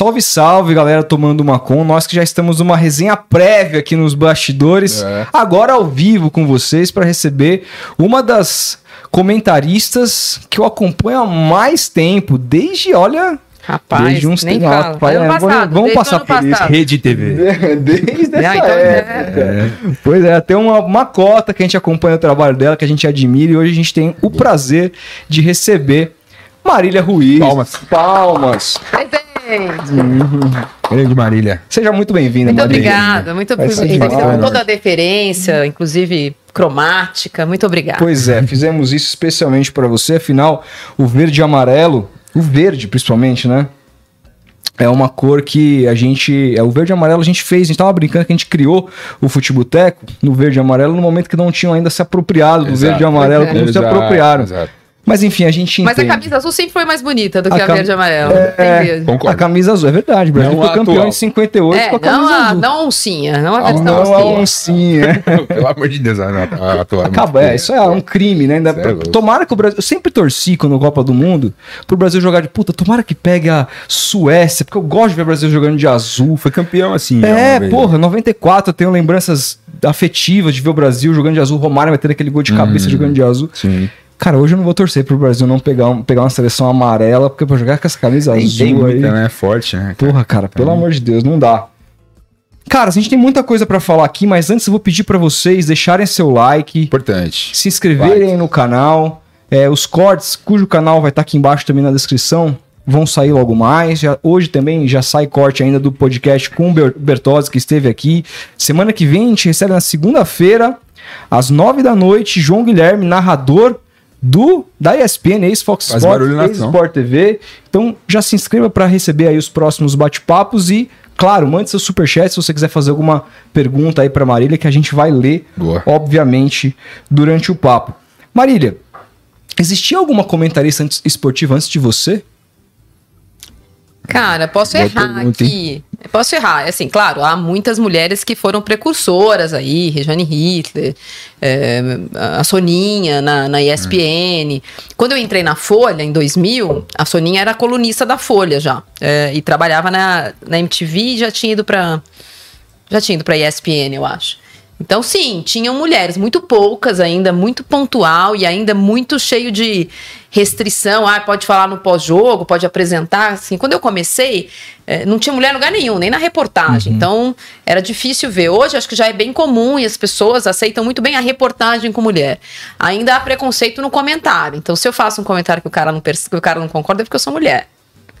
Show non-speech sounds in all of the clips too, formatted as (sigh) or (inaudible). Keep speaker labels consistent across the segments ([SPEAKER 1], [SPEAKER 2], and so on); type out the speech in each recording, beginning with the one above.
[SPEAKER 1] Salve, salve, galera, tomando uma com. Nós que já estamos numa resenha prévia aqui nos bastidores.
[SPEAKER 2] É.
[SPEAKER 1] Agora ao vivo com vocês para receber uma das comentaristas que eu acompanho há mais tempo, desde, olha,
[SPEAKER 3] Rapaz,
[SPEAKER 1] Desde uns
[SPEAKER 3] nem
[SPEAKER 1] tempos-
[SPEAKER 3] fala.
[SPEAKER 1] Rapaz,
[SPEAKER 3] Ano
[SPEAKER 1] é,
[SPEAKER 3] passado,
[SPEAKER 1] vamos- passar por isso.
[SPEAKER 2] Rede TV. (laughs)
[SPEAKER 1] desde essa
[SPEAKER 3] então,
[SPEAKER 1] época.
[SPEAKER 3] é.
[SPEAKER 1] Pois é, tem uma, uma cota que a gente acompanha o trabalho dela, que a gente admira, e hoje a gente tem o prazer de receber Marília Ruiz.
[SPEAKER 2] Palmas.
[SPEAKER 1] Palmas.
[SPEAKER 3] Presente.
[SPEAKER 2] Grande Marília.
[SPEAKER 1] Seja muito bem-vinda,
[SPEAKER 3] Muito
[SPEAKER 1] Marília.
[SPEAKER 3] obrigada, muito obrigada. Com toda a deferência, inclusive cromática. Muito obrigada.
[SPEAKER 1] Pois é, fizemos isso especialmente para você, afinal, o verde e amarelo, o verde principalmente, né? É uma cor que a gente. É, o verde e amarelo a gente fez, a gente tava brincando que a gente criou o Futeboteco no verde e amarelo no momento que não tinham ainda se apropriado do
[SPEAKER 2] Exato.
[SPEAKER 1] verde e amarelo,
[SPEAKER 3] é.
[SPEAKER 1] como se apropriaram.
[SPEAKER 2] exato.
[SPEAKER 1] Mas enfim, a gente
[SPEAKER 3] Mas a camisa azul sempre foi mais bonita do
[SPEAKER 1] A
[SPEAKER 3] que a,
[SPEAKER 1] cam-
[SPEAKER 3] verde e amarela.
[SPEAKER 1] É,
[SPEAKER 3] mesmo.
[SPEAKER 1] A
[SPEAKER 2] Concordo.
[SPEAKER 1] camisa azul, é verdade. O Brasil
[SPEAKER 2] Não
[SPEAKER 1] foi campeão
[SPEAKER 2] atual.
[SPEAKER 1] em 58
[SPEAKER 3] É,
[SPEAKER 1] com a camisa
[SPEAKER 3] não a,
[SPEAKER 1] azul.
[SPEAKER 3] não a oncinha, não a
[SPEAKER 2] Ah,
[SPEAKER 3] versão
[SPEAKER 1] não a
[SPEAKER 3] oncinha.
[SPEAKER 1] oncinha. (laughs)
[SPEAKER 2] Pelo amor de Deus, a, atual.
[SPEAKER 1] Acaba, é, isso é um crime, né? Ainda,
[SPEAKER 2] é
[SPEAKER 1] tomara que o Brasil. Eu sempre torci quando Copa do Mundo pro Brasil jogar de puta. Tomara que pegue a Suécia, porque eu gosto de ver o Brasil jogando de azul.
[SPEAKER 2] Foi campeão assim.
[SPEAKER 1] É,
[SPEAKER 2] vez.
[SPEAKER 1] porra, 94 eu tenho lembranças afetivas de ver o Brasil jogando de azul. Romário vai ter aquele gol de cabeça
[SPEAKER 2] Hum.
[SPEAKER 1] jogando de azul.
[SPEAKER 2] Sim.
[SPEAKER 1] Cara, hoje eu não vou torcer pro Brasil não pegar, um- pegar uma seleção amarela, porque pra jogar com essa camisa
[SPEAKER 2] tem
[SPEAKER 1] azul aí.
[SPEAKER 2] muita, né? Forte, né?
[SPEAKER 1] Porra, cara, pelo amor de Deus, não dá. Cara, a gente tem muita coisa pra falar aqui, mas antes eu vou pedir pra vocês deixarem seu like,
[SPEAKER 2] Importante.
[SPEAKER 1] se inscreverem no canal. É, os cortes, cujo canal vai estar aqui embaixo também na descrição, vão sair logo mais. Já- hoje também já sai corte ainda do podcast com o Ber- Bertozzi, que esteve aqui. Semana que vem a gente recebe na segunda-feira, às nove da noite, João Guilherme, narrador do da ESPN, ex-Fox Sports, ex-Sport TV. Então já se inscreva para receber aí os próximos bate-papos e, claro, mande seu superchat se você quiser fazer alguma pergunta aí para Marília, que a gente vai ler
[SPEAKER 2] Boa.
[SPEAKER 1] obviamente, durante o papo. Marília, existia alguma comentarista esportiva antes de você?
[SPEAKER 3] Cara, posso
[SPEAKER 1] Boa
[SPEAKER 3] errar
[SPEAKER 1] pergunta,
[SPEAKER 3] aqui. Eu Posso errar. Assim, claro, há muitas mulheres que foram precursoras aí, Rejane Hitler, é, a Soninha na, na ESPN. Quando eu entrei na Folha, em 2000, a Soninha era colunista da Folha já. é, e trabalhava na, na MTV e já tinha ido pra. Já tinha ido pra ESPN, eu acho. Então, sim, tinham mulheres, muito poucas ainda, muito pontual e ainda muito cheio de restrição. Ah, pode falar no pós-jogo, pode apresentar. Assim, quando eu comecei, eh, não tinha mulher em lugar nenhum, nem na reportagem. Então, era difícil ver. Hoje, acho que já é bem comum e as pessoas aceitam muito bem a reportagem com mulher. Ainda há preconceito no comentário. Então, se eu faço um comentário que o cara não, que o cara não concorda, é porque eu sou mulher.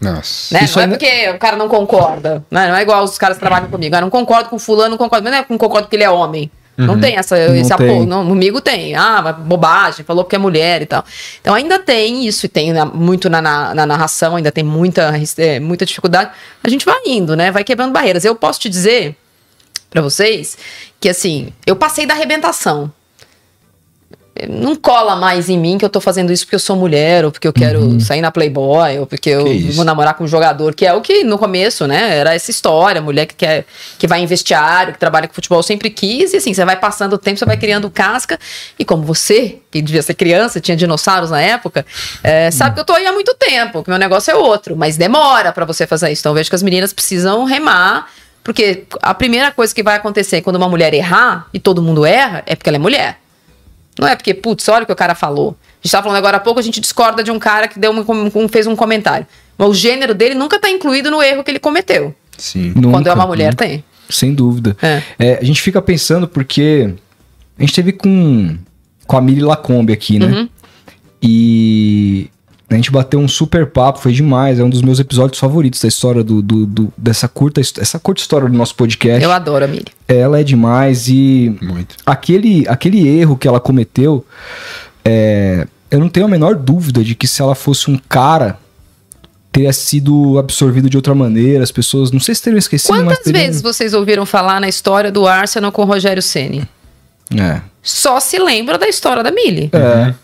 [SPEAKER 2] Nossa.
[SPEAKER 3] Né? Não é porque o cara não concorda. Né? Não é igual os caras que trabalham comigo. Ah, não concordo com fulano, não concordo. Mas não é que não concordo porque ele é homem. Não tem essa, esse
[SPEAKER 1] Não tem.
[SPEAKER 3] apoio. Não, comigo tem. Ah, bobagem, falou porque é mulher e tal. Então ainda tem isso, e tem na- muito na, na- na narração, ainda tem muita, eh, muita dificuldade. A gente vai indo, né? Vai quebrando barreiras. Eu posso te dizer pra vocês que assim, eu passei da arrebentação. Não cola mais em mim que eu tô fazendo isso porque eu sou mulher, ou porque eu quero sair na Playboy, ou porque eu
[SPEAKER 2] Que isso.
[SPEAKER 3] vou namorar com um jogador, que é o que no começo, né? Era essa história, mulher que quer que vai em vestiário, que trabalha com futebol, sempre quis, e assim, você vai passando o tempo, você vai criando casca, e como você, que devia ser criança, tinha dinossauros na época, é, sabe que eu tô aí há muito tempo, que meu negócio é outro, mas demora pra você fazer isso. Então eu vejo que as meninas precisam remar, porque a primeira coisa que vai acontecer quando uma mulher errar, e todo mundo erra, é porque ela é mulher. Não é porque, putz, olha o que o cara falou. A gente tava falando agora há pouco, a gente discorda de um cara que deu um, um- fez um comentário. Mas o gênero dele nunca tá incluído no erro que ele cometeu.
[SPEAKER 2] Sim.
[SPEAKER 3] Quando
[SPEAKER 1] Nunca,
[SPEAKER 3] é uma mulher,
[SPEAKER 1] nunca.
[SPEAKER 3] tem.
[SPEAKER 1] Sem dúvida.
[SPEAKER 3] É.
[SPEAKER 1] É, a gente fica pensando porque a gente teve com, com a Miri Lacombe aqui, né?
[SPEAKER 3] Uhum.
[SPEAKER 1] E a gente bateu um super papo, foi demais. É um dos meus episódios favoritos da história do, do- do- dessa curta essa curta história do nosso podcast.
[SPEAKER 3] Eu adoro a Miri.
[SPEAKER 1] Ela é demais e
[SPEAKER 2] Muito.
[SPEAKER 1] aquele, aquele erro que ela cometeu, é, eu não tenho a menor dúvida de que se ela fosse um cara, teria sido absorvido de outra maneira. As pessoas, não sei se teriam esquecido, mas
[SPEAKER 3] Quantas
[SPEAKER 1] teriam...
[SPEAKER 3] vezes vocês ouviram falar na história do Arsenal com o Rogério Ceni?
[SPEAKER 1] É.
[SPEAKER 3] Só se lembra da história da Mili.
[SPEAKER 1] É.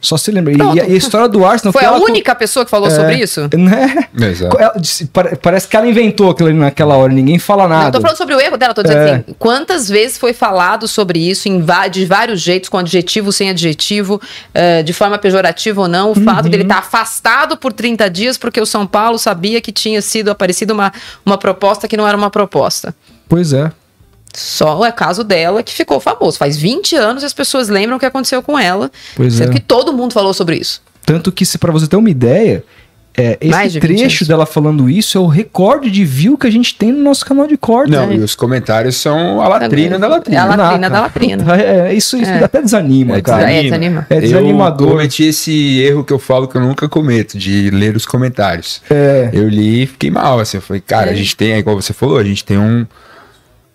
[SPEAKER 1] Só se lembra. E, e a história do Arsenal
[SPEAKER 3] Foi a
[SPEAKER 1] ela-
[SPEAKER 3] única pessoa que falou
[SPEAKER 1] É.
[SPEAKER 3] sobre isso?
[SPEAKER 1] Né?
[SPEAKER 2] Exato.
[SPEAKER 1] Ela disse- pare- parece que ela inventou aquilo ali naquela hora, ninguém fala
[SPEAKER 3] Não
[SPEAKER 1] nada.
[SPEAKER 3] tô falando sobre o erro dela, tô dizendo
[SPEAKER 1] É.
[SPEAKER 3] assim, quantas vezes foi falado sobre isso em de vários jeitos, com adjetivo, sem adjetivo, eh, de forma pejorativa ou não, o fato dele
[SPEAKER 1] Uhum.
[SPEAKER 3] estar afastado por 30 dias porque o São Paulo sabia que tinha sido aparecida uma, uma proposta que não era uma proposta.
[SPEAKER 1] Pois é.
[SPEAKER 3] Só é caso dela que ficou famoso. Faz 20 anos e as pessoas lembram o que aconteceu com ela.
[SPEAKER 1] Pois
[SPEAKER 3] sendo
[SPEAKER 1] é.
[SPEAKER 3] que todo mundo falou sobre isso.
[SPEAKER 1] Tanto que, se para você ter uma ideia, é, esse
[SPEAKER 3] de 20
[SPEAKER 1] trecho
[SPEAKER 3] anos.
[SPEAKER 1] dela falando isso é o recorde de view que a gente tem no nosso canal de corte.
[SPEAKER 2] Não,
[SPEAKER 3] né?
[SPEAKER 2] e os comentários são a latrina da
[SPEAKER 3] É
[SPEAKER 2] latrina.
[SPEAKER 3] a latrina da latrina.
[SPEAKER 1] É, isso, isso
[SPEAKER 3] É.
[SPEAKER 1] até desanima,
[SPEAKER 2] É,
[SPEAKER 1] cara.
[SPEAKER 3] É, desanima.
[SPEAKER 1] É desanimador.
[SPEAKER 2] Eu cometi esse erro que eu falo que eu nunca cometo, de ler os comentários.
[SPEAKER 1] É.
[SPEAKER 2] Eu li e fiquei mal, assim. Eu falei, cara,
[SPEAKER 3] É.
[SPEAKER 2] a gente tem, é igual você falou, a gente tem um,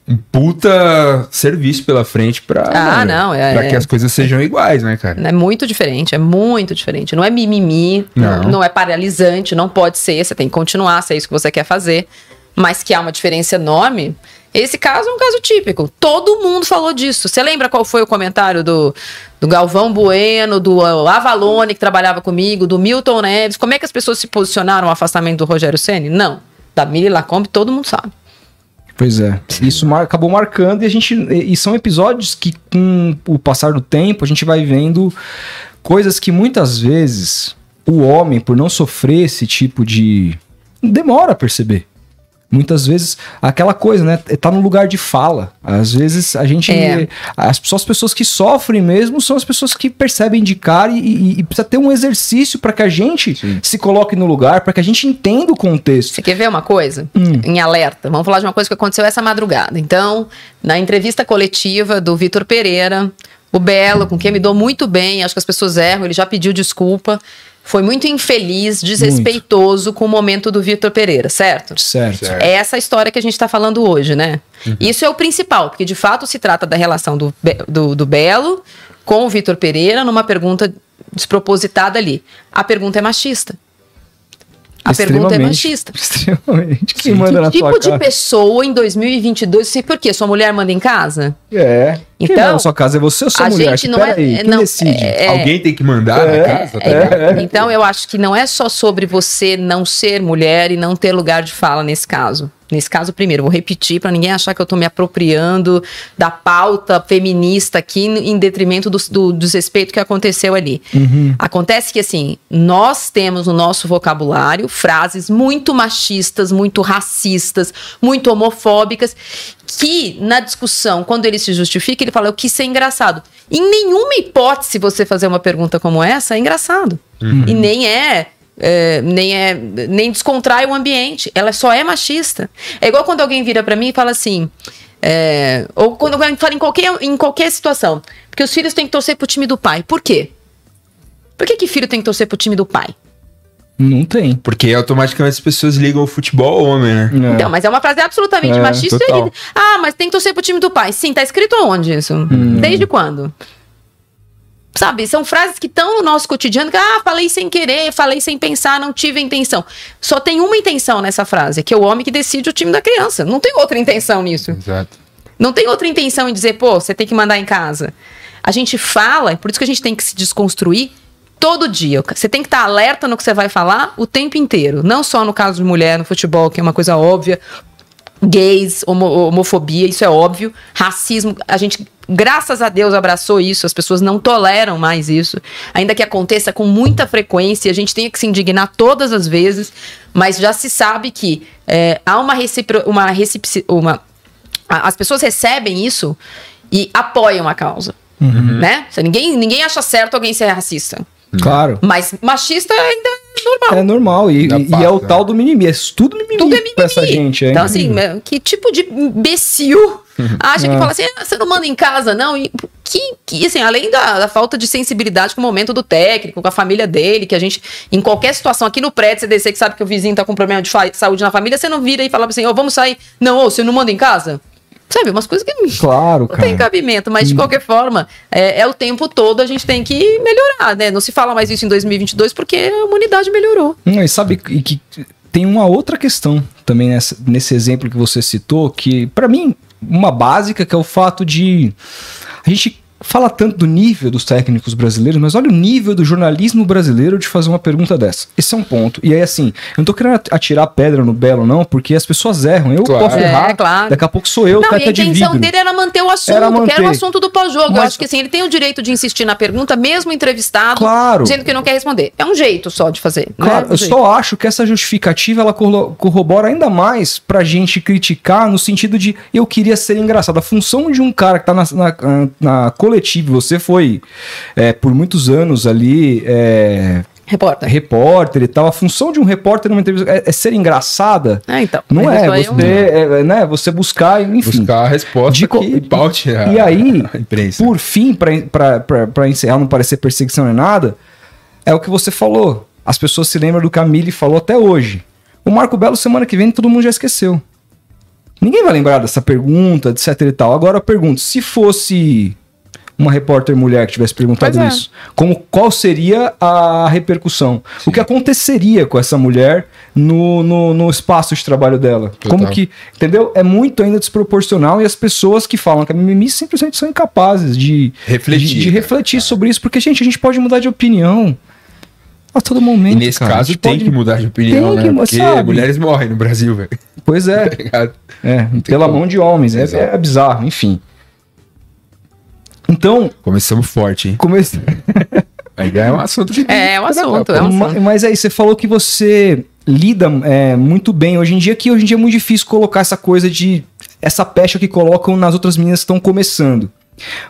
[SPEAKER 2] um puta serviço pela frente pra,
[SPEAKER 3] Ah, não, é-
[SPEAKER 2] pra que
[SPEAKER 3] é.
[SPEAKER 2] as coisas sejam iguais, né, cara?
[SPEAKER 3] É muito diferente, é muito diferente. Não é mimimi, não,
[SPEAKER 2] Não.
[SPEAKER 3] é paralisante, não pode ser, você tem que continuar, se é isso que você quer fazer. Mas que há uma diferença enorme. Esse caso é um caso típico. Todo mundo falou disso. Você lembra qual foi o comentário do, do Galvão Bueno, do Avalone, que trabalhava comigo, do Milton Neves? Como é que as pessoas se posicionaram no afastamento do Rogério Ceni? Não. Da Mili Lacombe, todo mundo sabe.
[SPEAKER 1] Pois é. Isso mar- acabou marcando e a gente. E e são episódios que, com o passar do tempo, a gente vai vendo coisas que muitas vezes o homem, por não sofrer esse tipo de. demora a perceber. Muitas vezes, aquela coisa, né? Tá no lugar de fala. Às vezes a gente.
[SPEAKER 3] É.
[SPEAKER 1] As, só as pessoas que sofrem mesmo são as pessoas que percebem de cara e, e- e precisa ter um exercício para que a gente se coloque no lugar, para que a gente entenda o contexto.
[SPEAKER 3] Você quer ver uma coisa?
[SPEAKER 1] Hum.
[SPEAKER 3] Em alerta. Vamos falar de uma coisa que aconteceu essa madrugada. Então, na entrevista coletiva do Vitor Pereira, o Belo, com quem me dou muito bem, acho que as pessoas erram, ele já pediu desculpa. Foi muito infeliz, desrespeitoso com o momento do Vitor Pereira, certo?
[SPEAKER 1] Certo.
[SPEAKER 2] Certo.
[SPEAKER 3] É essa história que a gente está falando hoje, né? Isso é o principal, porque de fato se trata da relação do, Be- do, do Belo com o Vitor Pereira numa pergunta despropositada ali. A pergunta é machista. A pergunta é machista.
[SPEAKER 1] Extremamente. Quem
[SPEAKER 2] Sim.
[SPEAKER 1] manda
[SPEAKER 3] Que
[SPEAKER 1] na
[SPEAKER 3] tipo
[SPEAKER 1] sua
[SPEAKER 3] de pessoa em 2022, sei por quê? Sua mulher manda em casa?
[SPEAKER 1] É. Quem
[SPEAKER 3] Então,
[SPEAKER 1] manda na sua casa é você ou sua
[SPEAKER 3] a
[SPEAKER 1] mulher?
[SPEAKER 3] gente não é-
[SPEAKER 1] aí,
[SPEAKER 3] é-
[SPEAKER 1] quem
[SPEAKER 3] não,
[SPEAKER 1] decide?
[SPEAKER 3] é-
[SPEAKER 2] Alguém tem que mandar
[SPEAKER 1] É.
[SPEAKER 2] na casa, tá
[SPEAKER 3] É,
[SPEAKER 2] ligado?
[SPEAKER 3] Então eu acho que não é só sobre você não ser mulher e não ter lugar de fala nesse caso. Nesse caso, primeiro, vou repetir para ninguém achar que eu tô me apropriando da pauta feminista aqui em detrimento do, do desrespeito que aconteceu ali. Acontece que, assim, nós temos no nosso vocabulário frases muito machistas, muito racistas, muito homofóbicas, que na discussão, quando ele se justifica, ele fala: eu quis ser engraçado. Em nenhuma hipótese você fazer uma pergunta como essa é engraçado. E nem é. é, nem é nem descontrai o ambiente ela só é machista é igual quando alguém vira pra mim e fala assim é, ou quando alguém fala em qualquer, em qualquer situação porque os filhos têm que torcer pro time do pai por quê por que, que filho tem que torcer pro time do pai
[SPEAKER 1] Não tem.
[SPEAKER 2] Porque automaticamente as pessoas ligam o futebol ao homem, né?
[SPEAKER 1] É.
[SPEAKER 3] Então, mas é uma frase absolutamente
[SPEAKER 1] É,
[SPEAKER 3] machista. e- Ah, mas tem que torcer pro time do pai. Sim, tá escrito aonde isso?
[SPEAKER 1] Hum.
[SPEAKER 3] Desde quando? Sabe, são frases que estão no nosso cotidiano. Que, ah, falei sem querer, falei sem pensar, não tive a intenção. Só tem uma intenção nessa frase, que é o homem que decide o time da criança. Não tem outra intenção nisso.
[SPEAKER 2] Exato.
[SPEAKER 3] Não tem outra intenção em dizer, pô, você tem que mandar em casa. A gente fala, por isso que a gente tem que se desconstruir todo dia. Você tem que estar alerta no que você vai falar o tempo inteiro. Não só no caso de mulher no futebol, que é uma coisa óbvia. Gays, homo- homofobia, isso é óbvio. Racismo, a gente, graças a Deus, abraçou isso. As pessoas não toleram mais isso. Ainda que aconteça com muita frequência, a gente tem que se indignar todas as vezes. Mas já se sabe que é, há uma, recipro, uma, reciproci- uma as pessoas recebem isso e apoiam a causa. Né? Se Ninguém, ninguém acha certo alguém ser racista.
[SPEAKER 1] Claro.
[SPEAKER 3] Mas machista ainda é normal.
[SPEAKER 1] É normal. E,
[SPEAKER 2] Da
[SPEAKER 1] e- e é o
[SPEAKER 2] né?
[SPEAKER 1] tal do mimimi. É tudo mimimi,
[SPEAKER 3] Tudo é mimimi.
[SPEAKER 1] pra essa gente. É.
[SPEAKER 3] Então, assim, é, que tipo de imbecil acha que
[SPEAKER 1] É.
[SPEAKER 3] fala assim, "Ah, você não manda em casa, não? E que, que assim, além da, da falta de sensibilidade com o momento do técnico, com a família dele, que a gente, em qualquer situação, aqui no prédio, CDC, que sabe que o vizinho tá com problema de saúde na família, você não vira e fala assim, ô, vamos sair. Não, ô, você não manda em casa? Sabe, umas coisas que
[SPEAKER 1] Claro,
[SPEAKER 3] não tem
[SPEAKER 1] cara.
[SPEAKER 3] cabimento, mas de qualquer forma, é, é o tempo todo a gente tem que melhorar, né? Não se fala mais isso em 2022 porque a humanidade melhorou.
[SPEAKER 1] Hum, e sabe e que tem uma outra questão também nessa- nesse exemplo que você citou, que pra mim, uma básica, que é o fato de a gente fala tanto do nível dos técnicos brasileiros, mas olha o nível do jornalismo brasileiro de fazer uma pergunta dessa. Esse é um ponto. E aí, assim, eu não tô querendo atirar pedra no Belo, não, porque as pessoas erram. Eu
[SPEAKER 2] Claro.
[SPEAKER 1] posso errar.
[SPEAKER 3] É, claro.
[SPEAKER 1] Daqui a pouco sou eu,
[SPEAKER 3] Não, e
[SPEAKER 1] teta
[SPEAKER 3] a
[SPEAKER 1] de
[SPEAKER 3] intenção
[SPEAKER 1] vidro.
[SPEAKER 3] dele era manter o assunto,
[SPEAKER 1] Era
[SPEAKER 3] que era
[SPEAKER 1] manter.
[SPEAKER 3] o assunto do pós-jogo. Eu
[SPEAKER 1] Mas-
[SPEAKER 3] acho que assim, ele tem o direito de insistir na pergunta, mesmo entrevistado,
[SPEAKER 1] Claro.
[SPEAKER 3] dizendo que não quer responder. É um jeito só de fazer. né?
[SPEAKER 1] Claro,
[SPEAKER 3] Um
[SPEAKER 1] eu
[SPEAKER 3] jeito.
[SPEAKER 1] só acho que essa justificativa ela corro- corrobora ainda mais pra gente criticar no sentido de eu queria ser engraçado. A função de um cara que tá na, na, na coletiva, você foi é, por muitos anos ali é,
[SPEAKER 3] Repórter.
[SPEAKER 1] repórter e tal, a função de um repórter numa entrevista é, é ser engraçada.
[SPEAKER 3] Ah, então.
[SPEAKER 1] Não é,
[SPEAKER 3] isso aí
[SPEAKER 1] você, é, né, você buscar, enfim.
[SPEAKER 2] Buscar a resposta
[SPEAKER 1] De
[SPEAKER 2] que paute a,
[SPEAKER 1] E aí, (laughs)
[SPEAKER 2] a imprensa.
[SPEAKER 1] por fim, pra encerrar, não parecer perseguição nem nada, é o que você falou. As pessoas se lembram do que a Mili falou até hoje. O Marco Belo, semana que vem, todo mundo já esqueceu. Ninguém vai lembrar dessa pergunta, etc e tal. Agora eu pergunto, se fosse uma repórter mulher que tivesse perguntado
[SPEAKER 3] é.
[SPEAKER 1] isso, como, qual seria a repercussão? O que aconteceria com essa mulher no, no, no espaço de trabalho dela?
[SPEAKER 2] Total.
[SPEAKER 1] Como que, entendeu? É muito ainda desproporcional e as pessoas que falam que a mimimi simplesmente são incapazes de
[SPEAKER 2] Refletir,
[SPEAKER 1] de, de
[SPEAKER 2] cara.
[SPEAKER 1] refletir sobre isso, porque, gente, a gente pode mudar de opinião a todo momento.
[SPEAKER 2] E nesse
[SPEAKER 1] cara.
[SPEAKER 2] Caso tem
[SPEAKER 1] pode-
[SPEAKER 2] que mudar de opinião,
[SPEAKER 1] Tem que
[SPEAKER 2] né?
[SPEAKER 1] mu-
[SPEAKER 2] Porque
[SPEAKER 1] sabe?
[SPEAKER 2] mulheres morrem no Brasil, velho.
[SPEAKER 1] Pois é, (laughs)
[SPEAKER 2] Tá
[SPEAKER 1] é
[SPEAKER 2] tem
[SPEAKER 1] pela
[SPEAKER 2] como.
[SPEAKER 1] mão de homens. É, é bizarro, enfim. Então,
[SPEAKER 2] Começamos forte, hein?
[SPEAKER 1] comece... (laughs)
[SPEAKER 2] Aí é um assunto que.
[SPEAKER 3] É, é um assunto, é um assunto.
[SPEAKER 1] Mas aí, você falou que você lida é, muito bem hoje em dia, que hoje em dia é muito difícil colocar essa coisa de. essa pecha que colocam nas outras meninas que estão começando.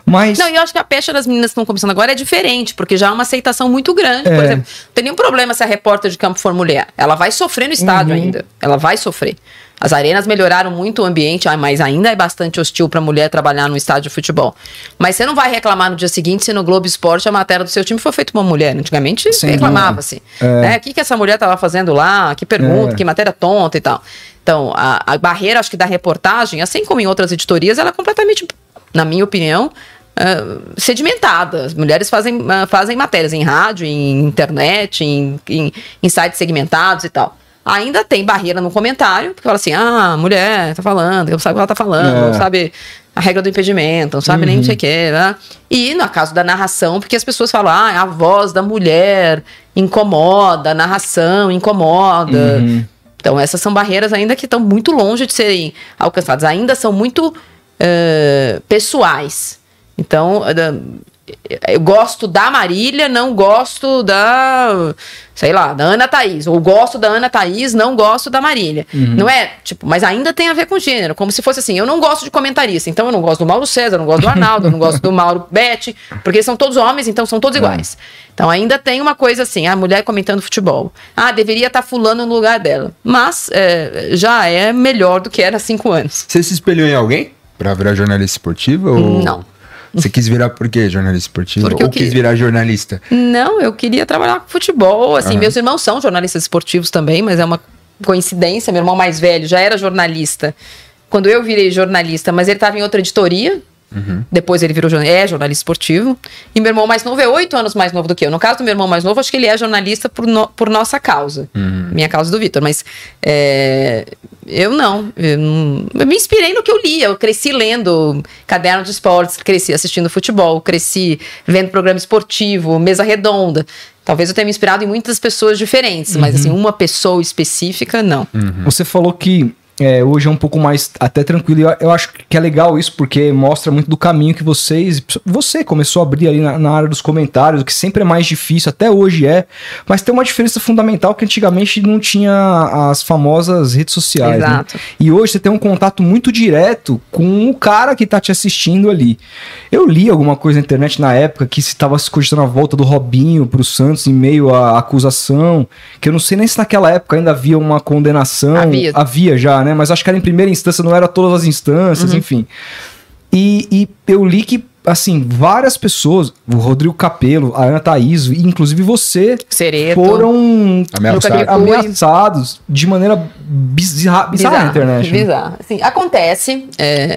[SPEAKER 1] Mas.
[SPEAKER 3] Não, e eu acho que a pecha das meninas que estão começando agora é diferente, porque já há uma aceitação muito grande. Por
[SPEAKER 1] É.
[SPEAKER 3] exemplo, não tem nenhum problema se a repórter de campo for mulher. Ela vai sofrer no estádio
[SPEAKER 1] Uhum.
[SPEAKER 3] ainda. Ela vai sofrer. As arenas melhoraram muito o ambiente, mas ainda é bastante hostil para mulher trabalhar no estádio de futebol. Mas você não vai reclamar no dia seguinte se no Globo Esporte a matéria do seu time foi feita por uma mulher. Antigamente reclamava-se. Né? O que, que essa mulher estava fazendo lá? Que pergunta,
[SPEAKER 1] É.
[SPEAKER 3] que matéria tonta e tal. Então, a, a barreira, acho que da reportagem, assim como em outras editorias, ela é completamente, na minha opinião, ah, sedimentada. As mulheres fazem, ah, fazem matérias em rádio, em internet, em, em, em sites segmentados e tal. Ainda tem barreira no comentário, porque fala assim: ah, mulher, tá falando, não sabe o que ela tá falando,
[SPEAKER 1] É.
[SPEAKER 3] não sabe a regra do impedimento, não sabe nem não sei o quê. Né? E no caso da narração, porque as pessoas falam: ah, a voz da mulher incomoda, a narração incomoda. Então, essas são barreiras ainda que estão muito longe de serem alcançadas, ainda são muito eh, pessoais. Então, eh, eu gosto da Marília, não gosto da, sei lá, da Ana Thaís. Ou gosto da Ana Thaís, não gosto da Marília. Não é, tipo, mas ainda tem a ver com gênero. Como se fosse assim, eu não gosto de comentarista, então eu não gosto do Mauro César, eu não gosto do Arnaldo, eu não gosto do Mauro (laughs) Betti, porque são todos homens, então são todos iguais. Então ainda tem uma coisa assim, a mulher comentando futebol. Ah, deveria estar fulano no lugar dela. Mas é, já é melhor do que era há cinco anos.
[SPEAKER 2] Você se espelhou em alguém pra virar jornalista esportiva? Ou...
[SPEAKER 3] Não.
[SPEAKER 2] Você quis virar por quê jornalista esportiva?
[SPEAKER 3] Porque
[SPEAKER 2] ou
[SPEAKER 3] eu
[SPEAKER 2] quis
[SPEAKER 3] quis.
[SPEAKER 2] virar jornalista?
[SPEAKER 3] Não, eu queria trabalhar com futebol. Assim,
[SPEAKER 2] Aham.
[SPEAKER 3] meus irmãos são jornalistas esportivos também, mas é uma coincidência. Meu irmão mais velho já era jornalista quando eu virei jornalista, mas ele estava em outra editoria. Depois ele virou é jornalista esportivo. E meu irmão mais novo é oito anos mais novo do que eu. No caso do meu irmão mais novo, acho que ele é jornalista por, no- por nossa causa. Minha causa do Vitor. Mas é, eu não. Eu não- eu me inspirei no que eu lia. Eu cresci lendo caderno de esportes, cresci assistindo futebol, cresci vendo programa esportivo, mesa redonda. Talvez eu tenha me inspirado em muitas pessoas diferentes, mas assim, uma pessoa específica, não.
[SPEAKER 1] Você falou que é, hoje é um pouco mais até tranquilo. E Eu, eu acho que é legal isso, porque mostra muito do caminho que vocês. Você começou a abrir ali na, na área dos comentários, o que sempre é mais difícil, até hoje é. Mas tem uma diferença fundamental que antigamente não tinha as famosas redes sociais. né?
[SPEAKER 3] Exato.
[SPEAKER 1] E hoje você tem um contato muito direto com o cara que tá te assistindo ali. Eu li alguma coisa na internet na época que se estava se cogitando a volta do Robinho pro Santos em meio à acusação, que eu não sei nem se naquela época ainda havia uma condenação.
[SPEAKER 3] Havia.
[SPEAKER 1] Havia já, né? Mas acho que era em primeira instância, não era todas as instâncias, enfim. E, e eu li que, assim, várias pessoas, o Rodrigo Capello, a Ana Thaís, inclusive você,
[SPEAKER 3] Sereto.
[SPEAKER 1] foram
[SPEAKER 2] Ameaçados.
[SPEAKER 1] ameaçados de maneira bizarra, bizarra na internet. né?
[SPEAKER 3] Bizarro. Assim, acontece. é,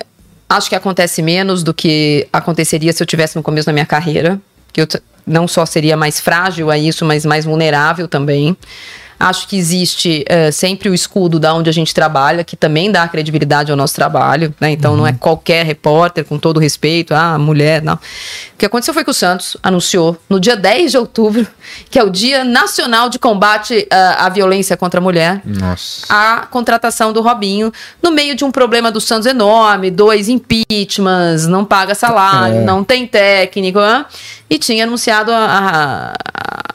[SPEAKER 3] acho que acontece menos do que aconteceria se eu tivesse no começo da minha carreira. Que eu não só seria mais frágil a isso, mas mais vulnerável também. Acho que existe eh, sempre o escudo da onde a gente trabalha, que também dá credibilidade ao nosso trabalho, né? Então não é qualquer repórter, com todo respeito, ah, mulher, não. O que aconteceu foi que o Santos anunciou no dia 10 de outubro, que é o Dia Nacional de Combate ah, à Violência contra a Mulher,
[SPEAKER 2] Nossa.
[SPEAKER 3] a contratação do Robinho no meio de um problema do Santos enorme, dois impeachments, não paga salário,
[SPEAKER 1] É.
[SPEAKER 3] não tem técnico, hã? e tinha anunciado a, a, a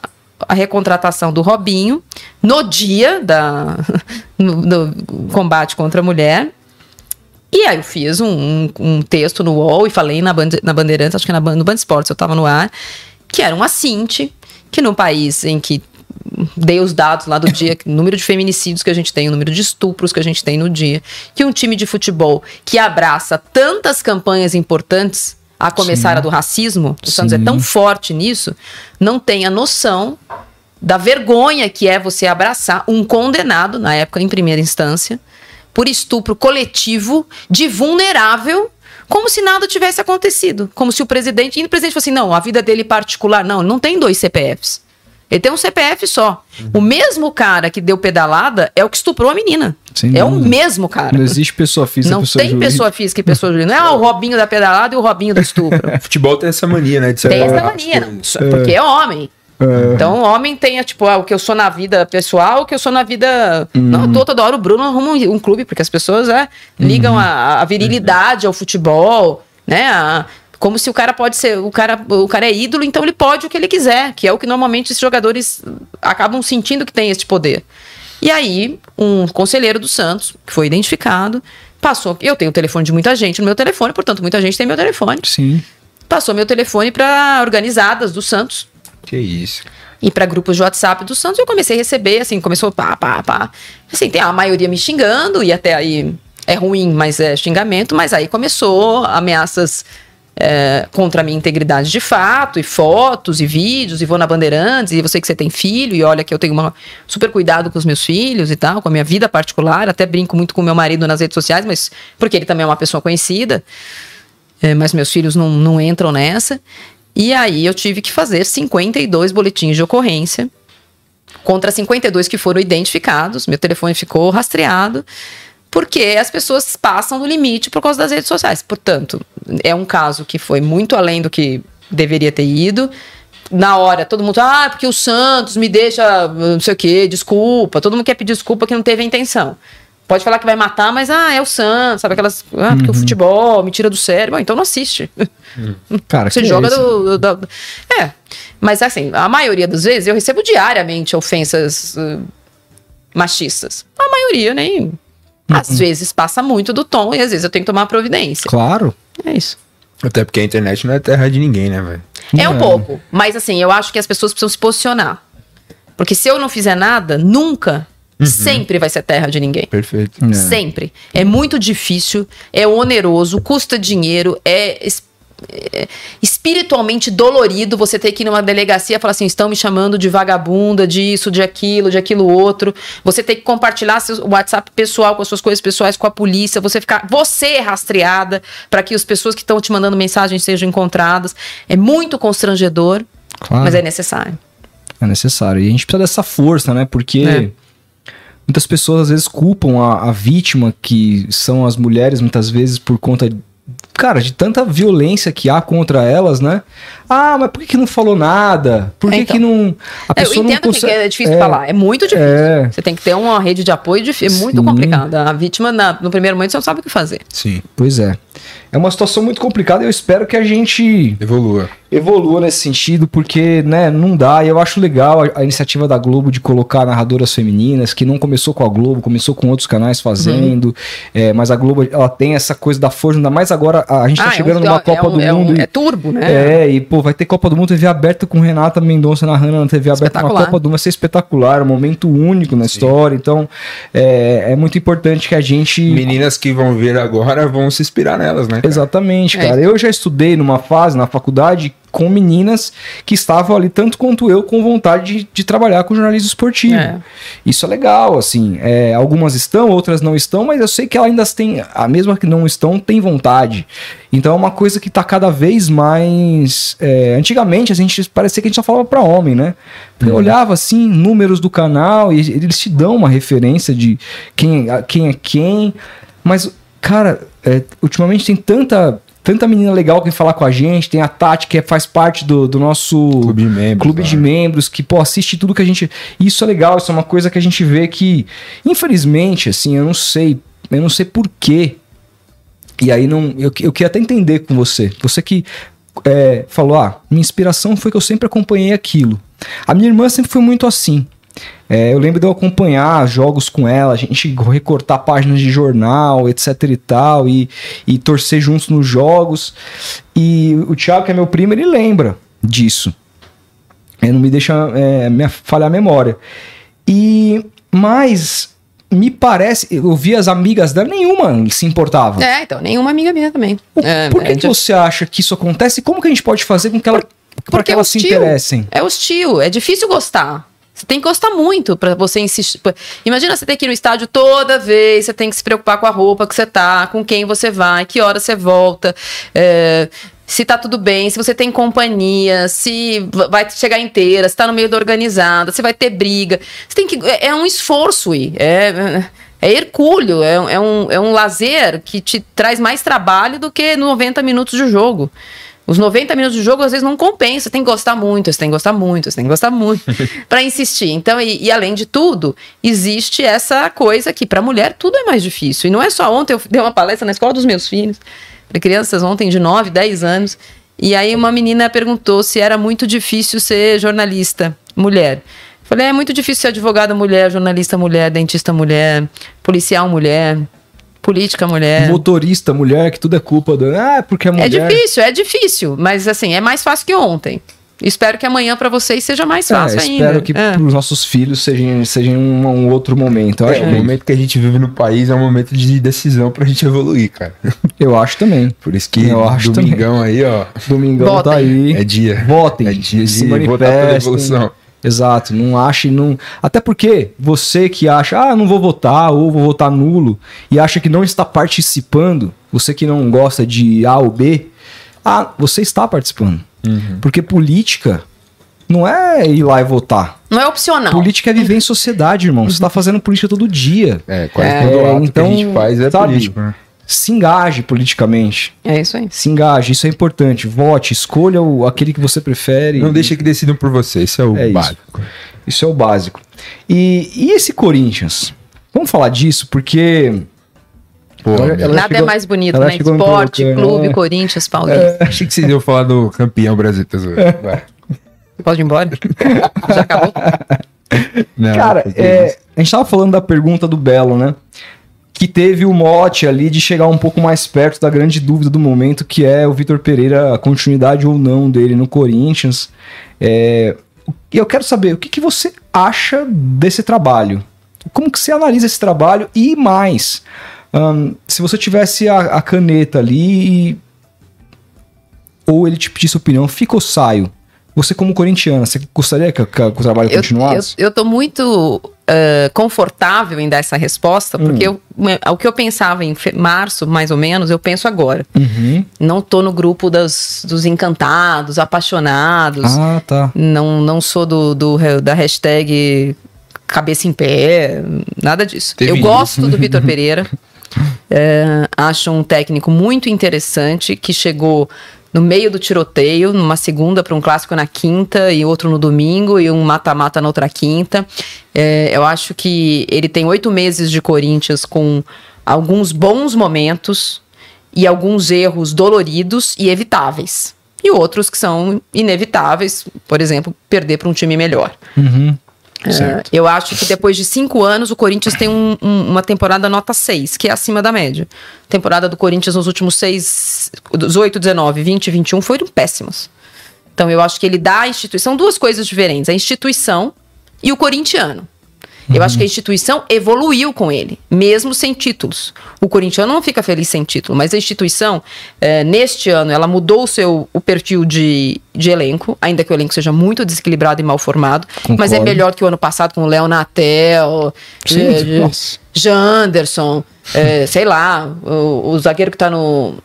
[SPEAKER 3] recontratação do Robinho no dia da, (laughs) no- do combate contra a mulher. E aí eu fiz um, um- um texto no UOL e falei na, Band, na Bandeirantes, acho que na, no Band Esportes eu estava no ar, que era um assinte, que num país em que dei os dados lá do (coughs) dia, o número de feminicídios que a gente tem, o número de estupros que a gente tem no dia, que um time de futebol que abraça tantas campanhas importantes, a começar a do racismo, o Santos é
[SPEAKER 1] Sim.
[SPEAKER 3] tão forte nisso, não tem a noção da vergonha que é você abraçar um condenado, na época em primeira instância, por estupro coletivo de vulnerável, como se nada tivesse acontecido. Como se o presidente. E o presidente fosse assim: não, a vida dele particular. Não, não tem dois CPFs. Ele tem um CPF só. O mesmo cara que deu pedalada é o que estuprou a menina.
[SPEAKER 1] Sem
[SPEAKER 3] é o
[SPEAKER 1] dúvida.
[SPEAKER 3] mesmo cara.
[SPEAKER 1] Não existe pessoa física,
[SPEAKER 3] Não
[SPEAKER 1] pessoa
[SPEAKER 3] tem
[SPEAKER 1] jurídica.
[SPEAKER 3] pessoa física e pessoa jurídica. Não é ah, o Robinho da pedalada e o Robinho do estupro. (laughs)
[SPEAKER 2] Futebol tem essa mania, né? De
[SPEAKER 3] Tem
[SPEAKER 2] separar
[SPEAKER 3] essa mania, não, porque é homem. Então, o homem tem, tipo, ah, o que eu sou na vida pessoal, o que eu sou na vida. Não, eu tô toda hora o Bruno arruma um, um clube, porque as pessoas é, ligam a, a virilidade ao futebol, né? a- como se o cara pode ser. O cara, o cara é ídolo, então ele pode o que ele quiser, que é o que normalmente os jogadores acabam sentindo que tem esse poder. E aí, um conselheiro do Santos, que foi identificado, passou. Eu tenho o telefone de muita gente no meu telefone, portanto, muita gente tem meu telefone
[SPEAKER 1] Sim.
[SPEAKER 3] passou meu telefone para organizadas do Santos
[SPEAKER 2] Que isso.
[SPEAKER 3] e para grupos de WhatsApp do Santos. Eu comecei a receber, assim, começou pá, pá, pá. Assim, tem a maioria me xingando e até aí é ruim, mas é xingamento. Mas aí começou ameaças é, contra a minha integridade de fato, e fotos, e vídeos, e vou na Bandeirantes, e você que você tem filho, e olha que eu tenho uma super cuidado com os meus filhos e tal, com a minha vida particular, até brinco muito com meu marido nas redes sociais, mas porque ele também é uma pessoa conhecida. É, mas meus filhos não, não entram nessa. E aí eu tive que fazer 52 boletins de ocorrência contra 52 que foram identificados. Meu telefone ficou rastreado, porque as pessoas passam do limite por causa das redes sociais. Portanto, é um caso que foi muito além do que deveria ter ido. Na hora, todo mundo, ah, porque o Santos me deixa, não sei o quê, desculpa. Todo mundo quer pedir desculpa que não teve a intenção. Pode falar que vai matar, mas ah, é o Santos, sabe aquelas. Ah, porque o futebol me tira do sério. Bom, então não assiste. (laughs)
[SPEAKER 1] Cara,
[SPEAKER 3] Você
[SPEAKER 1] que
[SPEAKER 3] joga
[SPEAKER 1] é
[SPEAKER 3] do, do- do- É. Mas assim, a maioria das vezes eu recebo diariamente ofensas uh, machistas. A maioria nem.
[SPEAKER 1] Uhum.
[SPEAKER 3] Às vezes passa muito do tom e às vezes eu tenho que tomar providência.
[SPEAKER 1] Claro.
[SPEAKER 3] É isso.
[SPEAKER 2] Até porque a internet não é terra de ninguém, né, velho?
[SPEAKER 3] É um pouco. Mas assim, eu acho que as pessoas precisam se posicionar. Porque se eu não fizer nada, nunca, sempre vai ser terra de ninguém.
[SPEAKER 2] Perfeito.
[SPEAKER 1] É.
[SPEAKER 3] Sempre. É muito difícil, é oneroso, custa dinheiro, é, é espiritualmente dolorido você ter que ir numa delegacia e falar assim: estão me chamando de vagabunda, disso, de aquilo, de aquilo outro. Você ter que compartilhar seu WhatsApp pessoal com as suas coisas pessoais com a polícia, você ficar. Você é rastreada para que as pessoas que estão te mandando mensagens sejam encontradas. É muito constrangedor,
[SPEAKER 1] Claro.
[SPEAKER 3] mas é necessário.
[SPEAKER 1] É necessário. E a gente precisa dessa força, né? Porque
[SPEAKER 3] É.
[SPEAKER 1] muitas pessoas às vezes culpam a, a vítima, que são as mulheres, muitas vezes por conta, cara, de tanta violência que há contra elas, né? Ah, mas por que, que não falou nada? Por que,
[SPEAKER 3] É, então.
[SPEAKER 1] que não. A
[SPEAKER 3] É, eu
[SPEAKER 1] pessoa não
[SPEAKER 3] entendo que
[SPEAKER 1] consegue.
[SPEAKER 3] é difícil
[SPEAKER 1] É,
[SPEAKER 3] falar, é muito difícil.
[SPEAKER 1] É.
[SPEAKER 3] Você tem que ter uma rede de apoio, difí- é muito
[SPEAKER 1] Sim.
[SPEAKER 3] complicado. A vítima, na- no primeiro momento, você não sabe o que fazer.
[SPEAKER 2] Sim.
[SPEAKER 1] Pois é. É uma situação muito complicada e eu espero que a gente
[SPEAKER 2] Evolua.
[SPEAKER 1] evolua nesse sentido, porque, né, não dá. E eu acho legal a, a iniciativa da Globo de colocar narradoras femininas, que não começou com a Globo, começou com outros canais fazendo.
[SPEAKER 3] Uhum.
[SPEAKER 1] É, mas a Globo, ela tem essa coisa da força, ainda mais agora a, a gente tá
[SPEAKER 3] Ah, é
[SPEAKER 1] chegando
[SPEAKER 3] um-
[SPEAKER 1] numa
[SPEAKER 3] é
[SPEAKER 1] Copa
[SPEAKER 3] um-
[SPEAKER 1] do
[SPEAKER 3] é um-
[SPEAKER 1] Mundo. e-
[SPEAKER 3] É turbo, né?
[SPEAKER 1] É, e pô, vai ter Copa do Mundo TV aberta com Renata Mendonça narrando na TV aberta uma
[SPEAKER 3] Espetacular.
[SPEAKER 1] Copa do Mundo, vai ser espetacular, um momento único na história. Então, é, é muito importante que a gente.
[SPEAKER 2] Meninas que vão ver agora vão se inspirar nelas, né? cara?
[SPEAKER 1] Exatamente,
[SPEAKER 3] É.
[SPEAKER 1] cara. Eu já estudei numa fase na faculdade com meninas que estavam ali, tanto quanto eu, com vontade de, de trabalhar com jornalismo esportivo.
[SPEAKER 3] É.
[SPEAKER 1] Isso é legal, assim. É, algumas estão, outras não estão, mas eu sei que elas ainda têm, a mesma que não estão, tem vontade. Então é uma coisa que tá cada vez mais. é, antigamente a gente parecia que a gente só falava para homem, né? Eu olhava assim, números do canal, e eles te dão uma referência de quem, quem é quem. Mas, cara, é, ultimamente tem tanta. Tanta menina legal que vem falar com a gente, tem a Tati que é- faz parte do, do nosso
[SPEAKER 2] Clube de membros,
[SPEAKER 1] clube de
[SPEAKER 2] né?
[SPEAKER 1] membros, que, pô, assiste tudo que a gente. Isso é legal, isso é uma coisa que a gente vê que, infelizmente, assim, eu não sei, eu não sei por quê. E aí não. Eu, eu queria até entender com você. Você que é, falou, ah, minha inspiração foi que eu sempre acompanhei aquilo. A minha irmã sempre foi muito assim. É, eu lembro de eu acompanhar jogos com ela, a gente recortar páginas de jornal, etc e tal, e, e torcer juntos nos jogos. E o Thiago, que é meu primo, ele lembra disso. É, não me deixa é, me falhar a memória. E mas me parece, eu vi as amigas dela, nenhuma se importava.
[SPEAKER 3] É, então, nenhuma amiga minha também.
[SPEAKER 1] O-
[SPEAKER 3] É,
[SPEAKER 1] Por que,
[SPEAKER 3] é
[SPEAKER 1] que você acha que isso acontece? Como que a gente pode fazer com que ela, para que elas se interessem?
[SPEAKER 3] É hostil, é difícil gostar. Você tem que gostar muito pra você insistir. Imagina você ter que ir no estádio toda vez, você tem que se preocupar com a roupa que você tá, com quem você vai, que hora você volta, é, se tá tudo bem, se você tem companhia, se vai chegar inteira, se tá no meio da organizada, se vai ter briga. Você tem que. É, é um esforço ir. É, é hercúleo, é, é um, é um lazer que te traz mais trabalho do que 90 minutos de jogo. Os 90 minutos de jogo às vezes não compensa, você tem que gostar muito, você tem que gostar muito, você tem que gostar muito (laughs) pra insistir. Então, e, e além de tudo, existe essa coisa que pra mulher tudo é mais difícil. E não é só ontem, eu dei uma palestra na escola dos meus filhos, para crianças ontem de 9, 10 anos, e aí uma menina perguntou se era muito difícil ser jornalista mulher. Falei, é muito difícil ser advogada mulher, jornalista mulher, dentista mulher, policial mulher, política mulher.
[SPEAKER 1] Motorista, mulher, que tudo é culpa do. Ah, porque é
[SPEAKER 3] É
[SPEAKER 1] mulher.
[SPEAKER 3] difícil, é difícil, mas assim, é mais fácil que ontem. Espero que amanhã pra vocês seja mais
[SPEAKER 1] É,
[SPEAKER 3] fácil ainda.
[SPEAKER 1] espero que
[SPEAKER 3] É.
[SPEAKER 1] para os nossos filhos seja, seja um, um outro momento.
[SPEAKER 2] É, o momento que a gente vive no país é um momento de decisão pra gente evoluir, cara. (laughs)
[SPEAKER 1] eu acho também.
[SPEAKER 2] Por isso que
[SPEAKER 1] Eu acho
[SPEAKER 2] domingão aí, ó,
[SPEAKER 1] Domingão tá
[SPEAKER 3] Votem.
[SPEAKER 1] aí.
[SPEAKER 2] é dia.
[SPEAKER 1] Votem.
[SPEAKER 2] É dia de votar pela evolução.
[SPEAKER 1] Exato, não ache, não. Até porque você que acha, ah, não vou votar ou vou votar nulo e acha que não está participando, você que não gosta de A ou B, ah, você está participando.
[SPEAKER 2] Uhum.
[SPEAKER 1] Porque política não é ir lá e votar.
[SPEAKER 3] Não é opcional.
[SPEAKER 1] Política é viver em sociedade, irmão. Você está fazendo política todo dia.
[SPEAKER 2] É, quase
[SPEAKER 3] É,
[SPEAKER 2] todo ato
[SPEAKER 1] então,
[SPEAKER 2] que a gente faz é
[SPEAKER 1] sabe,
[SPEAKER 2] político, né?
[SPEAKER 1] Se engaje politicamente.
[SPEAKER 3] É isso aí.
[SPEAKER 1] Se engaje, isso é importante. Vote, escolha o, aquele que você prefere.
[SPEAKER 2] Não deixa que decidam por você, isso é o
[SPEAKER 1] É isso.
[SPEAKER 2] básico.
[SPEAKER 1] Isso é o básico. E, e esse Corinthians? Vamos falar disso, porque.
[SPEAKER 2] Pô,
[SPEAKER 1] Ela-
[SPEAKER 3] Nada é
[SPEAKER 1] chegou-
[SPEAKER 3] mais bonito, né? Esporte, clube,
[SPEAKER 1] é.
[SPEAKER 3] Corinthians, Paulista.
[SPEAKER 2] Achei que vocês iam falar do campeão brasileiro. Vai.
[SPEAKER 3] Pode ir embora? (laughs) Já acabou?
[SPEAKER 2] Não,
[SPEAKER 1] Cara,
[SPEAKER 2] não,
[SPEAKER 1] é, a gente tava falando da pergunta do Belo, né? Que teve o mote ali de chegar um pouco mais perto da grande dúvida do momento, que é o Vitor Pereira, a continuidade ou não dele no Corinthians. É, eu quero saber, o que, que você acha desse trabalho? Como que você analisa esse trabalho? E mais, ahn, se você tivesse a, a caneta ali e- ou ele te pedisse opinião, fica ou saio? Você como corintiana, você gostaria que, que o trabalho
[SPEAKER 3] Eu, eu,
[SPEAKER 1] continuasse?
[SPEAKER 3] eu tô muito eh, confortável em dar essa resposta, porque eu- o que eu pensava em março, mais ou menos, eu penso agora.
[SPEAKER 1] Uhum.
[SPEAKER 3] Não tô no grupo das, dos encantados, apaixonados.
[SPEAKER 1] Ah, tá.
[SPEAKER 3] Não, não sou do, do da hashtag cabeça em pé, nada disso.
[SPEAKER 2] Teve
[SPEAKER 3] eu
[SPEAKER 2] isso.
[SPEAKER 3] gosto do Vitor (laughs) Pereira. É, acho um técnico muito interessante que chegou no meio do tiroteio, numa segunda para um clássico na quinta e outro no domingo e um mata-mata na outra quinta. É, eu acho que ele tem oito meses de Corinthians com alguns bons momentos e alguns erros doloridos e evitáveis. E outros que são inevitáveis, por exemplo, perder para um time melhor.
[SPEAKER 1] Uhum.
[SPEAKER 3] É, eu acho que depois de cinco anos, o Corinthians tem um- um- uma temporada nota 6, que é acima da média. Temporada do Corinthians nos últimos seis, 18, 19, 20 e 21 foram péssimas. Então eu acho que ele dá à instituição duas coisas diferentes: a instituição e o corintiano. Eu acho que a instituição evoluiu com ele, mesmo sem títulos. O corintiano não fica feliz sem título, mas a instituição, eh, neste ano, ela mudou o seu o perfil de, de elenco, ainda que o elenco seja muito desequilibrado e mal formado, mas é
[SPEAKER 1] Concordo.
[SPEAKER 3] melhor que o ano passado com o Léo Natel, eh. Janderson, eh, sei lá, o, o zagueiro que tá no.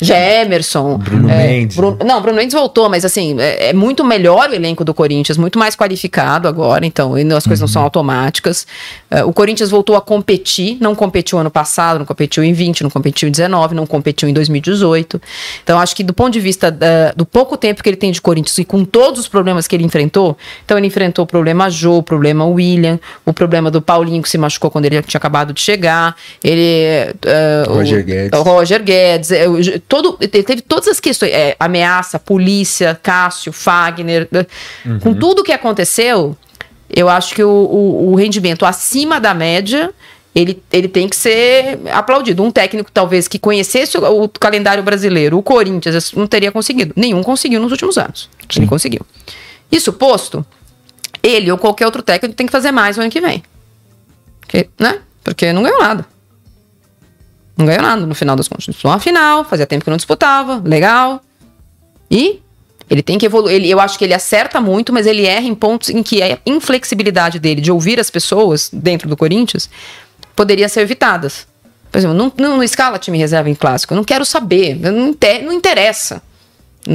[SPEAKER 3] Gemerson.
[SPEAKER 2] Bruno
[SPEAKER 3] é,
[SPEAKER 2] Mendes,
[SPEAKER 3] Bruno- não, Bruno Mendes voltou, mas assim, é, é muito melhor o elenco do Corinthians, muito mais qualificado agora, então e as coisas não são automáticas. É, o Corinthians voltou a competir, não competiu ano passado, não competiu em 20, não competiu em 19, não competiu em 2018. Então, acho que do ponto de vista da- do pouco tempo que ele tem de Corinthians e com todos os problemas que ele enfrentou, então ele enfrentou o problema Jô, o problema William, o problema do Paulinho que se machucou quando ele tinha acabado de chegar, ele. o-
[SPEAKER 2] Roger Guedes.
[SPEAKER 3] o Roger Guedes, o- todo, ele teve todas as questões, é, ameaça, polícia, Cássio, Fagner, né? com tudo que aconteceu, eu acho que o, o- o rendimento acima da média, ele, ele tem que ser aplaudido. Um técnico, talvez, que conhecesse o, o calendário brasileiro, o Corinthians, não teria conseguido. Nenhum conseguiu nos últimos anos. Ele conseguiu. Isso posto, ele ou qualquer outro técnico tem que fazer mais no ano que vem. Porque, né? Porque não ganhou nada. Não ganhou nada no final das contas. Disputou uma final, fazia tempo que não disputava, legal. E ele tem que evoluir. Ele, eu acho que ele acerta muito, mas ele erra em pontos em que a inflexibilidade dele de ouvir as pessoas dentro do Corinthians poderia ser evitadas. Por exemplo, não, não, não escala time reserva em clássico. Eu não quero saber. Não, inte- não interessa.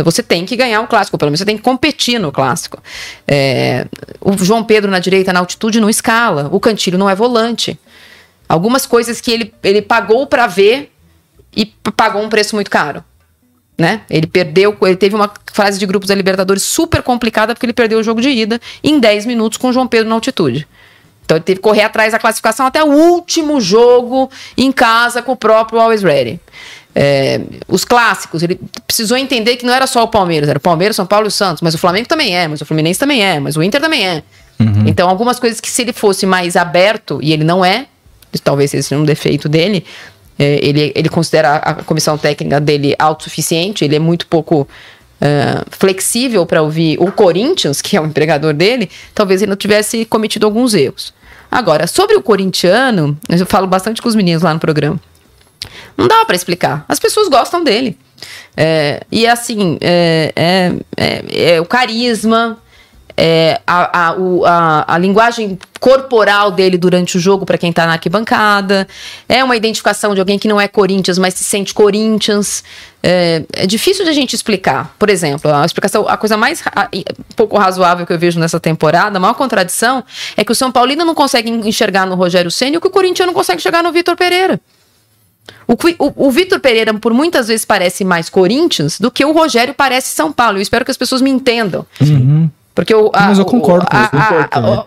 [SPEAKER 3] Você tem que ganhar o clássico, pelo menos você tem que competir no clássico. É, o João Pedro na direita, na altitude, não escala. O Cantilho não é volante. Algumas coisas que ele, ele pagou para ver e pagou um preço muito caro. Né? Ele perdeu, ele teve uma fase de grupos da Libertadores super complicada porque ele perdeu o jogo de ida em 10 minutos com o João Pedro na altitude. Então ele teve que correr atrás da classificação até o último jogo em casa com o próprio Always Ready. É, os clássicos, ele precisou entender que não era só o Palmeiras, era o Palmeiras, São Paulo e o Santos, mas o Flamengo também é, mas o Fluminense também é, mas o Inter também é. Então, algumas coisas que se ele fosse mais aberto, e ele não é, talvez seja um defeito dele, é, ele, ele considera a comissão técnica dele autossuficiente, ele é muito pouco ah, flexível para ouvir o Corinthians, que é o empregador dele, talvez ele não tivesse cometido alguns erros. Agora, sobre o corintiano, eu falo bastante com os meninos lá no programa. Não dá para explicar. As pessoas gostam dele. É, e assim, é, é- é- é o carisma, é, a, a, a- a linguagem corporal dele durante o jogo para quem tá na arquibancada. É uma identificação de alguém que não é Corinthians, mas se sente Corinthians. É, é difícil de a gente explicar. Por exemplo, a explicação, a coisa mais pouco razoável que eu vejo nessa temporada, a maior contradição, é que o São Paulino não consegue enxergar no Rogério Ceni o que o Corinthians não consegue enxergar no Vitor Pereira. O, o, o Vitor Pereira, por muitas vezes, parece mais Corinthians do que o Rogério parece São Paulo. Eu espero que as pessoas me entendam. Porque o, a-
[SPEAKER 1] Mas eu
[SPEAKER 3] o-
[SPEAKER 1] concordo com
[SPEAKER 3] a-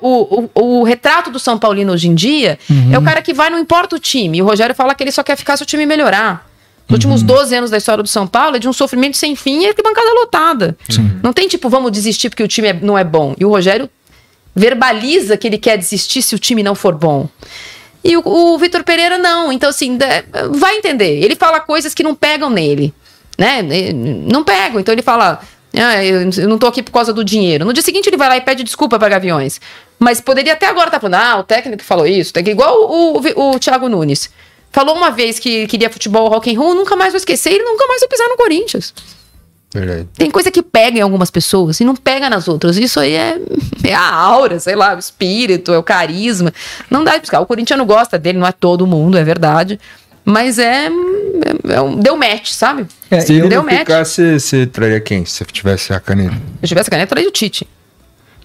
[SPEAKER 3] o, o- o retrato do São Paulino hoje em dia é o cara que vai, não importa o time. E o Rogério fala que ele só quer ficar se o time melhorar. Os últimos 12 anos da história do São Paulo é de um sofrimento sem fim e arquibancada lotada. Não tem tipo, vamos desistir porque o time é- não é bom. E o Rogério verbaliza que ele quer desistir se o time não for bom. E o, o Vitor Pereira não. Então, assim, vai entender. Ele fala coisas que não pegam nele. Né? Não pegam. Então ele fala. Ah, eu eu não tô aqui por causa do dinheiro. No dia seguinte ele vai lá e pede desculpa para Gaviões. Mas poderia até agora estar falando, ah, o técnico falou isso. Tem que- Igual o, o, o Thiago Nunes. Falou uma vez que queria futebol rock and roll, nunca mais vou esquecer, ele nunca mais vai pisar no Corinthians.
[SPEAKER 2] Verdade.
[SPEAKER 3] Tem coisa que pega em algumas pessoas e não pega nas outras. Isso aí é, (laughs) é a aura, sei lá, o espírito, é o carisma. Não dá de buscar. O corintiano gosta dele, não é todo mundo, é verdade. Mas é. É- deu match, sabe?
[SPEAKER 1] É,
[SPEAKER 2] Se ele
[SPEAKER 3] deu
[SPEAKER 2] não
[SPEAKER 3] match.
[SPEAKER 2] ficar, você traria quem? Se você tivesse a caneta?
[SPEAKER 3] Se eu tivesse caneta, eu traria o Tite.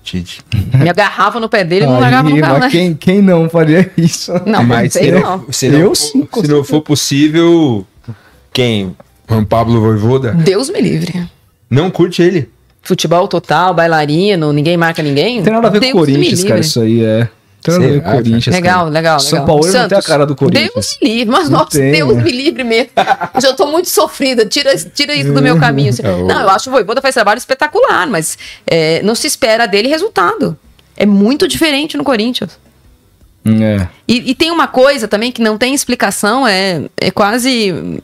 [SPEAKER 2] Tite. (laughs)
[SPEAKER 3] Me agarrava no pé dele e não largava no né?
[SPEAKER 1] quem, quem não faria isso?
[SPEAKER 3] Não, mas sei
[SPEAKER 2] se
[SPEAKER 3] não.
[SPEAKER 2] Se não,
[SPEAKER 1] Eu
[SPEAKER 2] for-
[SPEAKER 1] sim,
[SPEAKER 2] se não for possível, quem? Juan Pablo Voivoda?
[SPEAKER 3] Deus me livre.
[SPEAKER 2] Não curte ele?
[SPEAKER 3] Futebol total, bailarino, ninguém marca ninguém.
[SPEAKER 1] Não tem nada a ver
[SPEAKER 3] Deus
[SPEAKER 1] com o Corinthians, cara, isso aí é. Tem nada a ver com o
[SPEAKER 2] Será, cara?
[SPEAKER 1] Corinthians.
[SPEAKER 3] Legal, legal, legal.
[SPEAKER 1] São Paulo não tem a
[SPEAKER 3] Santos,
[SPEAKER 1] cara do Corinthians.
[SPEAKER 3] Deus me livre, mas
[SPEAKER 1] Não
[SPEAKER 3] nossa,
[SPEAKER 1] tem,
[SPEAKER 3] Deus
[SPEAKER 1] né?
[SPEAKER 3] me livre mesmo. Eu já tô muito sofrida, tira, tira isso do meu (laughs) caminho. assim.
[SPEAKER 2] É, o-
[SPEAKER 3] Não, eu acho que o Voivoda faz trabalho espetacular, mas é, não se espera dele resultado. É muito diferente no Corinthians.
[SPEAKER 1] É.
[SPEAKER 3] E, e tem uma coisa também que não tem explicação, é, é quase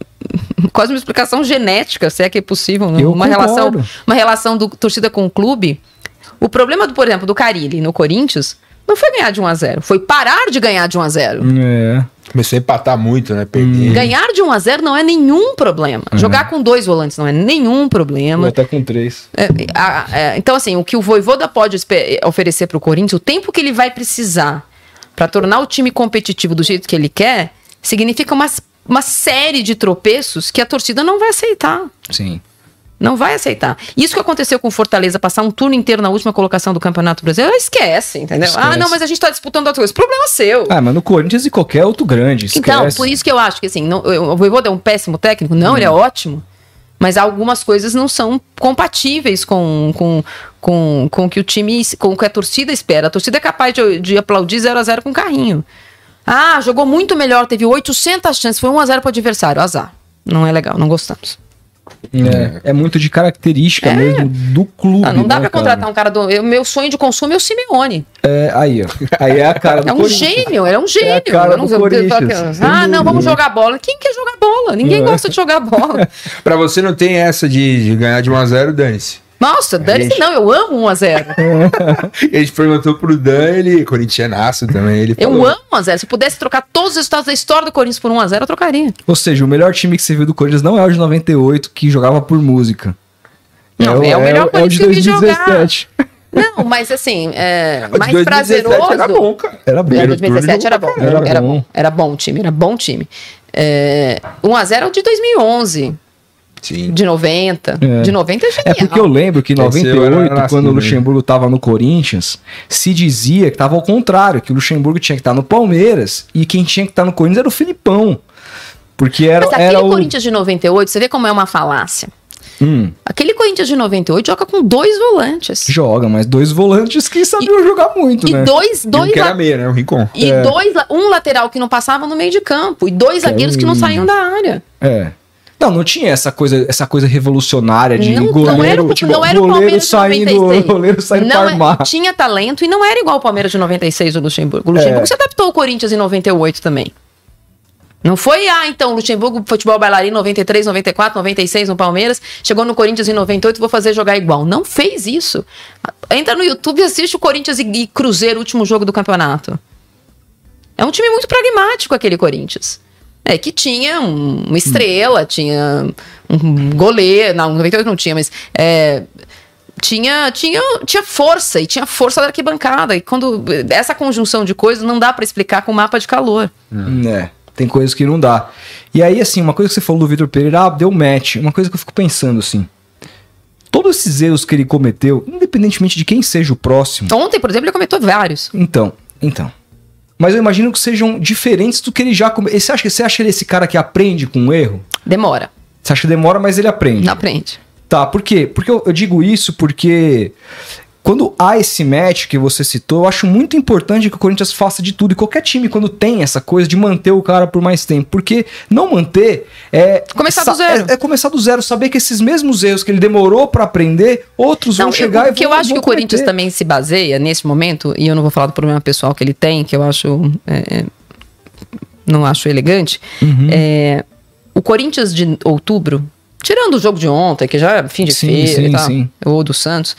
[SPEAKER 3] quase uma explicação genética, se é que é possível, né?
[SPEAKER 1] Eu
[SPEAKER 3] uma
[SPEAKER 1] concordo.
[SPEAKER 3] relação, uma relação do torcida com o clube. O problema do, por exemplo, do Carilli no Corinthians Não foi ganhar de 1 a 0 foi parar de ganhar de 1 a 0
[SPEAKER 1] É.
[SPEAKER 2] Começou a empatar muito, né? Perder.
[SPEAKER 3] Ganhar de 1 a 0 não é nenhum problema. Jogar com dois volantes não é nenhum problema.
[SPEAKER 1] Até com três.
[SPEAKER 3] É, a- é, então, assim, o que o Voivoda pode oferecer para o Corinthians, o tempo que ele vai precisar para tornar o time competitivo do jeito que ele quer, significa uma, uma série de tropeços que a torcida não vai aceitar.
[SPEAKER 1] Sim.
[SPEAKER 3] Não vai aceitar. Isso que aconteceu com o Fortaleza, passar um turno inteiro na última colocação do Campeonato Brasileiro, esquece, entendeu?
[SPEAKER 1] Esquece.
[SPEAKER 3] Ah, não, mas a gente tá disputando outras coisas. Problema seu.
[SPEAKER 1] Ah, mas no Corinthians e qualquer outro grande.
[SPEAKER 3] Então,
[SPEAKER 1] esquece.
[SPEAKER 3] por isso que eu acho que assim, não, eu- o Voivoda é um péssimo técnico? Não,
[SPEAKER 1] Uhum.
[SPEAKER 3] ele é ótimo. Mas algumas coisas não são compatíveis com, com, com, com o que o time, com o que a torcida espera. A torcida é capaz de, de aplaudir 0 a 0 com carrinho. Ah, jogou muito melhor, teve 800 chances, foi 1 a 0 pro adversário. Azar. Não é legal, não gostamos.
[SPEAKER 1] É, é muito de característica mesmo do clube.
[SPEAKER 3] Ah, não dá
[SPEAKER 1] né,
[SPEAKER 3] pra
[SPEAKER 1] cara?
[SPEAKER 3] contratar um cara do. eu- meu sonho de consumo é o Simeone.
[SPEAKER 1] É, aí, ó. Aí é a cara do
[SPEAKER 3] É um
[SPEAKER 1] Corinthians.
[SPEAKER 3] gênio, ele é um gênio.
[SPEAKER 1] É a cara
[SPEAKER 3] Eu não-
[SPEAKER 1] do
[SPEAKER 3] eu-
[SPEAKER 1] Corinthians, sem
[SPEAKER 3] Ah, não, vamos jogar bola. Quem quer jogar bola? Ninguém
[SPEAKER 1] é.
[SPEAKER 3] gosta de jogar bola. (laughs)
[SPEAKER 2] Pra você não tem essa de, de ganhar de 1x0, dane-se.
[SPEAKER 3] Nossa, dane-se
[SPEAKER 2] gente-
[SPEAKER 3] não, eu amo 1 a 0
[SPEAKER 2] E (laughs) a gente perguntou pro Dan, ele, corintianaço também, ele
[SPEAKER 3] Eu
[SPEAKER 2] falou.
[SPEAKER 3] amo 1x0. Se pudesse trocar todos os resultados da história do Corinthians por 1x0, eu trocaria.
[SPEAKER 1] Ou seja, o melhor time que você viu do Corinthians não é o de 98, que jogava por música.
[SPEAKER 3] Não, é o melhor
[SPEAKER 1] é o de
[SPEAKER 3] Corinthians que eu vi
[SPEAKER 1] 2017.
[SPEAKER 3] Não, mas assim, é, (laughs)
[SPEAKER 2] O de
[SPEAKER 3] mais
[SPEAKER 2] 2017
[SPEAKER 3] prazeroso.
[SPEAKER 2] Era bom, cara.
[SPEAKER 1] Era bom.
[SPEAKER 3] É,
[SPEAKER 2] turno
[SPEAKER 3] 2017 era bom. Era,
[SPEAKER 1] Era
[SPEAKER 3] bom.
[SPEAKER 1] bom.
[SPEAKER 3] Era bom time, era bom time. É, 1x0 é o de 2011,
[SPEAKER 2] Sim.
[SPEAKER 3] de 90.
[SPEAKER 1] É.
[SPEAKER 3] De 90 é genial.
[SPEAKER 1] É porque eu lembro que em
[SPEAKER 2] Esse eu era
[SPEAKER 1] 98,
[SPEAKER 2] nascido,
[SPEAKER 1] quando o
[SPEAKER 2] né?
[SPEAKER 1] Luxemburgo tava no Corinthians, se dizia que tava ao contrário, que o Luxemburgo tinha que estar no Palmeiras e quem tinha que estar no Corinthians era o Filipão. Porque era,
[SPEAKER 3] Mas aquele
[SPEAKER 1] era o.
[SPEAKER 3] Corinthians de 98, você vê como é uma falácia.
[SPEAKER 1] Hum,
[SPEAKER 3] Aquele Corinthians de 98 joga com dois volantes.
[SPEAKER 1] joga, mas dois volantes que sabiam jogar muito,
[SPEAKER 3] E
[SPEAKER 1] né?
[SPEAKER 3] dois,
[SPEAKER 2] E um
[SPEAKER 3] dois,
[SPEAKER 2] que era meia, né? O Rincon.
[SPEAKER 3] e dois, la- um lateral que não passava no meio de campo e dois zagueiros que não saíam da área.
[SPEAKER 1] É. Não, não tinha essa coisa, essa coisa revolucionária de
[SPEAKER 3] Não,
[SPEAKER 1] goleiro,
[SPEAKER 3] não era, o-
[SPEAKER 1] tipo,
[SPEAKER 3] não era o Palmeiras de
[SPEAKER 1] saindo,
[SPEAKER 3] 96.
[SPEAKER 1] goleiro saindo
[SPEAKER 3] não é- tinha talento e não era igual o Palmeiras de 96 do Luxemburgo. O Luxemburgo
[SPEAKER 1] É.
[SPEAKER 3] se adaptou ao Corinthians em 98 também. Não foi, ah, então, o Luxemburgo, futebol bailarino 93, 94, 96 no Palmeiras, chegou no Corinthians em 98, vou fazer jogar igual. Não fez isso. Entra no YouTube e assiste o Corinthians e, e Cruzeiro, último jogo do campeonato. É um time muito pragmático aquele Corinthians. É que tinha um- uma estrela, tinha um goleiro, não, 98 não tinha, mas é, tinha, tinha, tinha força e tinha força da arquibancada. E quando essa conjunção de coisas não dá pra explicar com mapa de calor.
[SPEAKER 1] É, tem coisas que não dá. E aí, assim, uma coisa que você falou do Vitor Pereira, ah, deu match. Uma coisa que eu fico pensando, assim. Todos esses erros que ele cometeu, independentemente de quem seja o próximo.
[SPEAKER 3] Ontem, por exemplo, ele comentou vários.
[SPEAKER 1] Então, então. Mas eu imagino que sejam diferentes do que ele já cometeu. Você acha, que- você acha ele esse cara que aprende com o erro?
[SPEAKER 3] Demora,
[SPEAKER 1] Você acha que demora, mas ele aprende?
[SPEAKER 3] não aprende.
[SPEAKER 1] Tá, por quê? Porque eu, eu digo isso porque quando há esse match que você citou, eu acho muito importante que o Corinthians faça de tudo. E qualquer time, quando tem essa coisa de manter o cara por mais tempo. Porque não manter é.
[SPEAKER 3] Começar do zero.
[SPEAKER 1] É, é começar do zero. Saber que esses mesmos erros que ele demorou pra aprender, outros
[SPEAKER 3] Não,
[SPEAKER 1] vão
[SPEAKER 3] eu-
[SPEAKER 1] chegar e
[SPEAKER 3] o que eu
[SPEAKER 1] vão-
[SPEAKER 3] acho que
[SPEAKER 1] vão
[SPEAKER 3] o Corinthians
[SPEAKER 1] cometer.
[SPEAKER 3] também se baseia nesse momento, e eu não vou falar do problema pessoal que ele tem, que eu acho. é, é, não acho elegante.
[SPEAKER 1] Uhum.
[SPEAKER 3] É, o Corinthians de outubro, tirando o jogo de ontem, que já é fim de
[SPEAKER 1] Sim,
[SPEAKER 3] feira
[SPEAKER 1] sim,
[SPEAKER 3] e tal,
[SPEAKER 1] sim.
[SPEAKER 3] ou do Santos,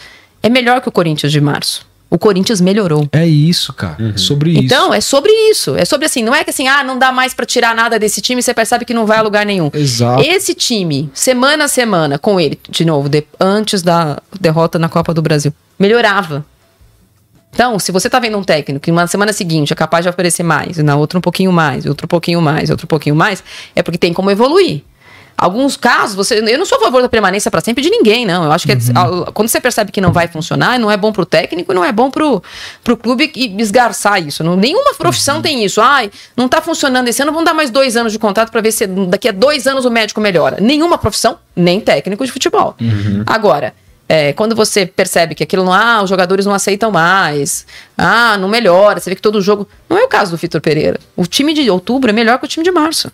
[SPEAKER 3] é melhor que o Corinthians de março. O Corinthians melhorou.
[SPEAKER 1] É isso, cara. É sobre isso.
[SPEAKER 3] Então, é sobre isso. É sobre assim, não é que assim, ah, não dá mais pra tirar nada desse time, você percebe que não vai a lugar nenhum.
[SPEAKER 1] Exato.
[SPEAKER 3] Esse time, semana a semana, com ele, de novo, de- antes da derrota na Copa do Brasil, melhorava. Então, se você tá vendo um técnico que na semana seguinte é capaz de oferecer mais, e na outra um pouquinho mais, e outro pouquinho mais, e outro pouquinho mais, é porque tem como evoluir. Alguns casos, você, eu não sou a favor da permanência para sempre de ninguém, não. Eu acho que é- a- quando você percebe que não vai funcionar, não é bom pro técnico e não é bom pro, pro clube e esgarçar isso. Não, nenhuma profissão tem isso. Ai, não tá funcionando esse ano, vamos dar mais dois anos de contrato para ver se daqui a dois anos o médico melhora. Nenhuma profissão, nem técnico de futebol. Agora, é, quando você percebe que aquilo não, ah, os jogadores não aceitam mais, ah, não melhora, você vê que todo jogo. Não é o caso do Vitor Pereira. O time de outubro é melhor que o time de março.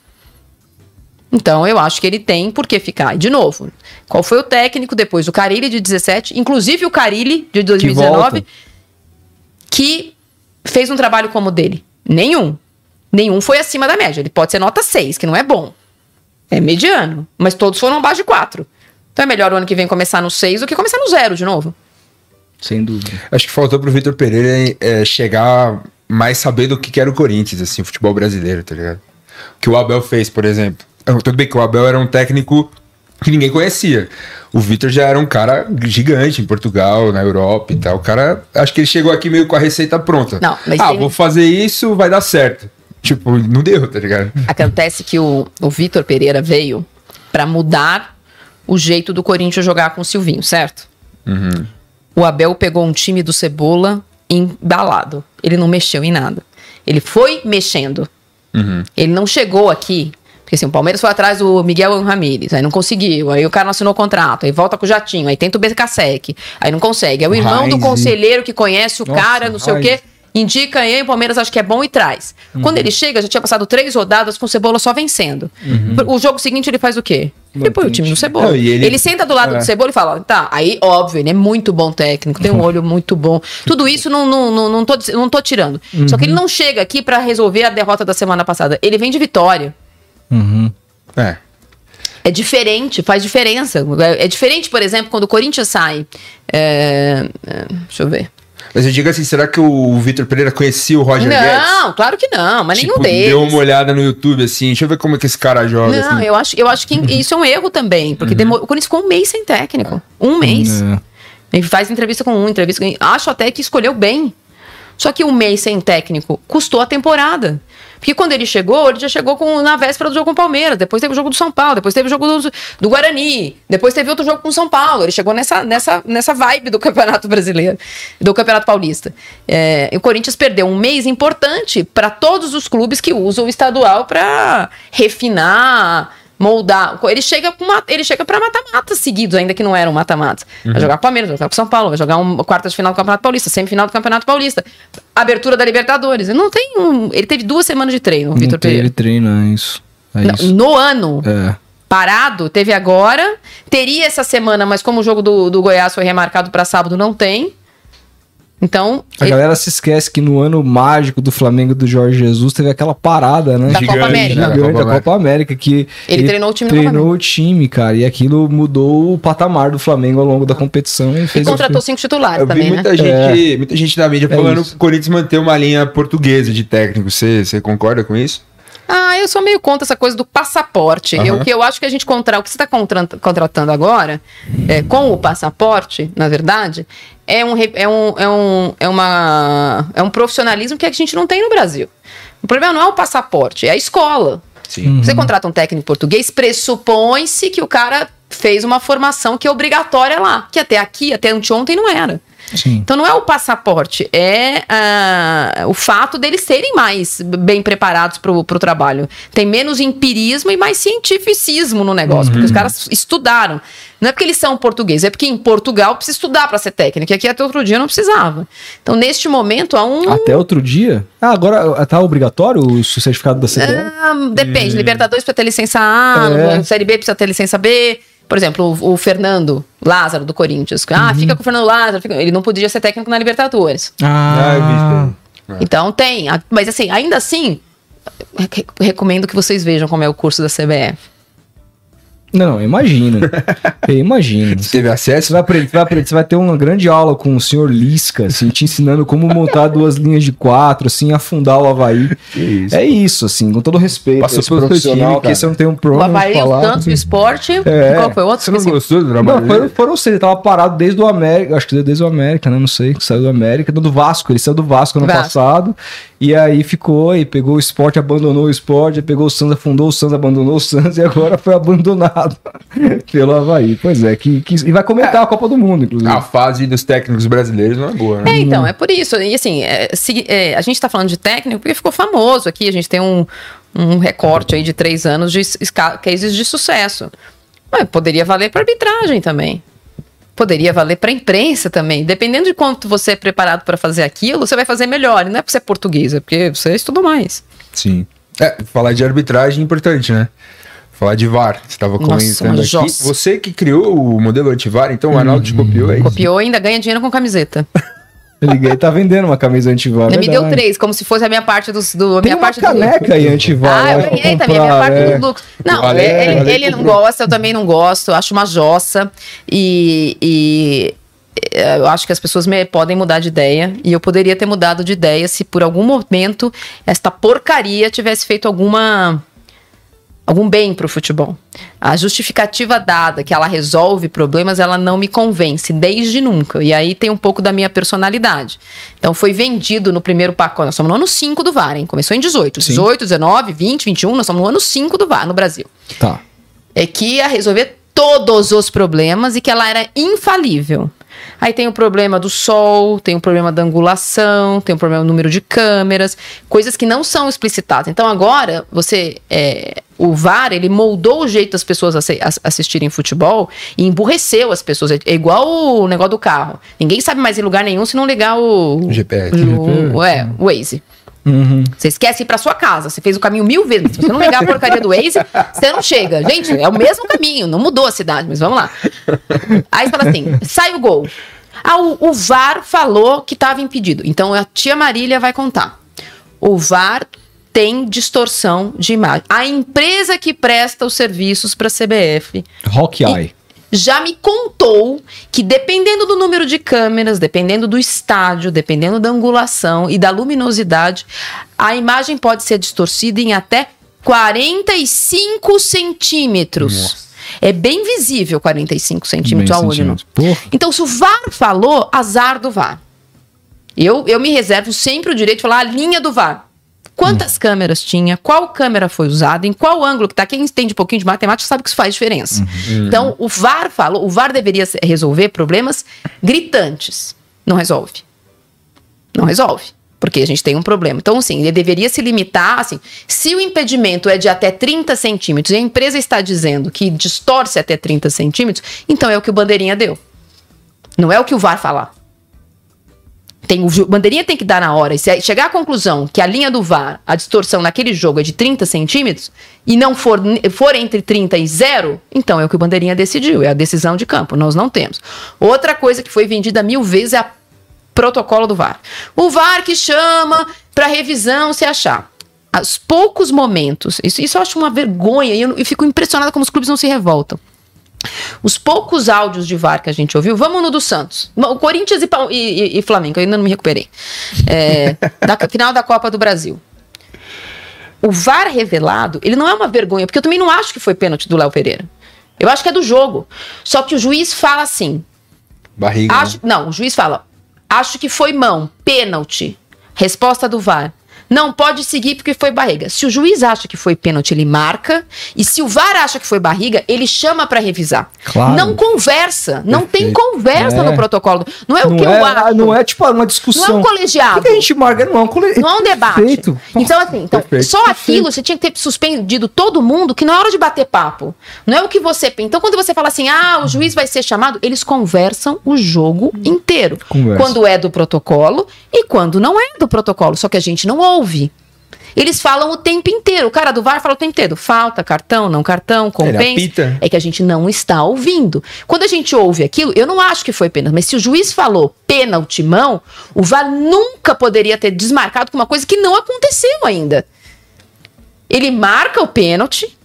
[SPEAKER 3] Então, eu acho que ele tem por que ficar. E, de novo, qual foi o técnico depois? O Carilli de 17, inclusive o Carilli de 2019, que, fez um trabalho como o dele. Nenhum. Nenhum foi acima da média. Ele pode ser nota 6, que não é bom. É mediano. Mas todos foram abaixo de 4. Então é melhor o ano que vem começar no 6 do que começar no 0 de novo.
[SPEAKER 1] Sem dúvida.
[SPEAKER 2] Acho que faltou pro Vitor Pereira é, chegar mais sabendo o que que era o Corinthians, assim, o futebol brasileiro, tá ligado? O que o Abel fez, por exemplo. Tudo bem que o Abel era um técnico que ninguém conhecia. O Vitor já era um cara gigante em Portugal, na Europa e tal. O cara, acho que ele chegou aqui meio com a receita pronta.
[SPEAKER 3] Não, mas
[SPEAKER 2] ah,
[SPEAKER 3] tem-
[SPEAKER 2] vou fazer isso, vai dar certo. Tipo, não deu, tá ligado?
[SPEAKER 3] Acontece que o, o Vitor Pereira veio pra mudar o jeito do Corinthians jogar com o Silvinho, certo? O Abel pegou um time do Cebola embalado. Ele não mexeu em nada. Ele foi mexendo. Ele não chegou aqui. Porque assim, o Palmeiras foi atrás do Miguel Ramírez, aí não conseguiu, aí o cara não assinou contrato, aí volta com o Jatinho, aí tenta o BKSEC, aí não consegue. É o irmão do conselheiro que conhece o
[SPEAKER 1] Nossa,
[SPEAKER 3] cara, não sei o quê, indica aí, o Palmeiras acha que é bom e traz. Quando ele chega, já tinha passado três rodadas com o Cebola só vencendo. O jogo seguinte ele faz o quê? Ele põe o time do Cebola.
[SPEAKER 2] Não,
[SPEAKER 3] ele...
[SPEAKER 2] ele-
[SPEAKER 3] senta do lado
[SPEAKER 2] É.
[SPEAKER 3] do Cebola e fala, tá, aí óbvio, ele é muito bom técnico, tem um (laughs) olho muito bom. Tudo isso não, não, não, não, tô, não tô tirando. Só que ele não chega aqui pra resolver a derrota da semana passada. Ele vem de vitória.
[SPEAKER 2] É.
[SPEAKER 3] É diferente, faz diferença. É, é diferente, por exemplo, quando o Corinthians sai. é, é, deixa eu ver.
[SPEAKER 2] Mas eu digo assim, será que o Vitor Pereira conhecia o Roger Guedes?
[SPEAKER 3] Não, claro que não, mas nenhum
[SPEAKER 2] Tipo,
[SPEAKER 3] deles.
[SPEAKER 2] Deu uma olhada no YouTube, assim, deixa eu ver como é que esse cara joga.
[SPEAKER 3] Não,
[SPEAKER 2] assim.
[SPEAKER 3] eu acho, eu acho que isso é um erro também, porque demorou, o Corinthians ficou um mês sem técnico. Um mês.
[SPEAKER 1] É.
[SPEAKER 3] Ele faz entrevista com um, entrevista com. Acho até que escolheu bem. Só que um mês sem técnico custou a temporada. Porque quando ele chegou, ele já chegou com, na véspera do jogo com o Palmeiras. Depois teve o jogo do São Paulo. Depois teve o jogo do, do Guarani. Depois teve outro jogo com o São Paulo. Ele chegou nessa, nessa, nessa vibe do (laughs) Campeonato Brasileiro, do Campeonato Paulista. É, e o Corinthians perdeu um mês importante para todos os clubes que usam o estadual para refinar, moldar. Ele chega com uma, ele chega mata-mata seguidos, ainda que não eram mata-matas. Vai jogar com o Palmeiras, vai jogar com o São Paulo, vai jogar uma quarta de final do Campeonato Paulista, semifinal do Campeonato Paulista, abertura da Libertadores. Ele não tem um, ele teve duas semanas de treino, o Vitor Pereira.
[SPEAKER 1] ele treina, é isso. É
[SPEAKER 3] No,
[SPEAKER 1] isso.
[SPEAKER 3] no ano
[SPEAKER 1] É.
[SPEAKER 3] parado, teve agora, teria essa semana, mas como o jogo do, do Goiás foi remarcado para sábado, não tem. Então,
[SPEAKER 1] A
[SPEAKER 3] ele-
[SPEAKER 1] galera se esquece que no ano mágico do Flamengo do Jorge Jesus teve aquela parada, né?
[SPEAKER 3] Da Copa América.
[SPEAKER 1] Gigante,
[SPEAKER 2] Da Copa
[SPEAKER 1] da Copa América, que
[SPEAKER 3] Ele treinou o time da
[SPEAKER 1] treinou o time, cara, e aquilo mudou o patamar do Flamengo ao longo da competição e
[SPEAKER 3] e contratou cinco titulares
[SPEAKER 2] Eu vi
[SPEAKER 3] também, né?
[SPEAKER 2] muita, gente, muita gente na mídia
[SPEAKER 1] É
[SPEAKER 2] falando
[SPEAKER 1] isso.
[SPEAKER 2] que o Corinthians manter uma linha portuguesa de técnico. Você você concorda com isso?
[SPEAKER 3] Ah, eu sou meio contra essa coisa do passaporte.
[SPEAKER 2] Aham.
[SPEAKER 3] Eu, o que eu acho que a gente contra, o que você está contratando agora, é, com o passaporte, na verdade, é um, é, um, é, um, é, uma, é um profissionalismo que a gente não tem no Brasil. O problema não é o passaporte, é a escola.
[SPEAKER 2] Sim.
[SPEAKER 3] Você contrata um técnico português, pressupõe-se que o cara fez uma formação que é obrigatória lá, que até aqui, até anteontem não era.
[SPEAKER 1] Sim.
[SPEAKER 3] Então não é o passaporte, é ah, o fato deles serem mais bem preparados para o trabalho. Tem menos empirismo e mais cientificismo no negócio, porque os caras estudaram. Não é porque eles são portugueses, é porque em Portugal precisa estudar para ser técnico, e aqui até outro dia não precisava. Então neste momento há um.
[SPEAKER 1] Até outro dia? Ah, agora tá obrigatório o certificado da CBF?
[SPEAKER 3] Ah, depende, Libertadores precisa ter licença A,
[SPEAKER 1] É.
[SPEAKER 3] Série B precisa ter licença B. Por exemplo, o, o Fernando Lázaro do Corinthians. Ah, fica com o Fernando Lázaro. fica- Ele não podia ser técnico na Libertadores.
[SPEAKER 2] Ah, isso aí.
[SPEAKER 3] Então tem. Mas assim, ainda assim, re- recomendo que vocês vejam como é o curso da CBF.
[SPEAKER 1] Não, eu imagino. (laughs) Eu imagino.
[SPEAKER 2] Você teve
[SPEAKER 1] Você
[SPEAKER 2] acesso?
[SPEAKER 1] vai, aprender, você, vai aprender- você vai ter uma grande aula com o senhor Lisca, assim, te ensinando como montar (laughs) duas linhas de quatro, assim, afundar o Havaí.
[SPEAKER 2] Que isso.
[SPEAKER 1] É isso, assim, com todo respeito.
[SPEAKER 2] Passou pelo seu
[SPEAKER 1] profissional,
[SPEAKER 2] time,
[SPEAKER 1] que você não tem um
[SPEAKER 3] O
[SPEAKER 1] problema de
[SPEAKER 3] Havaí, o
[SPEAKER 1] falar.
[SPEAKER 3] Santos, o Esporte.
[SPEAKER 1] É.
[SPEAKER 3] E qual foi o outro?
[SPEAKER 2] Você não
[SPEAKER 3] Esqueci.
[SPEAKER 2] gostou do trabalho
[SPEAKER 1] Não, foram, foram vocês, ele tava parado desde o América, acho que desde o América, né? Não sei, saiu do América, do Vasco, ele saiu do Vasco ano
[SPEAKER 3] Vasco.
[SPEAKER 1] passado, e aí ficou, e pegou o esporte, abandonou o esporte, pegou o Santos, afundou o Santos, abandonou o Santos, (laughs) e agora foi abandonado (laughs) pelo Havaí. Pois é, que, que- e vai comentar a Copa do Mundo, inclusive.
[SPEAKER 2] A fase dos técnicos brasileiros não é boa, né?
[SPEAKER 3] É, então, é por isso. E assim, é, se- é, a gente tá falando de técnico porque ficou famoso aqui. A gente tem um, um recorte aí de três anos de cases de sucesso. Mas poderia valer para arbitragem também. Poderia valer para imprensa também. Dependendo de quanto você é preparado para fazer aquilo, você vai fazer melhor. E não é porque você é português, é porque você estudou mais.
[SPEAKER 2] Sim. É, falar de arbitragem é importante, né? Falar de VAR. Você estava comentando aqui.
[SPEAKER 3] jossa.
[SPEAKER 2] Você que criou o modelo anti-VAR, então o Arnaldo te copiou, é isso?
[SPEAKER 3] Copiou e ainda ganha dinheiro com camiseta. (laughs)
[SPEAKER 1] Ele ganha- tá vendendo uma camisa antivar.
[SPEAKER 3] Ele me deu três, como se fosse a minha parte dos, do.
[SPEAKER 1] Tem
[SPEAKER 3] minha parte do-
[SPEAKER 1] caneca aí antivar.
[SPEAKER 3] Ah, eu ganhei também, a minha parte
[SPEAKER 1] é.
[SPEAKER 3] dos lucros. Não,
[SPEAKER 2] O Ale-
[SPEAKER 3] ele,
[SPEAKER 2] o Ale
[SPEAKER 3] ele não gosta, eu também não gosto, eu acho uma jossa. E, e é, eu acho que as pessoas me- podem mudar de ideia e eu poderia ter mudado de ideia se por algum momento esta porcaria tivesse feito alguma algum bem pro futebol. A justificativa dada que ela resolve problemas, ela não me convence desde nunca. E aí tem um pouco da minha personalidade. Então foi vendido no primeiro pacote. Nós estamos no ano 5 do VAR, hein? Começou em 18.
[SPEAKER 1] Sim.
[SPEAKER 3] 18, 19, 20, 21, nós estamos no ano 5 do VAR no Brasil
[SPEAKER 1] Tá.
[SPEAKER 3] é que ia resolver todos os problemas e que ela era infalível. Aí tem o problema do sol, tem o problema da angulação, tem o problema do número de câmeras, coisas que não são explicitadas. Então agora você é, o VAR ele moldou o jeito das pessoas assi- ass- assistirem futebol e emburreceu as pessoas. É é igual o negócio do carro. Ninguém sabe mais em lugar nenhum se não ligar o
[SPEAKER 2] GPS.
[SPEAKER 3] o, o, é, o Waze.
[SPEAKER 1] Uhum.
[SPEAKER 3] Você esquece ir pra sua casa. Você fez o caminho mil vezes. Se você não ligar a porcaria do Waze, você não chega. Gente, é o mesmo caminho. Não mudou a cidade, mas vamos lá. Aí você fala assim: sai o gol. Ah, o, o VAR falou que estava impedido. Então a tia Marília vai contar. O VAR tem distorção de imagem. A empresa que presta os serviços para a CBF
[SPEAKER 1] Hawkeye.
[SPEAKER 3] já me contou que dependendo do número de câmeras, dependendo do estádio, dependendo da angulação e da luminosidade, a imagem pode ser distorcida em até 45 centímetros. É bem visível 45 centímetros
[SPEAKER 1] Bem
[SPEAKER 3] ao olho. Então, se o VAR falou, azar do VAR. Eu, eu me reservo sempre o direito de falar a linha do VAR. Quantas câmeras tinha? Qual câmera foi usada? Em qual ângulo que tá? Quem entende um pouquinho de matemática sabe que isso faz diferença. Então, o VAR falou, o VAR deveria resolver problemas gritantes. Não resolve. Não resolve. Porque a gente tem um problema. Então, assim, ele deveria se limitar, assim, se o impedimento é de até 30 centímetros e a empresa está dizendo que distorce até 30 centímetros, então é o que o Bandeirinha deu. Não é o que o VAR falar. Tem, o bandeirinha tem que dar na hora. E se chegar à conclusão que a linha do VAR, a distorção naquele jogo é de 30 centímetros, e não for, for entre 30 e 0, então é o que o bandeirinha decidiu. É a decisão de campo. Nós não temos. Outra coisa que foi vendida mil vezes é a protocolo do VAR. O VAR que chama para revisão se achar. Aos poucos momentos, isso, isso eu acho uma vergonha e eu, eu fico impressionada como os clubes não se revoltam. Os poucos áudios de VAR que a gente ouviu, vamos no do Santos. O Corinthians e, e- e- e Flamengo, eu ainda não me recuperei. É, (laughs) da final da Copa do Brasil. O VAR revelado, ele não é uma vergonha, porque eu também não acho que foi pênalti do Léo Pereira. Eu acho que é do jogo. Só que o juiz fala assim:
[SPEAKER 2] Barriga.
[SPEAKER 3] Acho, não, o juiz fala: acho que foi mão, pênalti. Resposta do VAR. Não pode seguir porque foi barriga. Se o juiz acha que foi pênalti, ele marca. E se o VAR acha que foi barriga, ele chama pra revisar.
[SPEAKER 1] Claro.
[SPEAKER 3] Não conversa. Não tem
[SPEAKER 2] Perfeito.
[SPEAKER 3] conversa
[SPEAKER 1] É.
[SPEAKER 3] no protocolo. Não é o
[SPEAKER 1] Não
[SPEAKER 3] que eu
[SPEAKER 1] é,
[SPEAKER 3] acho.
[SPEAKER 1] não é tipo uma discussão.
[SPEAKER 3] Não é um
[SPEAKER 1] O
[SPEAKER 3] colegiado.
[SPEAKER 1] que, que a gente marca? Não é um colegiado.
[SPEAKER 3] Não é um debate.
[SPEAKER 1] Perfeito.
[SPEAKER 3] Então, assim, então,
[SPEAKER 2] perfeito,
[SPEAKER 3] só aquilo você tinha que ter suspendido todo mundo, que na hora de bater papo, não é o que você pensa. Então, quando você fala assim, ah, o juiz vai ser chamado, eles conversam o jogo inteiro.
[SPEAKER 1] Conversa.
[SPEAKER 3] Quando é do protocolo e quando não é do protocolo. Só que a gente não ouve. Eles falam o tempo inteiro. O cara do VAR fala o tempo inteiro. Falta, cartão, não cartão, compensa. É que a gente não está ouvindo. Quando a gente ouve aquilo, eu não acho que foi pênalti, mas se o juiz falou pênalti mão, o VAR nunca poderia ter desmarcado com uma coisa que não aconteceu ainda. Ele marca o pênalti,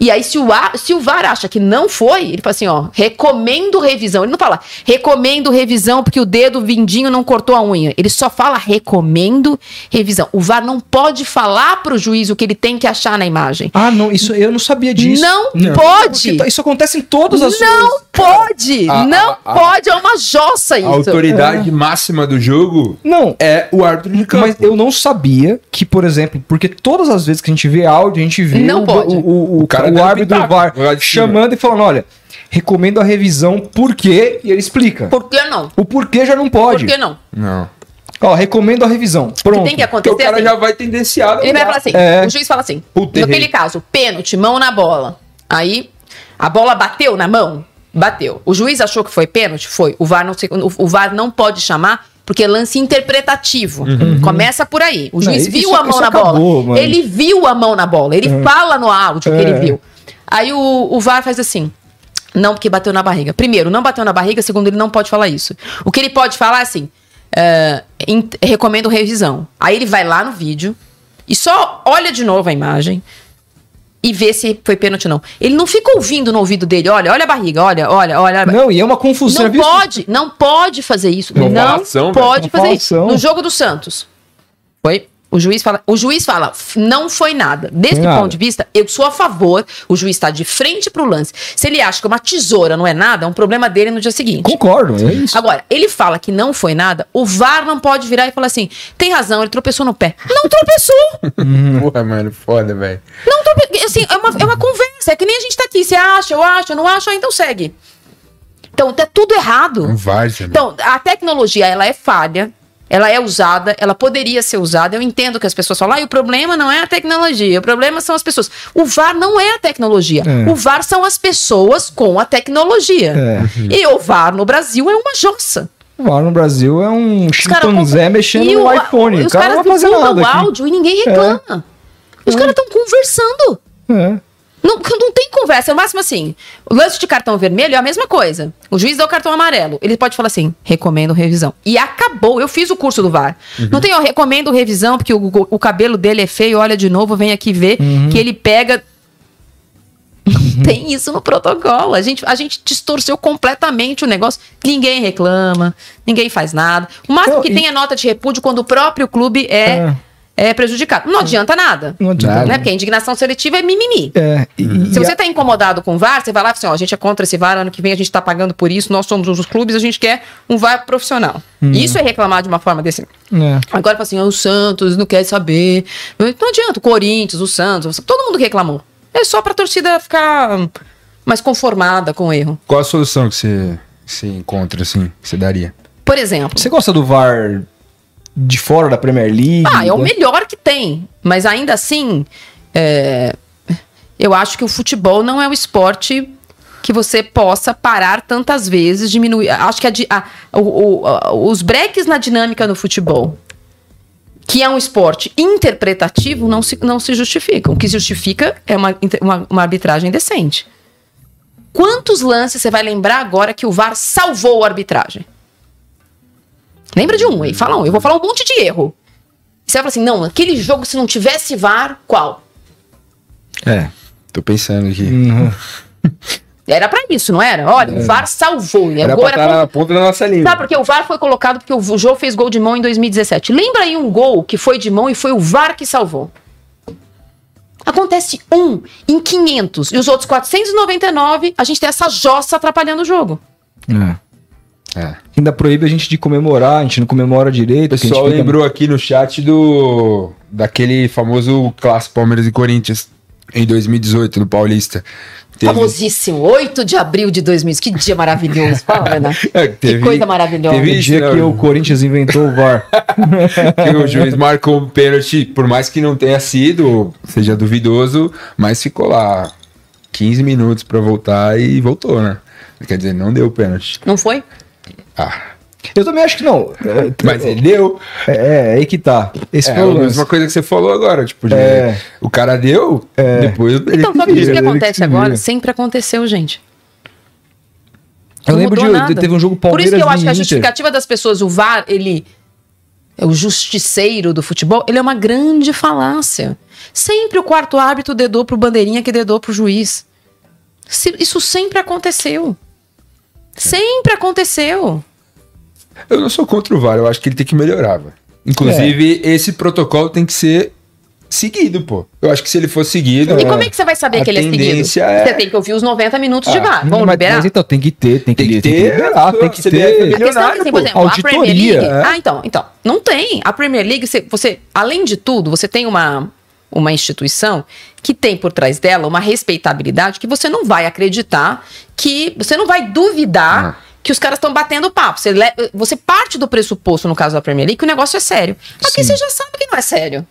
[SPEAKER 3] e aí se o, A- se o VAR acha que não foi, ele fala assim, ó, recomendo revisão. Ele não fala, recomendo revisão porque o dedo vindinho não cortou a unha. Ele só fala, recomendo revisão. O VAR não pode falar pro juiz o que ele tem que achar na imagem.
[SPEAKER 1] Ah, não, isso eu não sabia disso.
[SPEAKER 3] Não,
[SPEAKER 2] Não.
[SPEAKER 3] pode!
[SPEAKER 1] Porque Isso acontece em todas as
[SPEAKER 3] Não pode!
[SPEAKER 2] a-
[SPEAKER 3] não
[SPEAKER 2] a- a-
[SPEAKER 3] pode! É uma jossa
[SPEAKER 2] A
[SPEAKER 3] isso.
[SPEAKER 2] autoridade máxima do jogo
[SPEAKER 1] Não,
[SPEAKER 2] é o árbitro de campo.
[SPEAKER 1] mas eu não sabia que, por exemplo, porque todas as vezes que a gente vê áudio, a gente vê
[SPEAKER 3] Não
[SPEAKER 1] o,
[SPEAKER 3] pode.
[SPEAKER 1] o, o, o,
[SPEAKER 2] cara
[SPEAKER 1] o árbitro do VAR chamando e falando, olha, recomendo a revisão por quê, e ele explica.
[SPEAKER 3] Por que não?
[SPEAKER 1] O porquê já não
[SPEAKER 3] Por
[SPEAKER 1] pode.
[SPEAKER 3] que não?
[SPEAKER 2] Não.
[SPEAKER 1] Ó, recomendo a revisão. Pronto.
[SPEAKER 3] Tem que
[SPEAKER 2] Porque
[SPEAKER 3] acontecer
[SPEAKER 2] o cara
[SPEAKER 3] assim.
[SPEAKER 2] já vai tendenciado.
[SPEAKER 3] Ele vai falar assim,
[SPEAKER 1] É.
[SPEAKER 3] o juiz fala assim,
[SPEAKER 2] Puta,
[SPEAKER 3] naquele
[SPEAKER 2] errei.
[SPEAKER 3] caso, pênalti, mão na bola. Aí, a bola bateu na mão? Bateu. O juiz achou que foi pênalti? Foi. O VAR não, se- o, o VAR não pode chamar porque é lance interpretativo. Começa por aí. O juiz
[SPEAKER 1] Não,
[SPEAKER 3] viu
[SPEAKER 1] isso-
[SPEAKER 3] a mão na
[SPEAKER 1] acabou,
[SPEAKER 3] bola.
[SPEAKER 1] mano.
[SPEAKER 3] Ele viu a mão na bola. Ele fala no áudio que
[SPEAKER 1] É.
[SPEAKER 3] ele viu. Aí o, o VAR faz assim. Não, porque bateu na barriga. Primeiro, não bateu na barriga. Segundo, ele não pode falar isso. O que ele pode falar é assim: é, em- recomendo revisão. Aí ele vai lá no vídeo e só olha de novo a imagem e ver se foi pênalti ou não. Ele não fica ouvindo no ouvido dele, olha, olha a barriga, olha, olha, olha.
[SPEAKER 1] Não, e é uma confusão.
[SPEAKER 3] Não pode, não pode fazer isso.
[SPEAKER 2] Uma
[SPEAKER 3] não
[SPEAKER 2] falação,
[SPEAKER 3] pode fazer isso. No jogo do Santos. Foi. O juiz fala, o juiz fala, "F- não foi nada. Desse
[SPEAKER 1] nada.
[SPEAKER 3] ponto de vista, eu sou a favor. O juiz está de frente pro lance. Se ele acha que uma tesoura não é nada, é um problema dele no dia seguinte.
[SPEAKER 1] Concordo, é isso.
[SPEAKER 3] Agora, ele fala que não foi nada, o VAR não pode virar e falar assim: tem razão, ele tropeçou no pé. Não tropeçou! (laughs)
[SPEAKER 2] Porra, mano, foda, velho.
[SPEAKER 3] Não trope... Assim, é uma, é uma conversa. É que nem a gente tá aqui. Você acha, eu acho, eu não acho, então segue. Então, tá tudo errado.
[SPEAKER 2] Não vai.
[SPEAKER 3] Então, a tecnologia, ela é falha, ela é usada, ela poderia ser usada. Eu entendo que as pessoas falam, ah, e o problema não é a tecnologia, o problema são as pessoas. O VAR não é a tecnologia.
[SPEAKER 1] É.
[SPEAKER 3] O VAR são as pessoas com a tecnologia.
[SPEAKER 1] É.
[SPEAKER 3] E o VAR no Brasil é uma jossa.
[SPEAKER 1] Lá no Brasil é um chimpanzé
[SPEAKER 3] confundem.
[SPEAKER 1] mexendo
[SPEAKER 3] E
[SPEAKER 1] no
[SPEAKER 3] o-
[SPEAKER 1] iPhone.
[SPEAKER 3] e
[SPEAKER 1] O
[SPEAKER 3] Os
[SPEAKER 1] cara não
[SPEAKER 3] caras
[SPEAKER 1] vai fazer
[SPEAKER 3] divulgam
[SPEAKER 1] nada
[SPEAKER 3] o
[SPEAKER 1] aqui.
[SPEAKER 3] áudio e ninguém reclama. Os caras estão conversando.
[SPEAKER 1] É.
[SPEAKER 3] Não, não tem conversa. É o máximo assim. O lance de cartão vermelho é a mesma coisa. O juiz dá o cartão amarelo. Ele pode falar assim: recomendo revisão. E acabou. Eu fiz o curso do VAR. Não tem, eu recomendo revisão, porque o, o- cabelo dele é feio, olha de novo, vem aqui ver que ele pega. Não (laughs) tem isso no protocolo. A gente, a gente distorceu completamente o negócio. Ninguém reclama, ninguém faz nada. O máximo que
[SPEAKER 1] e-
[SPEAKER 3] tem é nota de repúdio quando o próprio clube é, é. Prejudicado. Não adianta nada.
[SPEAKER 1] Não adianta.
[SPEAKER 2] Nada.
[SPEAKER 3] Né? Porque a indignação seletiva é mimimi.
[SPEAKER 1] É, e-
[SPEAKER 3] Se
[SPEAKER 1] e
[SPEAKER 3] você
[SPEAKER 1] a-
[SPEAKER 3] tá incomodado com o VAR, você vai lá e fala assim, ó, a gente é contra esse VAR, ano que vem a gente tá pagando por isso, nós somos os clubes, a gente quer um VAR profissional. Isso é reclamar de uma forma desse.
[SPEAKER 1] é.
[SPEAKER 3] Agora fala assim, ó, o Santos não quer saber. Não adianta, o Corinthians, o Santos, todo mundo reclamou. É só pra torcida ficar hum, mais conformada com o erro.
[SPEAKER 2] Qual a solução que você, você encontra, assim, que você daria?
[SPEAKER 3] Por exemplo,
[SPEAKER 1] Você gosta do VAR de fora da Premier League?
[SPEAKER 3] ah, é o
[SPEAKER 1] Gosta-
[SPEAKER 3] melhor que tem, mas ainda assim, é, eu acho que o futebol não é o esporte que você possa parar tantas vezes, diminuir. Acho que a a- o- o- os breaks na dinâmica no futebol, que é um esporte interpretativo, não se, não se justificam. O que justifica é uma, uma, uma arbitragem decente. Quantos lances você vai lembrar agora que o VAR salvou a arbitragem? Lembra de um aí? Fala um. Eu vou falar um monte de erro. Você vai falar assim, não, aquele jogo, se não tivesse VAR, qual?
[SPEAKER 2] É, tô pensando aqui.
[SPEAKER 1] Uhum.
[SPEAKER 3] Era pra isso, não era? Olha, o VAR salvou. né?
[SPEAKER 2] Era
[SPEAKER 3] gol
[SPEAKER 2] pra estar
[SPEAKER 3] contra-
[SPEAKER 2] na ponta da nossa língua.
[SPEAKER 3] Sabe, porque o VAR foi colocado porque o Jô fez gol de mão em 2017. Lembra aí um gol que foi de mão e foi o VAR que salvou? Acontece um em 500 e os outros 499, a gente tem essa jossa atrapalhando o jogo.
[SPEAKER 1] É.
[SPEAKER 2] É.
[SPEAKER 1] Ainda proíbe a gente de comemorar, a gente não comemora direito.
[SPEAKER 2] O
[SPEAKER 1] que a gente
[SPEAKER 2] pessoal
[SPEAKER 1] fica-
[SPEAKER 2] lembrou aqui no chat do daquele famoso clássico Palmeiras e Corinthians em 2018 no Paulista. Teve-
[SPEAKER 3] Famosíssimo, 8 de abril de 2000. Que dia maravilhoso. (laughs) Fala, Renato.
[SPEAKER 2] É,
[SPEAKER 3] Que
[SPEAKER 2] teve-
[SPEAKER 3] coisa maravilhosa.
[SPEAKER 2] teve
[SPEAKER 1] O
[SPEAKER 2] isso,
[SPEAKER 1] dia
[SPEAKER 2] né,
[SPEAKER 1] que
[SPEAKER 2] o-
[SPEAKER 1] o Corinthians inventou o VAR. (laughs)
[SPEAKER 2] que o juiz marcou um pênalti, por mais que não tenha sido, seja duvidoso, mas ficou lá 15 minutos pra voltar e voltou, né? Quer dizer, não deu o pênalti.
[SPEAKER 3] Não foi?
[SPEAKER 2] Ah,
[SPEAKER 1] Eu também acho que não. (laughs) É,
[SPEAKER 2] mas ele deu.
[SPEAKER 1] É, é aí que tá. Esse
[SPEAKER 2] É
[SPEAKER 1] foi
[SPEAKER 2] a
[SPEAKER 1] o lance.
[SPEAKER 2] mesma coisa que você falou agora, tipo, de-
[SPEAKER 1] É.
[SPEAKER 2] o cara deu, depois ele
[SPEAKER 3] Então,
[SPEAKER 2] vira.
[SPEAKER 3] isso que
[SPEAKER 1] ele
[SPEAKER 3] acontece
[SPEAKER 1] que
[SPEAKER 3] agora sempre aconteceu, gente.
[SPEAKER 1] Eu
[SPEAKER 3] Não
[SPEAKER 1] lembro de,
[SPEAKER 3] nada.
[SPEAKER 1] teve um jogo
[SPEAKER 3] Por
[SPEAKER 1] Palmeiras
[SPEAKER 3] isso que eu acho que a justificativa das pessoas, o VAR, ele é o justiceiro do futebol, ele é uma grande falácia. Sempre o quarto árbitro dedou pro bandeirinha que dedou pro juiz. Isso sempre aconteceu. Sempre aconteceu.
[SPEAKER 2] Eu não sou contra o VAR, eu acho que ele tem que melhorar, velho. Inclusive, esse protocolo tem que ser seguido, pô. Eu acho que se ele for seguido.
[SPEAKER 3] E como é que você vai saber que ele é seguido?
[SPEAKER 2] é-
[SPEAKER 3] Você tem que ouvir os 90 minutos de
[SPEAKER 2] Ah,
[SPEAKER 3] VAR. Vamos
[SPEAKER 1] mas,
[SPEAKER 3] liberar?
[SPEAKER 1] mas então tem que ter, tem que,
[SPEAKER 2] Tem que
[SPEAKER 1] tem que
[SPEAKER 2] ter,
[SPEAKER 1] liberar, tem que ter.
[SPEAKER 3] A questão é que, assim, por exemplo, a Premier
[SPEAKER 1] Auditoria,
[SPEAKER 3] League.
[SPEAKER 1] é.
[SPEAKER 3] Ah, então, então. Não tem. A Premier League, você, você, além de tudo, você tem uma, uma instituição que tem por trás dela uma respeitabilidade que você não vai acreditar, que você não vai duvidar. Que os caras estão batendo papo. Você, le- você parte do pressuposto, no caso da Premier League, que o negócio é sério. Aqui
[SPEAKER 1] Sim.
[SPEAKER 3] você já sabe que não é sério.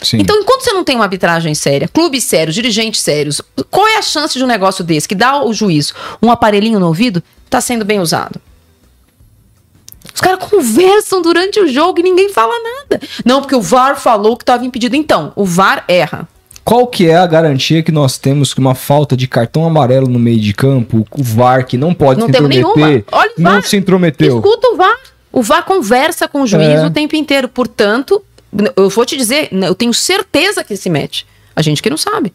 [SPEAKER 1] Sim.
[SPEAKER 3] Então, enquanto você não tem uma arbitragem séria, clubes sérios, dirigentes sérios, qual é a chance de um negócio desse que dá ao juiz um aparelhinho no ouvido tá sendo bem usado? Os caras conversam durante o jogo e ninguém fala nada. Não, porque o VAR falou que estava impedido. Então, o VAR erra.
[SPEAKER 1] Qual que é a garantia que nós temos que uma falta de cartão amarelo no meio de campo, o VAR que não pode
[SPEAKER 3] Não
[SPEAKER 1] se intrometer,
[SPEAKER 3] nenhuma. Olha o
[SPEAKER 1] não
[SPEAKER 3] VAR.
[SPEAKER 1] se intrometeu?
[SPEAKER 3] Escuta o VAR. O VAR conversa com o juiz
[SPEAKER 1] É.
[SPEAKER 3] o tempo inteiro. Portanto, eu vou te dizer, eu tenho certeza que se mete. A gente que não sabe.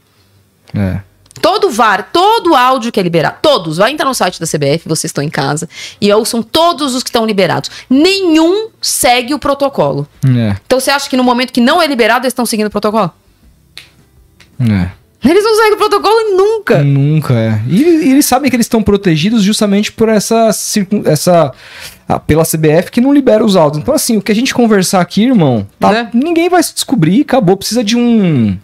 [SPEAKER 1] É.
[SPEAKER 3] Todo VAR, todo áudio que é liberado, todos, vai entrar no site da CBF, vocês estão em casa, e ouçam todos os que estão liberados. Nenhum segue o protocolo.
[SPEAKER 1] É.
[SPEAKER 3] Então você acha que no momento que não é liberado, eles estão seguindo o protocolo?
[SPEAKER 1] É.
[SPEAKER 3] Eles não seguem o protocolo nunca.
[SPEAKER 1] Nunca, é. E, e eles sabem que eles estão protegidos justamente por essa, circun- essa pela CBF que não libera os áudios. Então, assim, o que a gente conversar aqui, irmão, tá-
[SPEAKER 3] É.
[SPEAKER 1] ninguém vai se descobrir, acabou. Precisa de um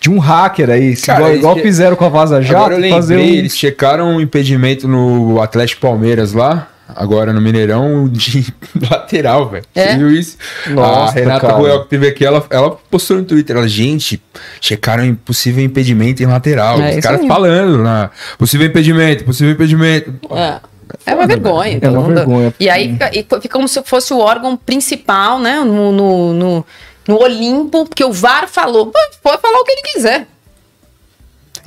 [SPEAKER 1] de um hacker aí,
[SPEAKER 2] Cara,
[SPEAKER 1] igual, igual
[SPEAKER 2] che-
[SPEAKER 1] fizeram com a Vaza Jato,
[SPEAKER 2] Agora eu lembrei,
[SPEAKER 1] fazer um...
[SPEAKER 2] eles checaram um impedimento no Atlético Palmeiras lá, agora no Mineirão, (laughs) de lateral, velho.
[SPEAKER 3] É?
[SPEAKER 2] Você viu isso?
[SPEAKER 1] Nossa,
[SPEAKER 2] a Renata. Royal que teve aqui, ela, ela postou no Twitter, ela, gente, checaram um possível impedimento em lateral.
[SPEAKER 3] É
[SPEAKER 2] Os caras
[SPEAKER 3] aí.
[SPEAKER 2] falando lá, possível impedimento, possível impedimento.
[SPEAKER 3] É. É uma vergonha.
[SPEAKER 1] É uma
[SPEAKER 3] dá-
[SPEAKER 1] vergonha.
[SPEAKER 3] E aí fica, e fica como se fosse o órgão principal, né? No, no, no, no Olimpo, porque o VAR falou. Pode falar o que ele quiser.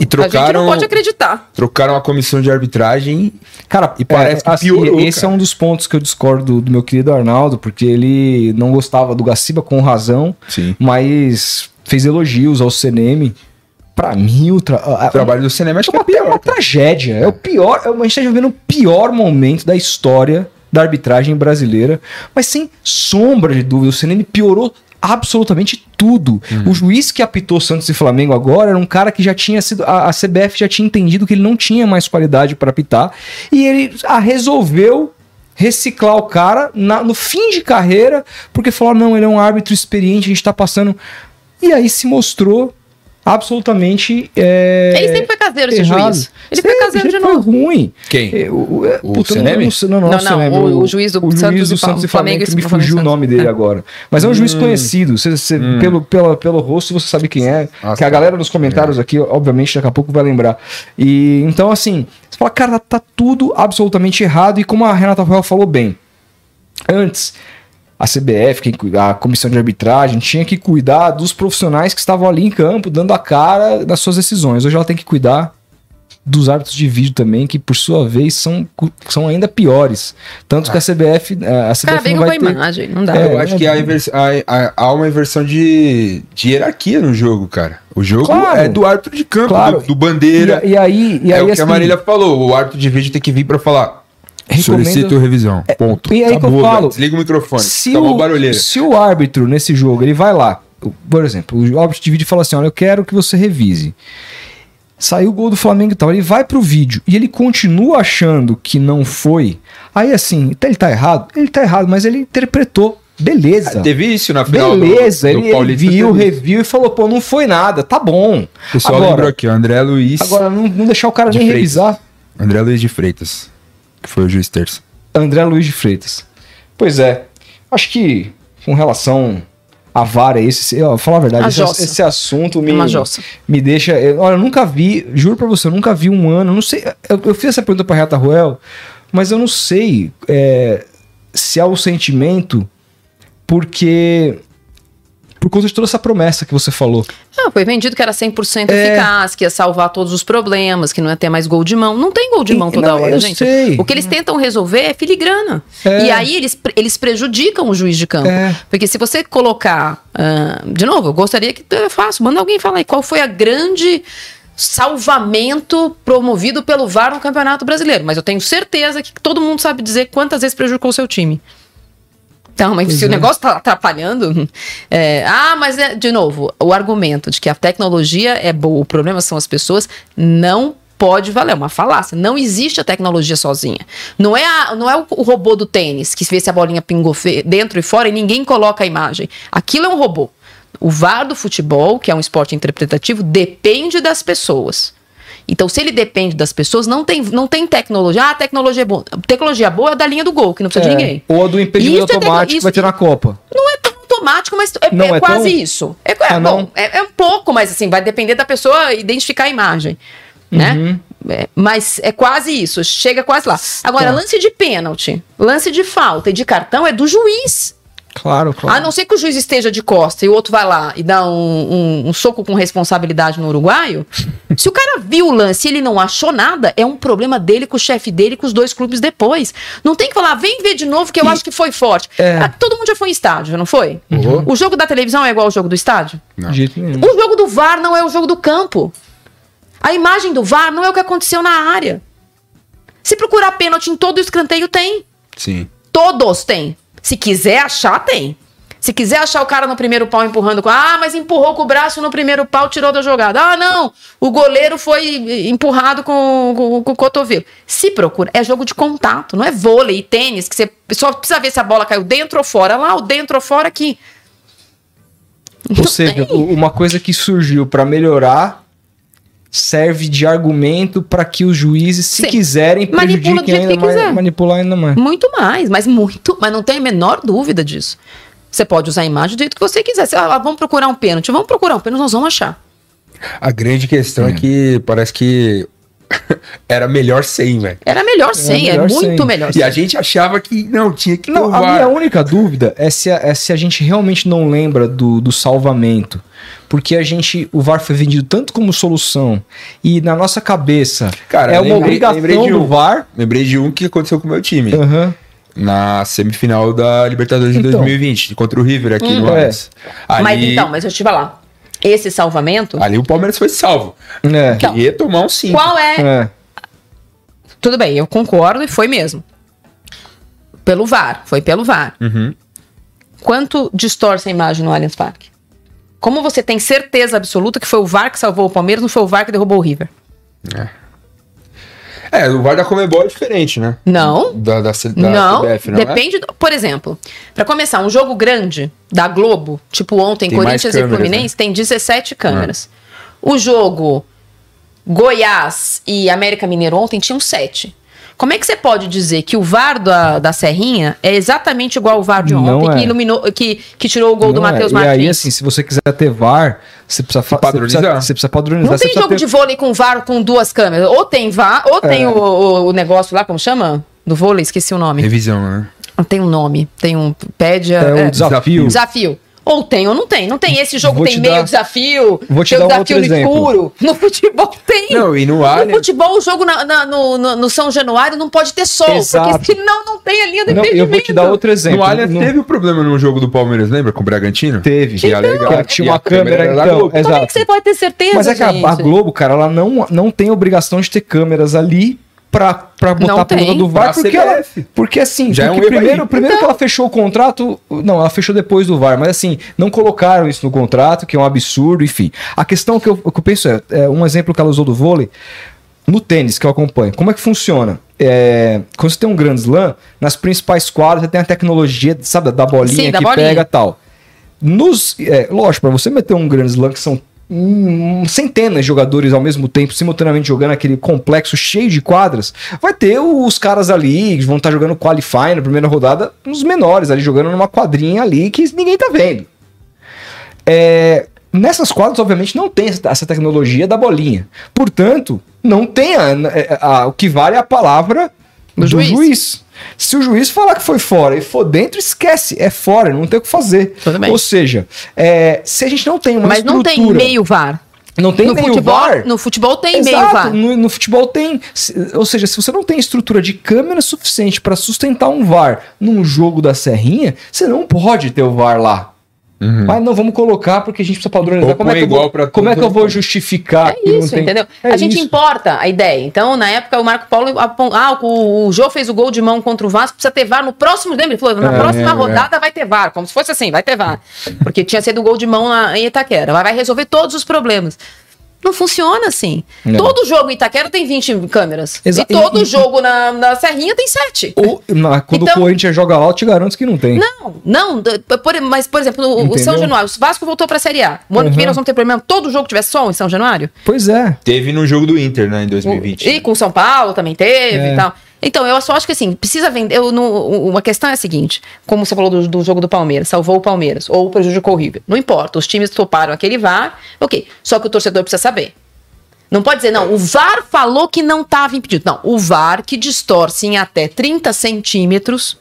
[SPEAKER 2] E
[SPEAKER 3] A gente
[SPEAKER 2] trocaram,
[SPEAKER 3] não pode acreditar.
[SPEAKER 2] trocaram a comissão de arbitragem.
[SPEAKER 1] Cara,
[SPEAKER 2] E parece que
[SPEAKER 1] assim,
[SPEAKER 2] piorou,
[SPEAKER 1] esse
[SPEAKER 2] cara.
[SPEAKER 1] é um dos pontos que eu discordo do, meu querido Arnaldo, porque ele não gostava do Gaciba com razão,
[SPEAKER 2] Sim.
[SPEAKER 1] mas fez elogios ao CNM. Pra mim, o, tra-
[SPEAKER 2] O trabalho do cinema acho
[SPEAKER 1] É
[SPEAKER 2] que é
[SPEAKER 1] uma, é
[SPEAKER 2] pior.
[SPEAKER 1] uma tragédia. É o pior. é- A gente tá vivendo o pior momento da história da arbitragem brasileira. Mas sem sombra de dúvida, o CNM piorou absolutamente tudo. O juiz que apitou Santos e Flamengo agora era um cara que já tinha sido. A, a CBF já tinha entendido que ele não tinha mais qualidade para apitar. E ele ah, resolveu reciclar o cara na- no fim de carreira, porque falou: não, ele é um árbitro experiente, a gente tá passando. E aí se mostrou absolutamente. É,
[SPEAKER 3] Ele sempre foi caseiro, esse
[SPEAKER 1] errado.
[SPEAKER 3] juiz. Ele foi
[SPEAKER 1] Sempre,
[SPEAKER 3] caseiro de
[SPEAKER 1] foi
[SPEAKER 3] novo.
[SPEAKER 1] ruim.
[SPEAKER 2] Quem?
[SPEAKER 1] É, o, é,
[SPEAKER 2] O Seneme?
[SPEAKER 1] Não, não, não,
[SPEAKER 3] Não,
[SPEAKER 1] é o Seneme,
[SPEAKER 3] não, o- o juiz do
[SPEAKER 1] o
[SPEAKER 3] Santos
[SPEAKER 1] juiz
[SPEAKER 3] e
[SPEAKER 1] do Santos e
[SPEAKER 3] Flamengo,
[SPEAKER 1] Flamengo, que me
[SPEAKER 3] esse
[SPEAKER 1] fugiu o nome dele
[SPEAKER 3] É.
[SPEAKER 1] agora. Mas é um juiz conhecido. Você, você- pelo, pela, pelo rosto você sabe quem é. Que a galera nos comentários aqui, obviamente, daqui a pouco vai lembrar. E então, assim, você fala, cara, tá tudo absolutamente errado. E como a Renata Royal falou bem, antes a CBF, a comissão de arbitragem, tinha que cuidar dos profissionais que estavam ali em campo, dando a cara nas suas decisões. Hoje ela tem que cuidar dos árbitros de vídeo também, que por sua vez são, são ainda piores. Tanto que a CBF, eh, a CBF
[SPEAKER 3] Cara, vem com a
[SPEAKER 1] vai ter...
[SPEAKER 3] imagem, não dá.
[SPEAKER 1] É,
[SPEAKER 2] eu acho que há, invers- há- há- há uma inversão de, de hierarquia no jogo, cara. O jogo
[SPEAKER 1] Claro.
[SPEAKER 2] é do árbitro de campo,
[SPEAKER 1] Claro.
[SPEAKER 2] do, do bandeira.
[SPEAKER 1] E, e aí, e
[SPEAKER 2] é
[SPEAKER 1] aí
[SPEAKER 2] o que
[SPEAKER 1] assim,
[SPEAKER 2] a Marília falou. O árbitro de vídeo tem que vir pra falar.
[SPEAKER 1] Recomendo-
[SPEAKER 2] Solicito revisão. Ponto.
[SPEAKER 1] e aí que eu
[SPEAKER 2] Acabou,
[SPEAKER 1] falo,
[SPEAKER 2] velho. Desliga o microfone.
[SPEAKER 1] se
[SPEAKER 2] Acabou
[SPEAKER 1] o,
[SPEAKER 2] barulheiro.
[SPEAKER 1] se o árbitro nesse jogo ele vai lá, por exemplo, o árbitro de vídeo fala assim: Olha, eu quero que você revise. Saiu o gol do Flamengo e tal. Ele vai pro vídeo e ele continua achando que não foi. Aí assim, ele tá errado? Ele tá errado, mas ele interpretou. Beleza.
[SPEAKER 2] Teve isso na final do-
[SPEAKER 1] Beleza,
[SPEAKER 2] do,
[SPEAKER 1] ele, ele
[SPEAKER 2] Paulista,
[SPEAKER 1] viu,
[SPEAKER 2] teve.
[SPEAKER 1] reviu e falou: pô, não foi nada, tá bom.
[SPEAKER 2] O pessoal lembrou
[SPEAKER 1] agora,
[SPEAKER 2] aqui, ó, André Luiz.
[SPEAKER 1] agora não, não deixar o cara
[SPEAKER 2] de
[SPEAKER 1] nem
[SPEAKER 2] Freitas.
[SPEAKER 1] revisar.
[SPEAKER 2] André Luiz de Freitas. Que foi o juiz terça.
[SPEAKER 1] André Luiz de Freitas. Pois é. Acho que com relação a VAR, é esse, ó, falar a verdade,
[SPEAKER 3] A
[SPEAKER 1] esse, esse assunto me,
[SPEAKER 3] É jossa.
[SPEAKER 1] me deixa. eu- olha, eu nunca vi, juro pra você, eu nunca vi um ano. eu Não sei. Eu, eu fiz essa pergunta pra Renata Ruel, mas eu não sei é, se há o sentimento, porque. Por conta de toda essa promessa que você falou.
[SPEAKER 3] Ah, foi vendido que era 100%
[SPEAKER 1] É.
[SPEAKER 3] eficaz, que ia salvar todos os problemas, que não ia ter mais gol de mão. Não tem gol de mão toda
[SPEAKER 1] não,
[SPEAKER 3] hora,
[SPEAKER 1] eu
[SPEAKER 3] gente.
[SPEAKER 1] sei.
[SPEAKER 3] O que eles tentam resolver é filigrana.
[SPEAKER 1] É.
[SPEAKER 3] E aí eles, eles prejudicam o juiz de campo.
[SPEAKER 1] É.
[SPEAKER 3] Porque se você colocar. ah, de novo, eu gostaria que. É fácil, manda alguém falar aí qual foi a grande salvamento promovido pelo VAR no Campeonato Brasileiro. Mas eu tenho certeza que todo mundo sabe dizer quantas vezes prejudicou o seu time. Então, mas se
[SPEAKER 1] é.
[SPEAKER 3] o negócio tá atrapalhando. é, ah, mas é, de novo, o argumento de que a tecnologia é boa, o problema são as pessoas, não pode valer. É uma falácia. Não existe a tecnologia sozinha. Não é, a- não é o, o robô do tênis que vê se a bolinha pingou dentro e fora e ninguém coloca a imagem. Aquilo é um robô. O VAR do futebol, que é um esporte interpretativo, depende das pessoas. Então, se ele depende das pessoas, não tem, não tem tecnologia. Ah, a tecnologia é boa. Tecnologia boa é a da linha do gol, que não precisa
[SPEAKER 1] É,
[SPEAKER 3] de ninguém.
[SPEAKER 1] Ou a do impedimento
[SPEAKER 3] Isso é
[SPEAKER 1] automático que
[SPEAKER 3] isso-
[SPEAKER 1] vai ter na Copa.
[SPEAKER 3] Não é tão automático, mas é, é
[SPEAKER 1] é
[SPEAKER 3] quase
[SPEAKER 1] tão?
[SPEAKER 3] isso. É, é
[SPEAKER 1] Ah,
[SPEAKER 3] bom, é, é um pouco, mas assim, vai depender da pessoa identificar a imagem. Né?
[SPEAKER 1] Uhum.
[SPEAKER 3] É, mas é quase isso, chega quase lá. Agora,
[SPEAKER 1] Tá.
[SPEAKER 3] lance de pênalti, lance de falta e de cartão é do juiz.
[SPEAKER 1] Claro, claro.
[SPEAKER 3] A não ser que o juiz esteja de costa e o outro vai lá e dá um, um- um soco com responsabilidade no uruguaio. se o viu o lance e ele não achou nada, é um problema dele com o chefe dele e com os dois clubes depois. Não tem que falar, vem ver de novo que eu
[SPEAKER 1] E-
[SPEAKER 3] acho que foi forte.
[SPEAKER 1] É.
[SPEAKER 3] Ah, Todo mundo já foi em estádio, não foi?
[SPEAKER 2] Uhum.
[SPEAKER 3] O jogo da televisão é igual ao jogo do estádio?
[SPEAKER 1] De jeito nenhum.
[SPEAKER 3] O jogo do VAR não é o jogo do campo. A imagem do VAR não é o que aconteceu na área. Se procurar pênalti em todo o escanteio, tem.
[SPEAKER 2] Sim.
[SPEAKER 3] Todos tem. Se quiser achar, tem. Se quiser achar o cara no primeiro pau empurrando com. Ah, mas empurrou com o braço no primeiro pau, tirou da jogada. Ah, não. O goleiro foi empurrado com, com, com o cotovelo. Se procura. É jogo de contato, não é vôlei e tênis, que você só precisa ver se a bola caiu dentro ou fora. Lá, ou dentro ou fora aqui.
[SPEAKER 1] Ou seja, u- uma coisa que surgiu pra melhorar serve de argumento pra que os juízes, se
[SPEAKER 3] Sim.
[SPEAKER 1] quiserem,
[SPEAKER 3] Manipula
[SPEAKER 1] prejudiquem
[SPEAKER 3] jeito
[SPEAKER 1] ainda mais, manipular ainda mais.
[SPEAKER 3] Muito mais, mas muito. Mas não tem a menor dúvida disso. Você pode usar a imagem do jeito que você quiser. Você, ah, vamos procurar um pênalti. Vamos procurar um pênalti, nós vamos achar.
[SPEAKER 2] A grande questão é, que parece que (laughs) era melhor sem, velho.
[SPEAKER 3] Era melhor sem, é
[SPEAKER 1] melhor
[SPEAKER 3] muito
[SPEAKER 1] sem.
[SPEAKER 3] melhor
[SPEAKER 2] E
[SPEAKER 3] sem.
[SPEAKER 2] a gente achava que não, tinha que
[SPEAKER 1] Não, a
[SPEAKER 2] provar.
[SPEAKER 1] minha única dúvida é se a, é se a gente realmente não lembra do, do salvamento. Porque a gente, o VAR foi vendido tanto como solução e na nossa cabeça
[SPEAKER 2] Cara,
[SPEAKER 1] é uma
[SPEAKER 2] lembrei-
[SPEAKER 1] obrigação
[SPEAKER 2] lembrei de
[SPEAKER 1] do
[SPEAKER 2] um.
[SPEAKER 1] VAR.
[SPEAKER 2] Lembrei de um que aconteceu com o meu time.
[SPEAKER 1] Aham.
[SPEAKER 2] Na semifinal da Libertadores de
[SPEAKER 1] Então.
[SPEAKER 2] 2020, contra o River aqui no
[SPEAKER 1] Hum, é.
[SPEAKER 2] Allianz. Ali,
[SPEAKER 3] Mas então, mas eu te falar. Esse salvamento.
[SPEAKER 2] ali o Palmeiras foi salvo.
[SPEAKER 1] É.
[SPEAKER 3] Então,
[SPEAKER 2] Ia tomar um 5.
[SPEAKER 3] Qual é?
[SPEAKER 1] É.
[SPEAKER 3] Tudo bem, eu concordo e foi mesmo. Pelo VAR, foi pelo VAR.
[SPEAKER 2] Uhum.
[SPEAKER 3] Quanto distorce a imagem no Allianz Parque? Como você tem certeza absoluta que foi o VAR que salvou o Palmeiras, não foi o VAR que derrubou o River?
[SPEAKER 2] É, o VAR da Comebol é diferente, né?
[SPEAKER 3] Não.
[SPEAKER 2] Da, da, da
[SPEAKER 3] não,
[SPEAKER 2] CBF, não é?
[SPEAKER 3] depende. do- por exemplo, pra começar, um jogo grande da Globo, tipo ontem,
[SPEAKER 2] Tem
[SPEAKER 3] Corinthians e
[SPEAKER 2] câmeras, né?
[SPEAKER 3] Fluminense, tem 17 câmeras. O jogo Goiás e América Mineiro ontem tinham 7. Como é que você pode dizer que o VAR da, da Serrinha é exatamente igual ao VAR de
[SPEAKER 1] Não
[SPEAKER 3] ontem,
[SPEAKER 1] é.
[SPEAKER 3] que iluminou, que, que tirou o gol do
[SPEAKER 1] é.
[SPEAKER 3] Matheus
[SPEAKER 1] E
[SPEAKER 3] Martins?
[SPEAKER 1] aí, assim, se você quiser ter VAR, você precisa, você
[SPEAKER 2] Padronizar.
[SPEAKER 1] precisa, você precisa padronizar.
[SPEAKER 3] Não tem jogo
[SPEAKER 1] ter-
[SPEAKER 3] de vôlei com VAR com duas câmeras. Ou tem VAR, ou tem
[SPEAKER 1] É.
[SPEAKER 3] o, o- o negócio lá, como chama? Do vôlei, esqueci o nome.
[SPEAKER 2] Revisão, né?
[SPEAKER 3] Tem um nome, tem um. Pede. a-
[SPEAKER 1] É
[SPEAKER 3] é,
[SPEAKER 1] o desafio.
[SPEAKER 3] Desafio. Ou tem ou não tem. Não tem. Esse jogo
[SPEAKER 1] Vou
[SPEAKER 3] tem
[SPEAKER 1] te
[SPEAKER 3] meio
[SPEAKER 1] dar-
[SPEAKER 3] desafio.
[SPEAKER 1] vou te
[SPEAKER 3] tem o
[SPEAKER 1] dar um
[SPEAKER 3] desafio
[SPEAKER 1] outro
[SPEAKER 3] no
[SPEAKER 1] exemplo.
[SPEAKER 3] escuro. (laughs) No futebol tem.
[SPEAKER 2] Não, e no
[SPEAKER 3] No
[SPEAKER 2] Allianz...
[SPEAKER 3] futebol, o jogo na- na- no, no- no São Januário não pode ter sol.
[SPEAKER 1] Exato.
[SPEAKER 3] Porque senão não tem a linha do
[SPEAKER 1] Não, eu vou te dar outro exemplo.
[SPEAKER 2] No Allianz
[SPEAKER 1] No-
[SPEAKER 2] teve o problema no jogo do Palmeiras, lembra? Com o Bragantino?
[SPEAKER 1] Teve.
[SPEAKER 2] Que é legal.
[SPEAKER 1] Que tinha
[SPEAKER 2] E
[SPEAKER 1] uma
[SPEAKER 2] a câmera
[SPEAKER 1] câmera, então.
[SPEAKER 2] Globo.
[SPEAKER 3] Como é
[SPEAKER 1] Exato.
[SPEAKER 3] que você pode ter certeza?
[SPEAKER 1] Mas é que a, a? Globo, cara, ela não, não tem obrigação de ter câmeras ali pra, pra botar
[SPEAKER 3] Não
[SPEAKER 1] a pergunta
[SPEAKER 3] tem.
[SPEAKER 1] do VAR.
[SPEAKER 2] Pra
[SPEAKER 1] Porque, ela, porque assim,
[SPEAKER 2] Já é um
[SPEAKER 1] porque
[SPEAKER 2] erro
[SPEAKER 1] primeiro,
[SPEAKER 2] aí.
[SPEAKER 1] primeiro que ela fechou o contrato. Não, ela fechou depois do VAR, mas assim, não colocaram isso no contrato, que é um absurdo, enfim. A questão que eu, que eu penso é, é, um exemplo que ela usou do vôlei. No tênis que eu acompanho, como é que funciona? É, quando você tem um Grand Slam, nas principais quadras você tem a tecnologia, sabe, da bolinha
[SPEAKER 3] Sim, da
[SPEAKER 1] que
[SPEAKER 3] bolinha.
[SPEAKER 1] pega tal. Nos, é, lógico, para você meter um Grand Slam que são hum, centenas de jogadores ao mesmo tempo, simultaneamente jogando aquele complexo cheio de quadras, vai ter os caras ali que vão estar jogando qualify na primeira rodada, os menores ali jogando numa quadrinha ali que ninguém tá vendo. É, nessas quadras, obviamente, não tem essa essa tecnologia da bolinha. Portanto, não tem a- a- a- o que vale é a palavra do,
[SPEAKER 3] Do
[SPEAKER 1] juiz.
[SPEAKER 3] juiz.
[SPEAKER 1] Se o juiz falar que foi fora e for dentro, esquece, é fora, não tem o que fazer. Ou seja, é, se a gente não tem uma
[SPEAKER 3] Mas não tem
[SPEAKER 1] estrutura-
[SPEAKER 3] meio VAR.
[SPEAKER 1] não tem
[SPEAKER 3] no,
[SPEAKER 1] meio
[SPEAKER 3] futebol,
[SPEAKER 1] VAR,
[SPEAKER 3] no futebol tem meio
[SPEAKER 1] Exato,
[SPEAKER 3] VAR.
[SPEAKER 1] No, no futebol tem. Ou seja, se você não tem estrutura de câmera suficiente para sustentar um VAR num jogo da Serrinha, você não pode ter o VAR lá. Mas não vamos colocar porque a gente precisa padronizar.
[SPEAKER 2] Ou
[SPEAKER 1] Como é que eu vou, como é que eu vou justificar?
[SPEAKER 3] É isso,
[SPEAKER 1] tem-
[SPEAKER 3] entendeu?
[SPEAKER 1] É
[SPEAKER 3] a gente
[SPEAKER 1] isso.
[SPEAKER 3] importa a ideia. Então, na época, o Marco Paulo Ah, o, o Jô fez o gol de mão contra o Vasco, precisa ter VAR no próximo. Lembra? Ele falou: na
[SPEAKER 1] É,
[SPEAKER 3] próxima
[SPEAKER 1] é,
[SPEAKER 3] rodada vai ter VAR. Como se fosse assim, vai ter VAR. Porque tinha sido o gol de mão na, em Itaquera. Vai resolver todos os problemas. Não funciona assim.
[SPEAKER 1] Não.
[SPEAKER 3] Todo jogo em Itaquera tem 20 câmeras.
[SPEAKER 1] Exa-
[SPEAKER 3] e todo
[SPEAKER 1] e- e-
[SPEAKER 3] jogo na, na Serrinha tem 7.
[SPEAKER 1] Ou, na- quando
[SPEAKER 3] Então-
[SPEAKER 1] o Corinthians joga lá, eu te garanto que não tem.
[SPEAKER 3] Não, não, por- mas, por exemplo, o- o
[SPEAKER 1] Entendeu?
[SPEAKER 3] São Januário, o Vasco voltou pra Série A. O ano que vem
[SPEAKER 1] Uhum.
[SPEAKER 3] nós vamos ter problema. Todo jogo tiver som em São Januário?
[SPEAKER 1] Pois é.
[SPEAKER 2] Teve no jogo do Inter, né, em 2020.
[SPEAKER 3] E com São Paulo também teve
[SPEAKER 1] É.
[SPEAKER 3] e tal. Então, eu só acho que assim, precisa vender. Eu, uma questão é a seguinte: como você falou do, do jogo do Palmeiras, salvou o Palmeiras, ou prejudicou o River. Não importa, os times toparam aquele VAR, ok. Só que o torcedor precisa saber. Não pode dizer, não, o VAR falou que não estava impedido. Não, o VAR que distorce em até 30 centímetros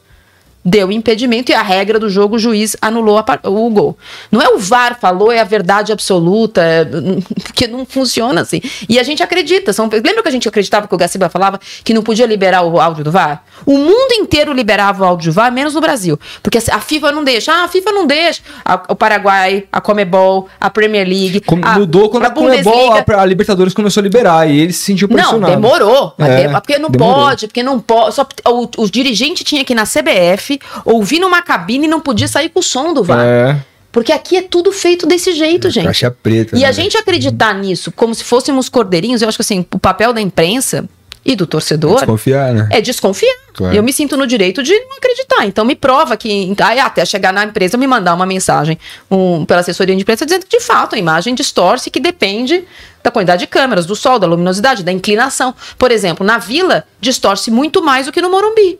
[SPEAKER 3] deu impedimento e a regra do jogo o juiz anulou a o gol. Não é o VAR falou, é a verdade absoluta, é, (laughs) porque não funciona assim. E a gente acredita. São, lembra que a gente acreditava que o Gaciba falava que não podia liberar o áudio do VAR? O mundo inteiro liberava o áudio do VAR, menos no Brasil. Porque a FIFA não deixa. Ah, a FIFA não deixa. A- o Paraguai, a Comebol, a Premier League.
[SPEAKER 1] Como-
[SPEAKER 3] a,
[SPEAKER 1] mudou quando a, Comebol,
[SPEAKER 3] Bundesliga.
[SPEAKER 1] a, a Libertadores começou a liberar e ele se sentiu
[SPEAKER 3] Não,
[SPEAKER 1] pressionado.
[SPEAKER 3] demorou. Mas
[SPEAKER 1] É,
[SPEAKER 3] porque não
[SPEAKER 1] demorou.
[SPEAKER 3] pode, porque não pode. Só, o, o dirigente tinha que ir na CBF, ouvir numa cabine e não podia sair com o som do VAR.
[SPEAKER 1] É.
[SPEAKER 3] Porque aqui é tudo feito desse jeito, gente.
[SPEAKER 2] Caixa preta.
[SPEAKER 3] E
[SPEAKER 2] né,
[SPEAKER 3] a gente acreditar nisso como se fôssemos cordeirinhos, eu acho que assim, o papel da imprensa e do torcedor
[SPEAKER 2] Desconfiar, né?
[SPEAKER 3] é desconfiar.
[SPEAKER 2] Claro.
[SPEAKER 3] Eu me sinto no direito de não acreditar. Então me prova que aí, até chegar na empresa me mandar uma mensagem um, pela assessoria de imprensa dizendo que de fato a imagem distorce, que depende da quantidade de câmeras, do sol, da luminosidade, da inclinação. Por exemplo, na Vila distorce muito mais do que no Morumbi.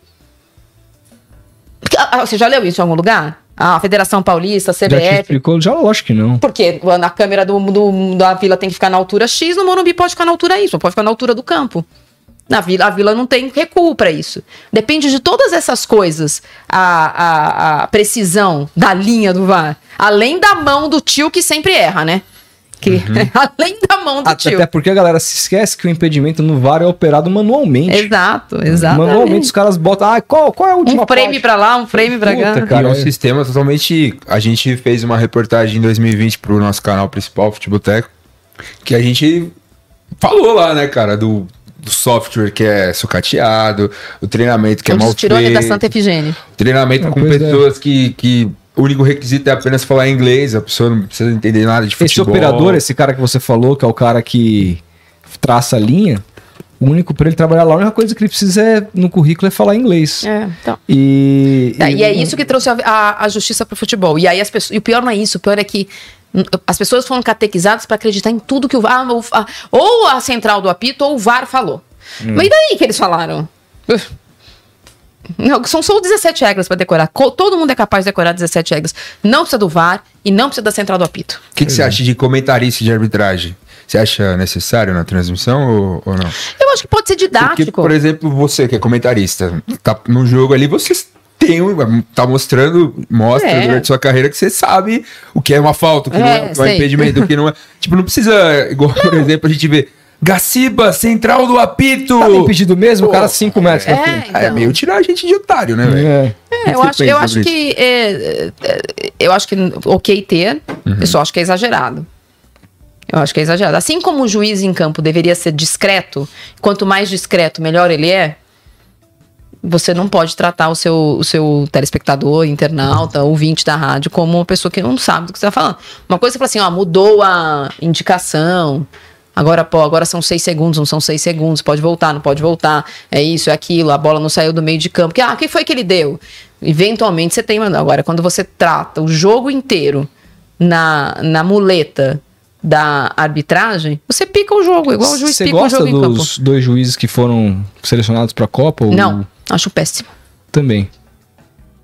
[SPEAKER 3] Ah, ah, Você já leu isso em algum lugar? A Federação Paulista, a
[SPEAKER 1] Já te
[SPEAKER 3] CBF,
[SPEAKER 1] explicou? Já lógico que não.
[SPEAKER 3] porque na câmera do, do- da vila tem que ficar na altura X, no Morumbi pode ficar na altura Y, pode ficar na altura do campo. Na vila, a vila não tem recuo para isso. Depende de todas essas coisas, a, a, a precisão da linha do VAR. Além da mão do tio que sempre erra, né? Que, (laughs) além mão do
[SPEAKER 1] Até,
[SPEAKER 3] tio.
[SPEAKER 1] até porque a galera se esquece que o impedimento no VAR é operado manualmente.
[SPEAKER 3] Exato, exato.
[SPEAKER 1] Manualmente os caras botam. Ah, qual, qual é a última
[SPEAKER 3] Um frame
[SPEAKER 1] parte?
[SPEAKER 3] pra lá, um frame pra cá.
[SPEAKER 2] Cara, é um
[SPEAKER 1] é.
[SPEAKER 2] sistema totalmente. A gente fez uma reportagem em 2020 pro nosso canal principal, Futeboteco, que a gente falou lá, né, cara, do, do software que é sucateado, o treinamento que é
[SPEAKER 3] Onde
[SPEAKER 2] mal
[SPEAKER 3] os tirou
[SPEAKER 2] feito,
[SPEAKER 3] da Santa Efigênia.
[SPEAKER 2] treinamento
[SPEAKER 1] Ah,
[SPEAKER 2] com
[SPEAKER 1] é.
[SPEAKER 2] pessoas que, que o único requisito é apenas falar inglês, a pessoa não precisa entender nada de
[SPEAKER 1] Esse
[SPEAKER 2] futebol.
[SPEAKER 1] operador, esse cara que você falou, que é o cara que traça a linha, o único pra ele trabalhar lá, a única coisa que ele precisa é, no currículo é falar inglês.
[SPEAKER 3] É, então.
[SPEAKER 1] E,
[SPEAKER 3] É, e é isso que trouxe a, a, a justiça pro futebol. E aí as pessoas. E o pior não é isso, o pior é que hum, as pessoas foram catequizadas para acreditar em tudo que o VAR. o- a- ou a central do apito ou o VAR falou. Mas e daí que eles falaram? Não, são só 17 regras para decorar. Co- Todo mundo é capaz de decorar 17 regras. Não precisa do VAR e não precisa da central do apito.
[SPEAKER 2] O que, que você acha de comentarista de arbitragem? Você acha necessário na transmissão ou, ou não?
[SPEAKER 3] Eu acho que pode ser
[SPEAKER 2] Porque,
[SPEAKER 3] didático.
[SPEAKER 2] por exemplo, você que é comentarista, tá no jogo ali, você tem um, tá mostrando, mostra
[SPEAKER 3] É.
[SPEAKER 2] durante sua carreira que você sabe o que é uma falta, o que não
[SPEAKER 3] É,
[SPEAKER 2] é, é um impedimento, o que não é. (laughs) Tipo, não precisa, igual, por exemplo, a gente vê Gaciba, central do apito.
[SPEAKER 1] Tá impedido mesmo, o cara
[SPEAKER 2] Pô,
[SPEAKER 1] 5 metros pra
[SPEAKER 3] é,
[SPEAKER 1] frente.
[SPEAKER 2] É
[SPEAKER 3] então.
[SPEAKER 2] meio tirar a gente de otário, né, velho?
[SPEAKER 1] É.
[SPEAKER 3] É,
[SPEAKER 2] que
[SPEAKER 3] eu acho, eu acho que é, é, eu acho que ok ter, eu só acho que é exagerado. Eu acho que é exagerado. Assim como o juiz em campo deveria ser discreto, quanto mais discreto, melhor ele é. Você não pode tratar o seu, o seu telespectador, internauta, ouvinte da rádio, como uma pessoa que não sabe do que você está falando. Uma coisa é você fala assim, ó, mudou a indicação, Agora, pô, agora são seis segundos, não são seis segundos, pode voltar, não pode voltar, é isso, é aquilo, a bola não saiu do meio de campo. Que, ah, quem foi que ele deu? Eventualmente você tem. Agora, quando você trata o jogo inteiro na, na muleta da arbitragem, você pica o jogo, igual o juiz
[SPEAKER 1] Você
[SPEAKER 3] pica o
[SPEAKER 1] gosta
[SPEAKER 3] jogo em campo.
[SPEAKER 1] dos dois juízes que foram selecionados pra Copa? ou-
[SPEAKER 3] Não, acho péssimo.
[SPEAKER 1] Também.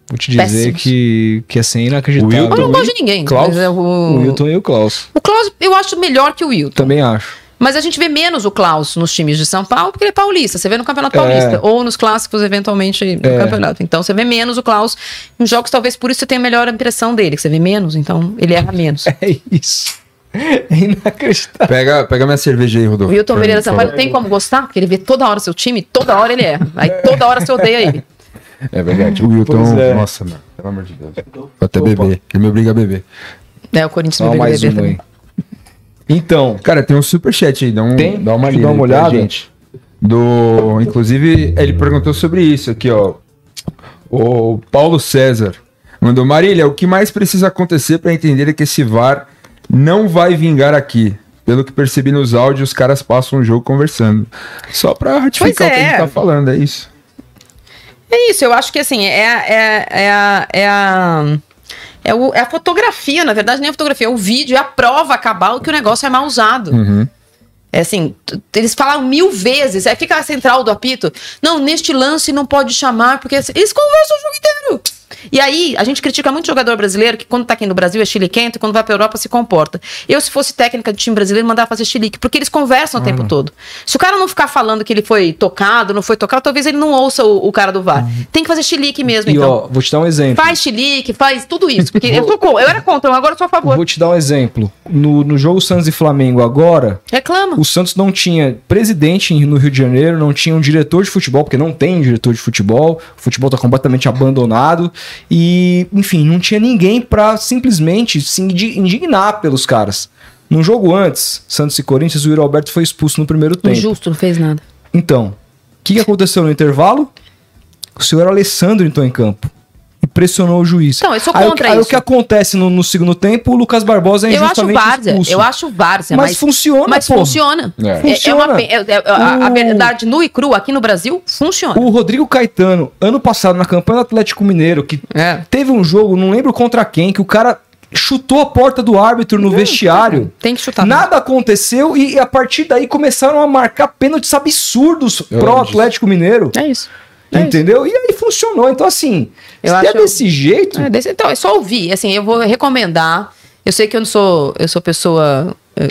[SPEAKER 1] Vou te dizer
[SPEAKER 3] Péssimos.
[SPEAKER 1] que, que assim é inacreditável.
[SPEAKER 2] O
[SPEAKER 3] Eu não
[SPEAKER 2] Wilton
[SPEAKER 3] gosto de ninguém.
[SPEAKER 1] Klaus,
[SPEAKER 3] é
[SPEAKER 1] O
[SPEAKER 3] o,
[SPEAKER 1] Wilton e o Klaus.
[SPEAKER 3] o Klaus, eu acho melhor que o Wilton.
[SPEAKER 1] Também acho.
[SPEAKER 3] Mas a gente vê menos o Klaus nos times de São Paulo, porque ele é paulista. Você vê no Campeonato
[SPEAKER 1] É.
[SPEAKER 3] Paulista. Ou nos clássicos, eventualmente, no
[SPEAKER 1] É.
[SPEAKER 3] campeonato. Então você vê menos o Klaus em jogos, talvez por isso você tenha a melhor impressão dele, que você vê menos, então ele erra menos. (laughs)
[SPEAKER 1] É isso. É inacreditável.
[SPEAKER 2] Pega, pega minha cerveja aí,
[SPEAKER 3] O
[SPEAKER 2] Rodolfo.
[SPEAKER 3] Wilton
[SPEAKER 2] pra
[SPEAKER 3] Pereira Sampaio tem como gostar, porque ele vê toda hora seu time, toda hora ele erra. Aí toda hora você odeia ele.
[SPEAKER 2] É verdade. O Wilton,
[SPEAKER 1] é.
[SPEAKER 2] nossa, mano. Pelo amor de Deus. Vou até
[SPEAKER 1] Opa.
[SPEAKER 2] beber. Ele me obriga a beber.
[SPEAKER 3] É, o Corinthians me obriga a beber
[SPEAKER 1] um
[SPEAKER 3] também.
[SPEAKER 1] aí. Então,
[SPEAKER 2] Cara, tem um superchat aí. Dá, um,
[SPEAKER 1] Tem?
[SPEAKER 2] dá uma
[SPEAKER 1] dar uma olhada.
[SPEAKER 2] Gente. Do, inclusive, ele perguntou sobre isso aqui, ó. O Paulo César mandou: Marília, o que mais precisa acontecer para entender é que esse VAR não vai vingar aqui. Pelo que percebi nos áudios, os caras passam o jogo conversando. Só pra ratificar
[SPEAKER 3] Pois
[SPEAKER 2] o que a gente
[SPEAKER 3] é.
[SPEAKER 2] tá falando, é isso.
[SPEAKER 3] É isso, eu acho que assim, é, é, é a. É a é, o- é a fotografia, na verdade, nem a fotografia, é o vídeo, é a prova cabal que o negócio é mal usado.
[SPEAKER 2] Uhum.
[SPEAKER 3] É assim, eles falam mil vezes, aí fica a central do apito. Não, neste lance não pode chamar, porque eles conversam o jogo inteiro. E aí, a gente critica muito jogador brasileiro que quando tá aqui no Brasil é chiliquento e quando vai pra Europa se comporta. Eu, se fosse técnica de time brasileiro, mandava fazer chilique, porque eles conversam o tempo todo. Se o cara não ficar falando que ele foi tocado, não foi tocado, talvez ele não ouça o, o cara do VAR. Tem que fazer chilique mesmo,
[SPEAKER 1] E
[SPEAKER 3] então.
[SPEAKER 1] ó, vou te dar um exemplo.
[SPEAKER 3] Faz chilique, faz tudo isso. Porque eu, sou eu era contra, agora eu sou a favor.
[SPEAKER 1] Vou te dar um exemplo. No, no jogo Santos e Flamengo agora,
[SPEAKER 3] Reclama.
[SPEAKER 1] o Santos não tinha presidente no Rio de Janeiro, não tinha um diretor de futebol, porque não tem diretor de futebol. O futebol tá completamente abandonado. E, enfim, não tinha ninguém pra simplesmente se indi- indignar pelos caras. No jogo antes, Santos e Corinthians, o Yuri Alberto foi expulso no primeiro tempo.
[SPEAKER 3] Injusto, não fez nada.
[SPEAKER 1] Então, o que, que aconteceu no intervalo? O senhor Alessandro entrou em campo pressionou o juiz.
[SPEAKER 3] Então, eu sou
[SPEAKER 1] aí, o
[SPEAKER 3] contra
[SPEAKER 1] que- aí
[SPEAKER 3] isso.
[SPEAKER 1] o que acontece no, no segundo tempo, o Lucas Barbosa é
[SPEAKER 3] Eu acho várzea,
[SPEAKER 1] expulso.
[SPEAKER 3] eu acho várzea,
[SPEAKER 1] Mas
[SPEAKER 3] mas,
[SPEAKER 1] funciona,
[SPEAKER 3] Mas
[SPEAKER 1] porra.
[SPEAKER 3] funciona.
[SPEAKER 2] É.
[SPEAKER 3] É, é
[SPEAKER 1] Funciona.
[SPEAKER 3] uma pe- é- é- a, a verdade nua e crua aqui no Brasil funciona.
[SPEAKER 1] O Rodrigo Caetano, ano passado, na campanha do Atlético Mineiro, que
[SPEAKER 3] É.
[SPEAKER 1] teve um jogo, não lembro contra quem, que o cara chutou a porta do árbitro no vestiário.
[SPEAKER 3] Tem que chutar.
[SPEAKER 1] Nada aconteceu e a partir daí começaram a marcar pênaltis absurdos
[SPEAKER 2] Eu
[SPEAKER 1] pro. Atlético Mineiro.
[SPEAKER 3] É isso. É
[SPEAKER 1] entendeu? E aí funcionou. Então, assim,
[SPEAKER 3] Eu
[SPEAKER 1] se é
[SPEAKER 3] acho-
[SPEAKER 1] desse jeito.
[SPEAKER 3] É, desse- então, é só ouvir. Assim, eu vou recomendar. Eu sei que eu não sou, eu sou pessoa eh,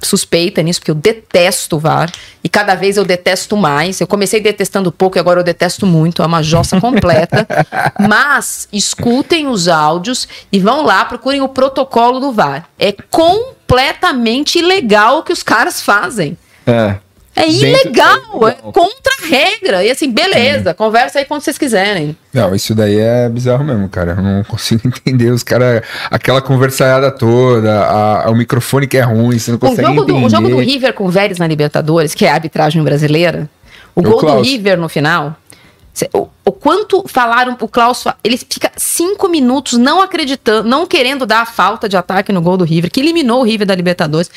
[SPEAKER 3] suspeita nisso, porque eu detesto o VAR. E cada vez eu detesto mais. Eu comecei detestando pouco e agora eu detesto muito. É uma jossa completa. (laughs) Mas escutem os áudios e vão lá, procurem o protocolo do VAR. É completamente ilegal o que os caras fazem.
[SPEAKER 1] É.
[SPEAKER 3] É ilegal,
[SPEAKER 1] é
[SPEAKER 3] é contra a regra. E assim, beleza, conversa aí quando vocês quiserem.
[SPEAKER 2] Não, isso daí é bizarro mesmo, cara. Eu não consigo (laughs) entender os caras. Aquela conversaiada toda, a- o microfone que é ruim, você não
[SPEAKER 3] O
[SPEAKER 2] consegue
[SPEAKER 3] jogo, do,
[SPEAKER 2] entender.
[SPEAKER 3] o jogo do River com o Vélez na Libertadores, que é a arbitragem brasileira, o
[SPEAKER 2] O
[SPEAKER 3] gol do
[SPEAKER 2] Klaus.
[SPEAKER 3] River no final. O, o quanto falaram, o Klaus, ele fica cinco minutos não acreditando, não querendo dar a falta de ataque no gol do River, que eliminou o River da Libertadores.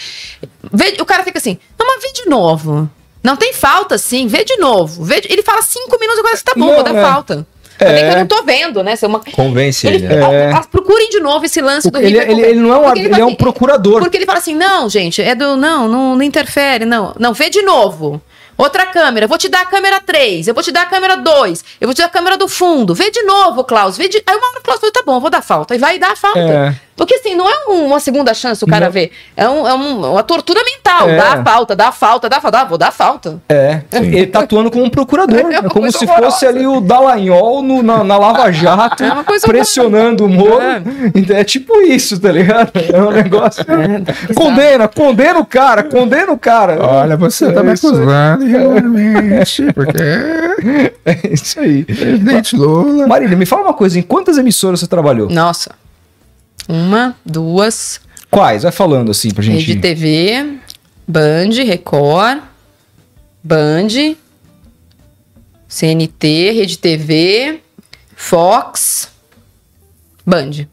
[SPEAKER 3] Vê- o cara fica assim, não, mas vê de novo. Não tem falta, sim, vê de novo. Vê de- ele fala cinco minutos, agora tá bom,
[SPEAKER 1] Não,
[SPEAKER 3] vou dar
[SPEAKER 1] é.
[SPEAKER 3] falta.
[SPEAKER 1] É.
[SPEAKER 3] É. que eu não tô vendo, né? É uma-
[SPEAKER 2] Convence ele,
[SPEAKER 3] ele,
[SPEAKER 2] né?
[SPEAKER 1] É.
[SPEAKER 3] a- a- procurem de novo esse lance do
[SPEAKER 1] Ele,
[SPEAKER 3] River.
[SPEAKER 1] ele, ele não é um,
[SPEAKER 3] fala
[SPEAKER 1] ele é um
[SPEAKER 3] assim,
[SPEAKER 1] procurador.
[SPEAKER 3] porque ele fala assim: não, gente, é do. Não, não, não interfere, não. Não, vê de novo. Outra câmera, vou te dar a câmera 3, eu vou te dar a câmera 2, eu vou te dar a câmera do fundo. Vê de novo, Klaus. Vê de... Aí uma hora o Klaus falou: tá bom, vou dar falta. E vai dar falta.
[SPEAKER 1] É.
[SPEAKER 3] Porque assim, não é um- uma segunda chance o cara
[SPEAKER 1] Não.
[SPEAKER 3] ver. É, um- é um- uma tortura mental.
[SPEAKER 1] É.
[SPEAKER 3] Dá a falta, dá a falta, dá a falta. Ah, vou dar a falta.
[SPEAKER 1] É, (laughs) ele tá atuando como um procurador.
[SPEAKER 3] É
[SPEAKER 1] É, como se
[SPEAKER 3] horrorosa.
[SPEAKER 1] fosse ali o Dallagnol no- na, na Lava Jato,
[SPEAKER 3] É
[SPEAKER 1] pressionando o Moro.
[SPEAKER 3] É.
[SPEAKER 1] Então, É tipo isso, tá ligado? É um negócio. condena, condena o cara, condena o cara.
[SPEAKER 2] Olha, você tá
[SPEAKER 1] É
[SPEAKER 2] me
[SPEAKER 1] isso aí.
[SPEAKER 2] acusando irregularmente, porque (laughs)
[SPEAKER 1] É isso aí.
[SPEAKER 2] presidente Lula.
[SPEAKER 1] Marília, me fala uma coisa: em quantas emissoras você trabalhou?
[SPEAKER 3] Nossa. Uma, duas,
[SPEAKER 1] Quais? Vai falando assim pra gente.
[SPEAKER 3] Rede TV, Band, Record, Band, CNT, Rede TV, Fox, Band.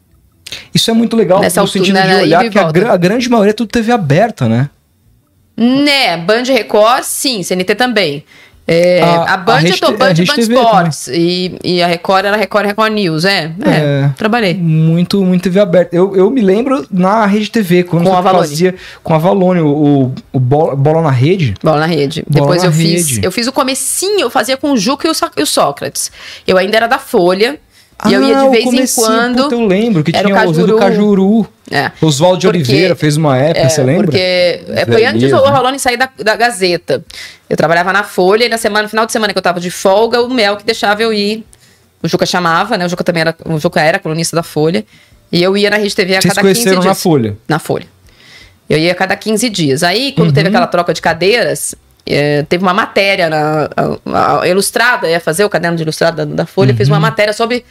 [SPEAKER 1] Isso é muito legal
[SPEAKER 3] Nessa
[SPEAKER 1] no
[SPEAKER 3] altura,
[SPEAKER 1] sentido
[SPEAKER 3] né,
[SPEAKER 1] de
[SPEAKER 3] ida
[SPEAKER 1] olhar que a, gra- a grande maioria é tudo TV aberta, né?
[SPEAKER 3] Né, Band Record, sim, CNT também. É,
[SPEAKER 1] A-
[SPEAKER 3] a, Band
[SPEAKER 1] a
[SPEAKER 3] eu tô Band e Band
[SPEAKER 1] TV
[SPEAKER 3] Sports. E, e a Record era Record Record News, é. É,
[SPEAKER 1] É.
[SPEAKER 3] trabalhei.
[SPEAKER 1] Muito, muito TV aberta. Eu, eu me lembro na Rede TV, quando
[SPEAKER 3] Com
[SPEAKER 1] você
[SPEAKER 3] a Valone.
[SPEAKER 1] fazia com a Valone, o, o bola, bola na rede.
[SPEAKER 3] Bola na rede.
[SPEAKER 1] Bola
[SPEAKER 3] Depois
[SPEAKER 1] na
[SPEAKER 3] eu fiz.
[SPEAKER 1] rede.
[SPEAKER 3] Eu fiz o comecinho, eu fazia com o Juca e o, e o Sócrates. Eu ainda era da Folha. E eu ia
[SPEAKER 1] Ah,
[SPEAKER 3] de vez em quando.
[SPEAKER 1] puta, eu lembro que
[SPEAKER 3] Era
[SPEAKER 1] tinha
[SPEAKER 3] o
[SPEAKER 1] Zé do Cajuru.
[SPEAKER 3] É.
[SPEAKER 1] Oswaldo de
[SPEAKER 3] Porque-
[SPEAKER 1] Oliveira fez uma época,
[SPEAKER 3] É,
[SPEAKER 1] você lembra?
[SPEAKER 3] Porque é, foi
[SPEAKER 2] Zé
[SPEAKER 3] antes do? Rolone sair da, da Gazeta. Eu trabalhava na Folha e na semana, no final de semana que eu tava de folga, o Mel que deixava eu ir. O Juca chamava, né? O Juca também era, o Juca era colunista da Folha. E eu ia na Rede TV a
[SPEAKER 1] Vocês
[SPEAKER 3] cada 15
[SPEAKER 1] conheceram
[SPEAKER 3] dias.
[SPEAKER 1] na Folha.
[SPEAKER 3] Na Folha. Eu ia a cada 15 dias. Aí, quando
[SPEAKER 1] Uhum.
[SPEAKER 3] teve aquela troca de cadeiras, eh, teve uma matéria na a- a ilustrada, ia fazer o caderno de ilustrada da, da Folha, fez uma
[SPEAKER 1] Uhum.
[SPEAKER 3] matéria sobre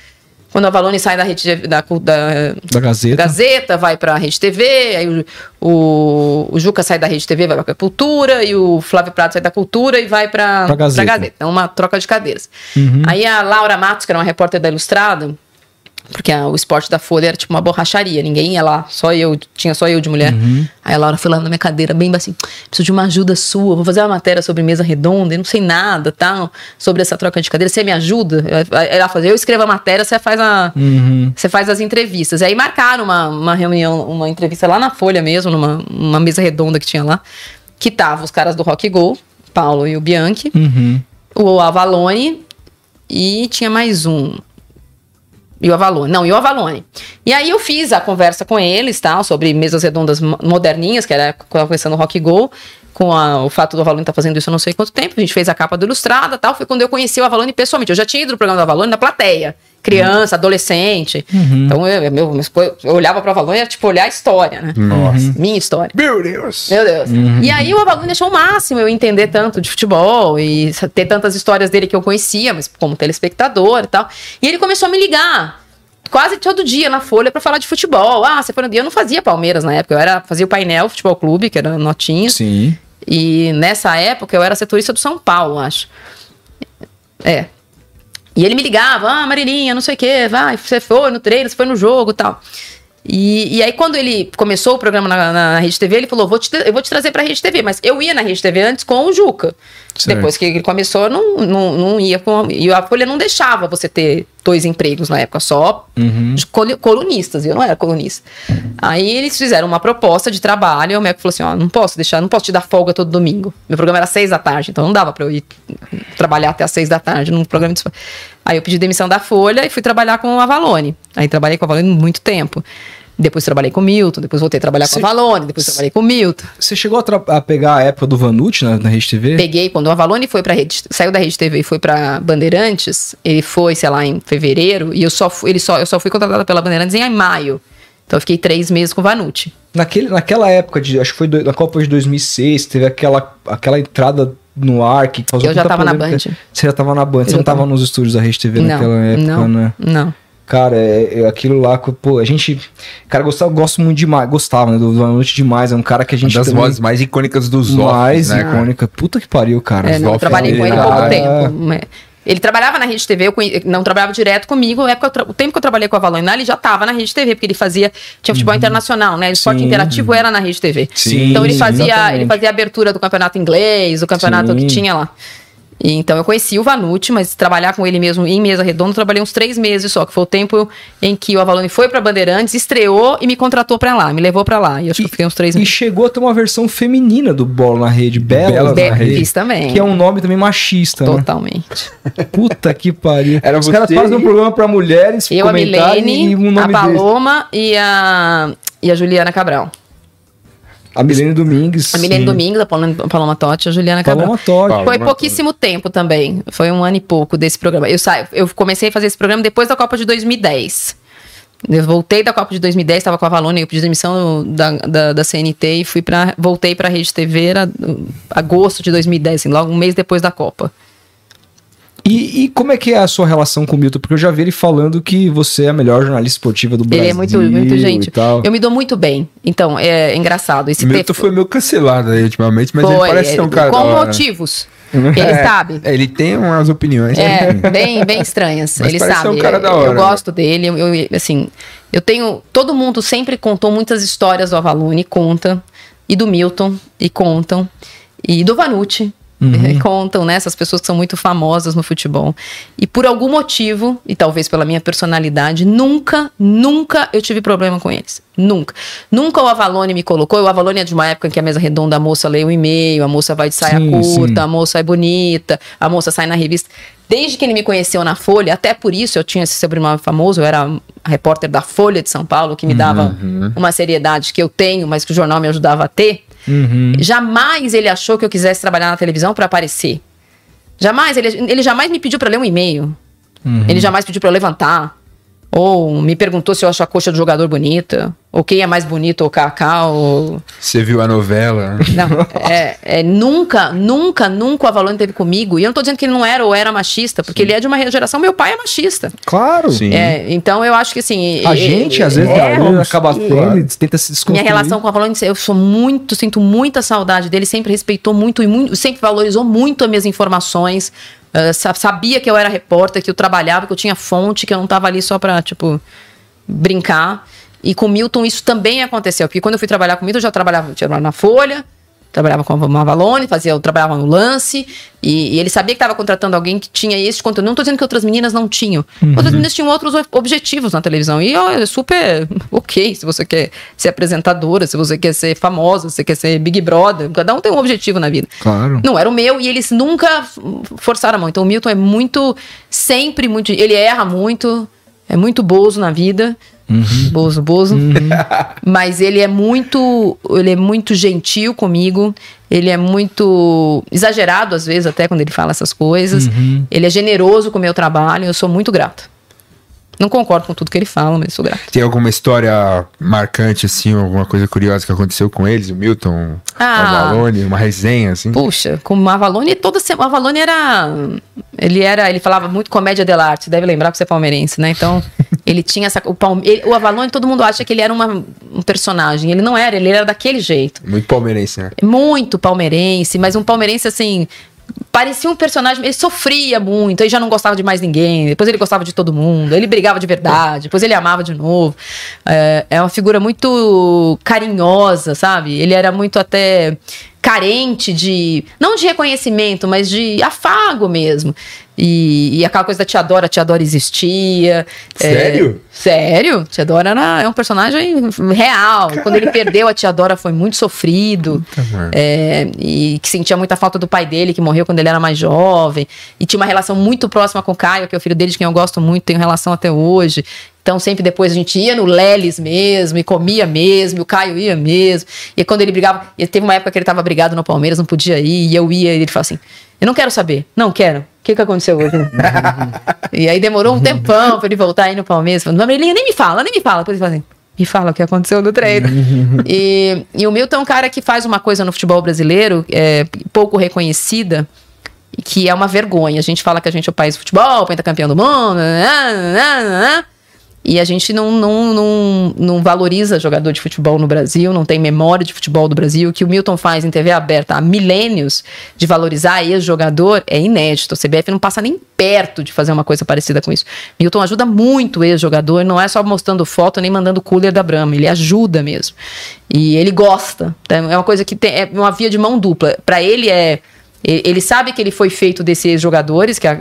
[SPEAKER 3] quando a Valone sai da rede de- da, da,
[SPEAKER 1] Da Gazeta.
[SPEAKER 3] Gazeta, vai pra Rede TV, aí o, o, o Juca sai da Rede TV, vai pra Cultura, e o Flávio Prato sai da Cultura e vai pra,
[SPEAKER 1] Pra Gazeta.
[SPEAKER 3] Então, uma troca de cadeiras.
[SPEAKER 1] Uhum.
[SPEAKER 3] Aí a Laura Matos, que era uma repórter da Ilustrada, porque a- o esporte da Folha era tipo uma borracharia, ninguém ia lá, só eu, tinha só eu de mulher.
[SPEAKER 1] Uhum.
[SPEAKER 3] Aí a Laura foi lá na minha cadeira, bem assim, preciso de uma ajuda sua, vou fazer uma matéria sobre mesa redonda, eu não sei nada, tal, sobre essa troca de cadeira, você me ajuda? Ela fazia, eu escrevo a matéria, você faz a...
[SPEAKER 1] Uhum.
[SPEAKER 3] Você faz as entrevistas. Aí marcaram uma, uma reunião, uma entrevista lá na Folha mesmo, numa uma mesa redonda que tinha lá, que tava os caras do Rock Go, Paulo e o Bianchi,
[SPEAKER 1] Uhum.
[SPEAKER 3] o Avalone e tinha mais um. E o Avalone. Não, e o Avalone. E aí eu fiz a conversa com eles, tal, sobre mesas redondas mo- moderninhas, que era conversando Rock Go, com a- o fato do Avalone estar fazendo isso há não sei quanto tempo. A gente fez a capa do Ilustrada tal. Foi quando eu conheci o Avalone pessoalmente. Eu já tinha ido no programa do Avalone na plateia. Criança, adolescente. Então eu, eu, meu- eu olhava para o Avalone e era tipo olhar a história, né?
[SPEAKER 2] Nossa.
[SPEAKER 3] Minha história.
[SPEAKER 2] Meu Deus.
[SPEAKER 3] Meu Deus. E aí o Avalone achou o máximo eu entender tanto de futebol e ter tantas histórias dele que eu conhecia, mas como telespectador e tal. E ele começou a me ligar quase todo dia na Folha pra falar de futebol. Ah, você foi no dia. Eu não fazia Palmeiras na época, eu era, fazia o painel Futebol Clube, que era notinha.
[SPEAKER 1] Sim.
[SPEAKER 3] E nessa época eu era setorista do São Paulo, acho. É. E ele me ligava, ah, Marilinha, não sei o quê, vai, você foi no treino, você foi no jogo e tal. E, e aí, quando ele começou o programa na, na Rede TV, ele falou: vou te, eu vou te trazer pra Rede TV. Mas eu ia na Rede TV antes com o Juca.
[SPEAKER 1] Certo.
[SPEAKER 3] Depois que ele começou, não, não, não ia com. E a Folha não deixava você ter dois empregos na época, só col- colunistas. Eu não era colunista. Aí eles fizeram uma proposta de trabalho. E o Meco falou assim: ó, não posso deixar, não posso te dar folga todo domingo. Meu programa era seis da tarde, então não dava pra eu ir trabalhar até às seis da tarde num programa de. Aí eu pedi demissão da Folha e fui trabalhar com o Avalone. Aí trabalhei com o Avalone muito tempo. Depois trabalhei com o Milton, depois voltei a trabalhar
[SPEAKER 1] Cê-
[SPEAKER 3] com o Avalone, depois trabalhei com o Milton.
[SPEAKER 1] Você chegou a, tra- a pegar a época do Vanucci na, na Rede TV?
[SPEAKER 3] Peguei quando o Avalone foi para rede, saiu da Rede TV e foi para Bandeirantes. Ele foi, sei lá, em fevereiro e eu só fui, ele só, eu só fui contratada pela Bandeirantes em maio. Então eu fiquei três meses com o Vanucci.
[SPEAKER 1] Naquele, naquela época, de, acho que foi do- na Copa de 2006, teve aquela, aquela entrada no ar que causou
[SPEAKER 3] Eu já tava na. Band.
[SPEAKER 1] Você já tava na Band, você não tava
[SPEAKER 3] tava.
[SPEAKER 1] nos estúdios da Rede TV
[SPEAKER 3] não,
[SPEAKER 1] naquela época,
[SPEAKER 3] não,
[SPEAKER 1] né?
[SPEAKER 3] não.
[SPEAKER 1] Cara, é, é aquilo lá, que, pô, a gente. Cara, gostava, gosto muito demais, gostava, né? Do Vanucci demais, é um cara que a
[SPEAKER 2] Uma
[SPEAKER 1] gente.
[SPEAKER 2] das
[SPEAKER 1] também-
[SPEAKER 2] vozes mais icônicas dos
[SPEAKER 1] mais
[SPEAKER 2] Office, né, cara?
[SPEAKER 1] icônica. Puta que pariu, cara.
[SPEAKER 3] É, não, eu
[SPEAKER 2] Zoff
[SPEAKER 3] trabalhei com ele
[SPEAKER 2] era-
[SPEAKER 3] pouco tempo. mas- Ele trabalhava na Rede TV, eu não trabalhava direto comigo. A época, o tempo que eu trabalhei com a Avalon ele já estava na Rede TV, porque ele fazia. Tinha futebol internacional, né? O esporte
[SPEAKER 1] Sim.
[SPEAKER 3] interativo era na Rede TV.
[SPEAKER 1] Sim,
[SPEAKER 3] então ele fazia,
[SPEAKER 1] exatamente.
[SPEAKER 3] ele fazia a abertura do campeonato inglês, o campeonato
[SPEAKER 1] Sim.
[SPEAKER 3] que tinha lá. E, então eu conheci o Vanucci, mas trabalhar com ele mesmo em mesa redonda, eu trabalhei uns três meses só, que foi o tempo em que o Avalone foi para Bandeirantes, estreou e me contratou para lá, me levou para lá. E eu acho que eu fiquei uns três
[SPEAKER 1] E
[SPEAKER 3] meses.
[SPEAKER 1] chegou a ter uma versão feminina do Bola na Rede, Bela
[SPEAKER 2] Belas
[SPEAKER 1] na
[SPEAKER 3] Be-
[SPEAKER 1] Rede.
[SPEAKER 3] fiz também.
[SPEAKER 1] Que é um nome também machista, né?
[SPEAKER 3] Totalmente.
[SPEAKER 1] Puta que pariu.
[SPEAKER 2] Era
[SPEAKER 1] Os
[SPEAKER 2] você
[SPEAKER 1] caras fazem um
[SPEAKER 2] e-
[SPEAKER 1] programa pra mulheres,
[SPEAKER 3] Eu, a Milene,
[SPEAKER 1] e um
[SPEAKER 3] a
[SPEAKER 1] nome desse.
[SPEAKER 3] Paloma e a, e a Juliana Cabral.
[SPEAKER 1] A Milene Domingues.
[SPEAKER 3] A Milene
[SPEAKER 1] sim.
[SPEAKER 3] Domingos, a Paloma, Totti a Juliana Cabral.
[SPEAKER 1] Paloma Totti.
[SPEAKER 2] Paloma
[SPEAKER 3] Foi
[SPEAKER 2] Totti.
[SPEAKER 3] pouquíssimo tempo também. Foi um ano e pouco desse programa. Eu, sa... eu comecei a fazer esse programa depois da Copa de 2010. Eu voltei da Copa de 2010, estava com a Valone, eu pedi demissão da, da, da CNT e fui pra, voltei para a Rede TV era uh, agosto de 2010, assim, logo um mês depois da Copa.
[SPEAKER 1] E, e como é que é a sua relação com o Milton? Porque eu já vi ele falando que você é a melhor jornalista esportiva do Brasil.
[SPEAKER 3] Ele é muito, muito gente.
[SPEAKER 1] Tal.
[SPEAKER 3] Eu me dou muito bem. Então, é engraçado. Esse
[SPEAKER 2] O Milton
[SPEAKER 3] ter-
[SPEAKER 2] foi meio cancelado aí ultimamente, mas ele
[SPEAKER 3] Foi,
[SPEAKER 2] parece ser um
[SPEAKER 3] é,
[SPEAKER 2] cara.
[SPEAKER 3] Com
[SPEAKER 2] da hora.
[SPEAKER 3] motivos. (laughs) Ele
[SPEAKER 2] É,
[SPEAKER 3] sabe.
[SPEAKER 2] é, ele tem umas opiniões.
[SPEAKER 3] É, bem, bem (laughs) estranhas.
[SPEAKER 2] Mas
[SPEAKER 3] ele
[SPEAKER 2] parece
[SPEAKER 3] sabe.
[SPEAKER 2] ser um cara da
[SPEAKER 3] Eu-
[SPEAKER 2] hora,
[SPEAKER 3] Eu
[SPEAKER 2] né?
[SPEAKER 3] gosto dele. Eu, eu, assim, eu tenho. Todo mundo sempre contou muitas histórias do Avalone, conta. E do Milton, e contam. E do Vanucci. Eh, Contam, né? Essas pessoas que são muito famosas no futebol. E por algum motivo, e talvez pela minha personalidade, nunca, nunca eu tive problema com eles. Nunca. Nunca o Avalone me colocou. O Avalone é de uma época em que a mesa redonda, a moça lê um e-mail, a moça vai de saia
[SPEAKER 1] Sim,
[SPEAKER 3] curta,
[SPEAKER 1] sim.
[SPEAKER 3] a moça é bonita, a moça sai na revista. Desde que ele me conheceu na Folha, até por isso eu tinha esse sobrenome famoso, eu era repórter da Folha de São Paulo, que me dava uma seriedade que eu tenho, mas que o jornal me ajudava a ter.
[SPEAKER 1] Uhum.
[SPEAKER 3] Jamais ele achou que eu quisesse trabalhar na televisão para aparecer. Jamais, ele, ele jamais me pediu para ler um e-mail.
[SPEAKER 1] Uhum.
[SPEAKER 3] Ele jamais pediu para eu levantar. Ou me perguntou se eu acho a coxa do jogador bonita. Ou quem é mais bonito, ou ou
[SPEAKER 2] Você viu a novela?
[SPEAKER 3] não, é, é, nunca, nunca, nunca o Avalone teve comigo. E eu não tô dizendo que ele não era ou era machista, porque ele é de uma geração. Meu pai é machista.
[SPEAKER 1] Claro.
[SPEAKER 2] Sim.
[SPEAKER 3] É, então eu acho que assim.
[SPEAKER 1] A
[SPEAKER 3] é-
[SPEAKER 1] gente, às vezes,
[SPEAKER 3] é,
[SPEAKER 1] vezes acaba
[SPEAKER 2] Claro.
[SPEAKER 1] tendo e tenta se desconstruir.
[SPEAKER 3] minha relação com o Avalone, eu sou muito, sinto muita saudade dele, sempre respeitou muito e muito, sempre valorizou muito as minhas informações. sa- sabia que eu era repórter, que eu trabalhava, que eu tinha fonte, que eu não tava ali só pra, tipo, brincar. E com o Milton isso também aconteceu, porque quando eu fui trabalhar com Milton, eu já trabalhava, trabalhava na Folha, trabalhava com a Avalone, fazia, eu trabalhava no lance, e, e ele sabia que estava contratando alguém que tinha esse conteúdo. Não estou dizendo que outras meninas não tinham. Outras meninas tinham outros objetivos na televisão. E ó, é super (laughs) ok se você quer ser apresentadora, se você quer ser famosa, se você quer ser Big Brother. Cada um tem um objetivo na vida.
[SPEAKER 1] Claro.
[SPEAKER 3] Não era o meu e eles nunca forçaram a mão. Então o Milton é muito, sempre muito. Ele erra muito. é muito bozo na vida. Bozo, bozo. (laughs) Mas ele é muito, ele é muito gentil comigo. Ele é muito exagerado às vezes até quando ele fala essas coisas. Ele é generoso com o meu trabalho. Eu sou muito grata. Não concordo com tudo que ele fala, mas sou grata.
[SPEAKER 2] Tem alguma história marcante, assim, alguma coisa curiosa que aconteceu com eles? O Milton,
[SPEAKER 3] Ah.
[SPEAKER 2] o Avalone, uma resenha, assim?
[SPEAKER 3] Puxa, com o Avalone, toda semana. O Avalone era. Ele era. Ele falava muito comédia dell'arte, deve lembrar que você é palmeirense, né? Então, (laughs) ele tinha essa. O, Palme, ele- o Avalone, todo mundo acha que ele era uma- um personagem. Ele não era, ele era daquele jeito.
[SPEAKER 2] Muito palmeirense, né?
[SPEAKER 3] Muito palmeirense, mas um palmeirense assim. Parecia um personagem, ele sofria muito, aí já não gostava de mais ninguém, depois ele gostava de todo mundo, ele brigava de verdade, depois ele amava de novo. É, é uma figura muito carinhosa, sabe? Ele era muito até carente de, não de reconhecimento, mas de afago mesmo. E, e aquela coisa da Tia Dora, a Tia Dora existia. é,
[SPEAKER 2] Sério?
[SPEAKER 3] sério, Tia Dora era, é um personagem real. Quando ele perdeu a Tia Dora foi muito sofrido. É, e que sentia muita falta do pai dele, que morreu quando ele era mais jovem. E tinha uma relação muito próxima com o Caio, que é o filho dele, de quem eu gosto muito, tenho relação até hoje. Então, sempre depois a gente ia no Leles mesmo, e comia mesmo, e o Caio ia mesmo. E quando ele brigava, e teve uma época que ele estava brigado no Palmeiras, não podia ir, e eu ia, e ele falou assim: Eu não quero saber, não quero. O que, que aconteceu hoje? (laughs) e aí demorou um tempão pra ele voltar aí no Palmeiras. Falando, Mamelinha, nem me fala, nem me fala. Ele fala assim, me fala o que aconteceu no treino. (laughs) e, e o Milton é um cara que faz uma coisa no futebol brasileiro, é, pouco reconhecida, que é uma vergonha. A gente fala que a gente é o país do futebol, pentacampeão do mundo, nananana, e a gente não, não, não, não valoriza jogador de futebol no Brasil, não tem memória de futebol do Brasil. O que o Milton faz em TV aberta há milênios de valorizar ex-jogador é inédito. O CBF não passa nem perto de fazer uma coisa parecida com isso. Milton ajuda muito ex-jogador, não é só mostrando foto nem mandando cooler da Brahma, ele ajuda mesmo. E ele gosta. É uma coisa que tem, é uma via de mão dupla. Para ele é ele sabe que ele foi feito desses jogadores, que a,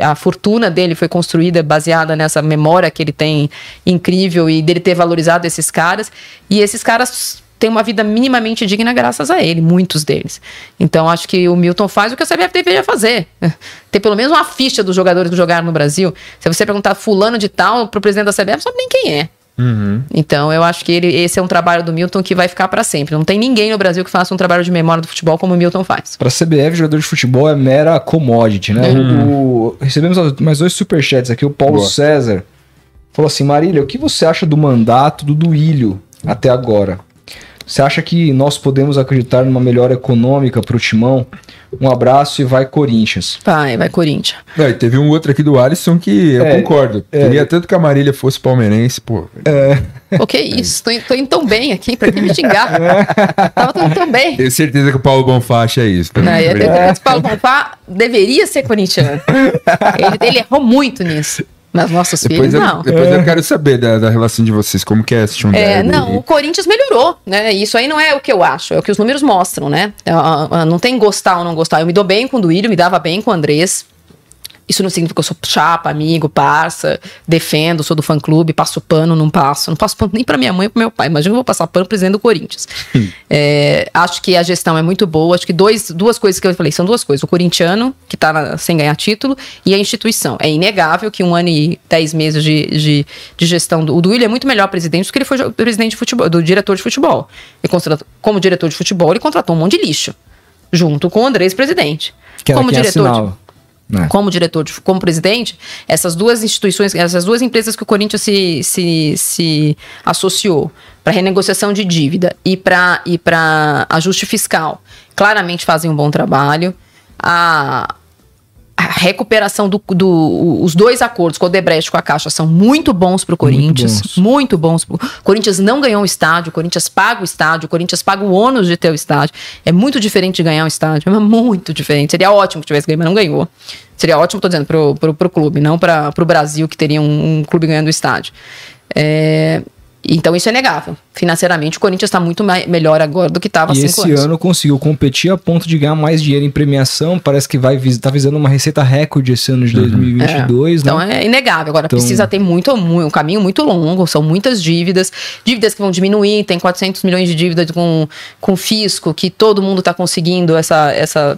[SPEAKER 3] a- a fortuna dele foi construída baseada nessa memória que ele tem incrível e dele ter valorizado esses caras. E esses caras têm uma vida minimamente digna graças a ele, muitos deles. Então acho que o Milton faz o que a CBF deveria fazer. (laughs) Ter pelo menos uma ficha dos jogadores que jogaram no Brasil. Se você perguntar fulano de tal pro presidente da CBF, sabe nem quem é. Então, eu acho que ele, esse é um trabalho do Milton que vai ficar para sempre. Não tem ninguém no Brasil que faça um trabalho de memória do futebol como o Milton faz.
[SPEAKER 1] Pra CBF, jogador de futebol é mera commodity, né? O- o- recebemos mais dois superchats aqui. O Paulo
[SPEAKER 2] Boa.
[SPEAKER 1] César falou assim: Marília, o que você acha do mandato do Duílio até agora? Você acha que nós podemos acreditar numa melhora econômica pro Timão? Um abraço e vai Corinthians.
[SPEAKER 3] Vai, vai Corinthians.
[SPEAKER 2] E teve um outro aqui do Alisson que eu
[SPEAKER 1] É,
[SPEAKER 2] concordo.
[SPEAKER 1] é.
[SPEAKER 2] Queria tanto que a Marília fosse palmeirense, pô.
[SPEAKER 3] O que é isso? Tô, tô indo tão bem aqui, pra que me xingar? Tava tudo tão bem.
[SPEAKER 2] Tenho certeza que o Paulo Bonfá acha isso. tá?
[SPEAKER 3] Não, eu, eu, eu, Paulo Bonfá deveria ser corintiano. Ele, ele errou muito nisso. Mas nossos
[SPEAKER 2] Depois,
[SPEAKER 3] filhos,
[SPEAKER 2] eu,
[SPEAKER 3] não.
[SPEAKER 2] depois eu quero saber da, da relação de vocês, como que é assistir um
[SPEAKER 3] É,
[SPEAKER 2] derby.
[SPEAKER 3] não, o Corinthians melhorou, né? Isso aí não é o que eu acho, é o que os números mostram, né? Ah, ah, Não tem gostar ou não gostar. Eu me dou bem com o Duílio, me dava bem com o Andrés. Isso não significa que eu sou chapa, amigo, parça, defendo, sou do fã clube, passo pano, não passo. Não passo pano nem pra minha mãe e pro meu pai. Imagina eu vou passar pano pro presidente do Corinthians. É, acho que a gestão é muito boa. Acho que dois, duas coisas que eu falei são duas coisas. O corintiano, que tá na- sem ganhar título, e a instituição. É inegável que um ano e dez meses de, de, de gestão do. O Duílio é muito melhor presidente do que ele foi presidente de futebol, do diretor de futebol. Ele contratou- como diretor de futebol, ele contratou um monte de lixo. Junto com o Andrés, presidente.
[SPEAKER 1] Que
[SPEAKER 3] como diretor. de-
[SPEAKER 1] né?
[SPEAKER 3] como diretor, de- como presidente, essas duas instituições, essas duas empresas que o Corinthians se, se, se associou para renegociação de dívida e para e ajuste fiscal, claramente fazem um bom trabalho. A, a recuperação do, do- os dois acordos com o Debrecht e com a Caixa são muito bons para o Corinthians,
[SPEAKER 1] bons.
[SPEAKER 3] muito bons. O Corinthians não ganhou um estádio, o Corinthians paga o estádio, o Corinthians paga o ônus de ter o estádio. É muito diferente de ganhar um estádio, é muito diferente. Seria ótimo que tivesse ganho, mas não ganhou. Seria ótimo, tô dizendo, pro, pro, pro clube, não para o Brasil, que teria um, um clube ganhando o estádio. É, então isso é negável. Financeiramente, o Corinthians está muito melhor agora do que estava
[SPEAKER 1] E
[SPEAKER 3] cinco
[SPEAKER 1] esse
[SPEAKER 3] anos.
[SPEAKER 1] ano conseguiu competir a ponto de ganhar mais dinheiro em premiação. Parece que vai vis tá visando uma receita recorde esse ano de 2022,
[SPEAKER 3] Então
[SPEAKER 1] né?
[SPEAKER 3] é inegável. Agora
[SPEAKER 1] Então-
[SPEAKER 3] precisa ter muito, mu- um caminho muito longo, são muitas dívidas, dívidas que vão diminuir, tem 400 milhões de dívidas com, com fisco, que todo mundo está conseguindo essa, essa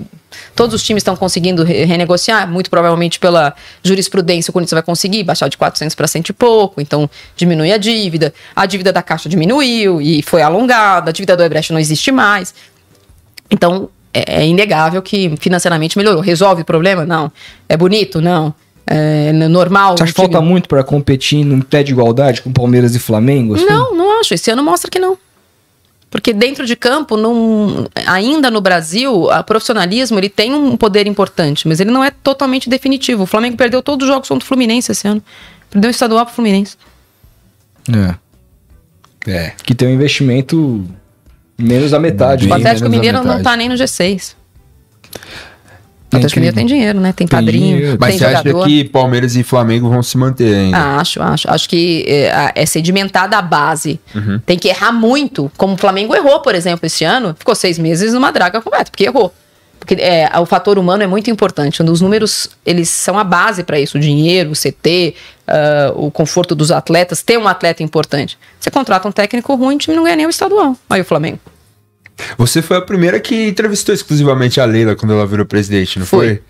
[SPEAKER 3] todos os times estão conseguindo re- renegociar, muito provavelmente pela jurisprudência o Corinthians vai conseguir baixar de 400 para 100 e pouco, então diminui a dívida. A dívida da Caixa diminuiu e foi alongada, a dívida do Ebrecht não existe mais. Então, é, é inegável que financeiramente melhorou. Resolve o problema? Não. É bonito? Não. É normal?
[SPEAKER 1] Você acha que falta muito pra competir num pé de igualdade com Palmeiras e Flamengo? assim?
[SPEAKER 3] Não, não acho. Esse ano mostra que não. Porque dentro de campo, não, ainda no Brasil, o profissionalismo ele tem um poder importante, mas ele não é totalmente definitivo. O Flamengo perdeu todos os jogos contra o Fluminense esse ano. Perdeu o estadual pro Fluminense.
[SPEAKER 1] É.
[SPEAKER 2] É.
[SPEAKER 1] Que tem um investimento menos da metade.
[SPEAKER 3] O
[SPEAKER 2] Bem
[SPEAKER 3] Atlético
[SPEAKER 2] menos da
[SPEAKER 3] Mineiro não tá nem no G6. O Atlético Mineiro tem dinheiro, né? Tem
[SPEAKER 1] Tem
[SPEAKER 3] padrinho,
[SPEAKER 1] dinheiro.
[SPEAKER 2] Mas
[SPEAKER 3] tem
[SPEAKER 2] você acha
[SPEAKER 3] jogador.
[SPEAKER 2] que Palmeiras e Flamengo vão se manter ainda?
[SPEAKER 3] Ah, acho, acho. Acho que é, é sedimentada a base.
[SPEAKER 2] Uhum.
[SPEAKER 3] Tem que errar muito, como o Flamengo errou, por exemplo, esse ano. Ficou seis meses numa draga completa, porque errou. Porque é, o fator humano é muito importante. Os números, eles são a base para isso. O dinheiro, o CT, ah, o conforto dos atletas. Ter um atleta importante. Você contrata um técnico ruim, o time não ganha nem o estadual. Aí o Flamengo.
[SPEAKER 2] Você foi a primeira que entrevistou exclusivamente a Leila quando ela virou presidente, não
[SPEAKER 3] Foi.
[SPEAKER 2] foi?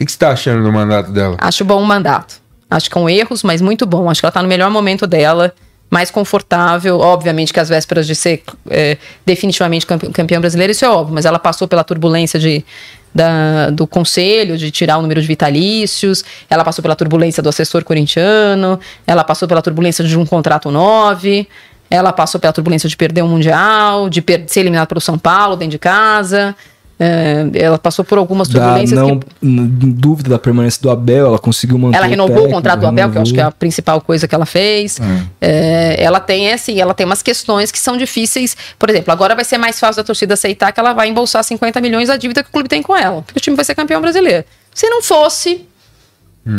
[SPEAKER 2] O que você tá achando do mandato dela?
[SPEAKER 3] Acho bom o mandato. Acho que com erros, mas muito bom. Acho que ela tá no melhor momento dela, mais confortável. Obviamente que às vésperas de ser é, definitivamente campe- campeã brasileira, isso é óbvio, mas ela passou pela turbulência de, da- do conselho, de tirar o número de vitalícios, ela passou pela turbulência do assessor corintiano, ela passou pela turbulência de um contrato 9. Ela passou pela turbulência de perder um Mundial, de, per- ser eliminada pelo São Paulo dentro de casa. É, ela passou por algumas
[SPEAKER 1] Da
[SPEAKER 3] turbulências
[SPEAKER 1] não
[SPEAKER 3] que
[SPEAKER 1] dúvida da permanência do Abel, ela conseguiu manter
[SPEAKER 3] ela renovou o
[SPEAKER 1] técnico,
[SPEAKER 3] contrato do Abel, que eu acho que é a principal coisa que ela fez. É, ela tem assim, ela tem umas questões que são difíceis. Por exemplo, agora vai ser mais fácil da torcida aceitar que ela vai embolsar 50 milhões da dívida que o clube tem com ela. Porque o time vai ser campeão brasileiro. Se não fosse,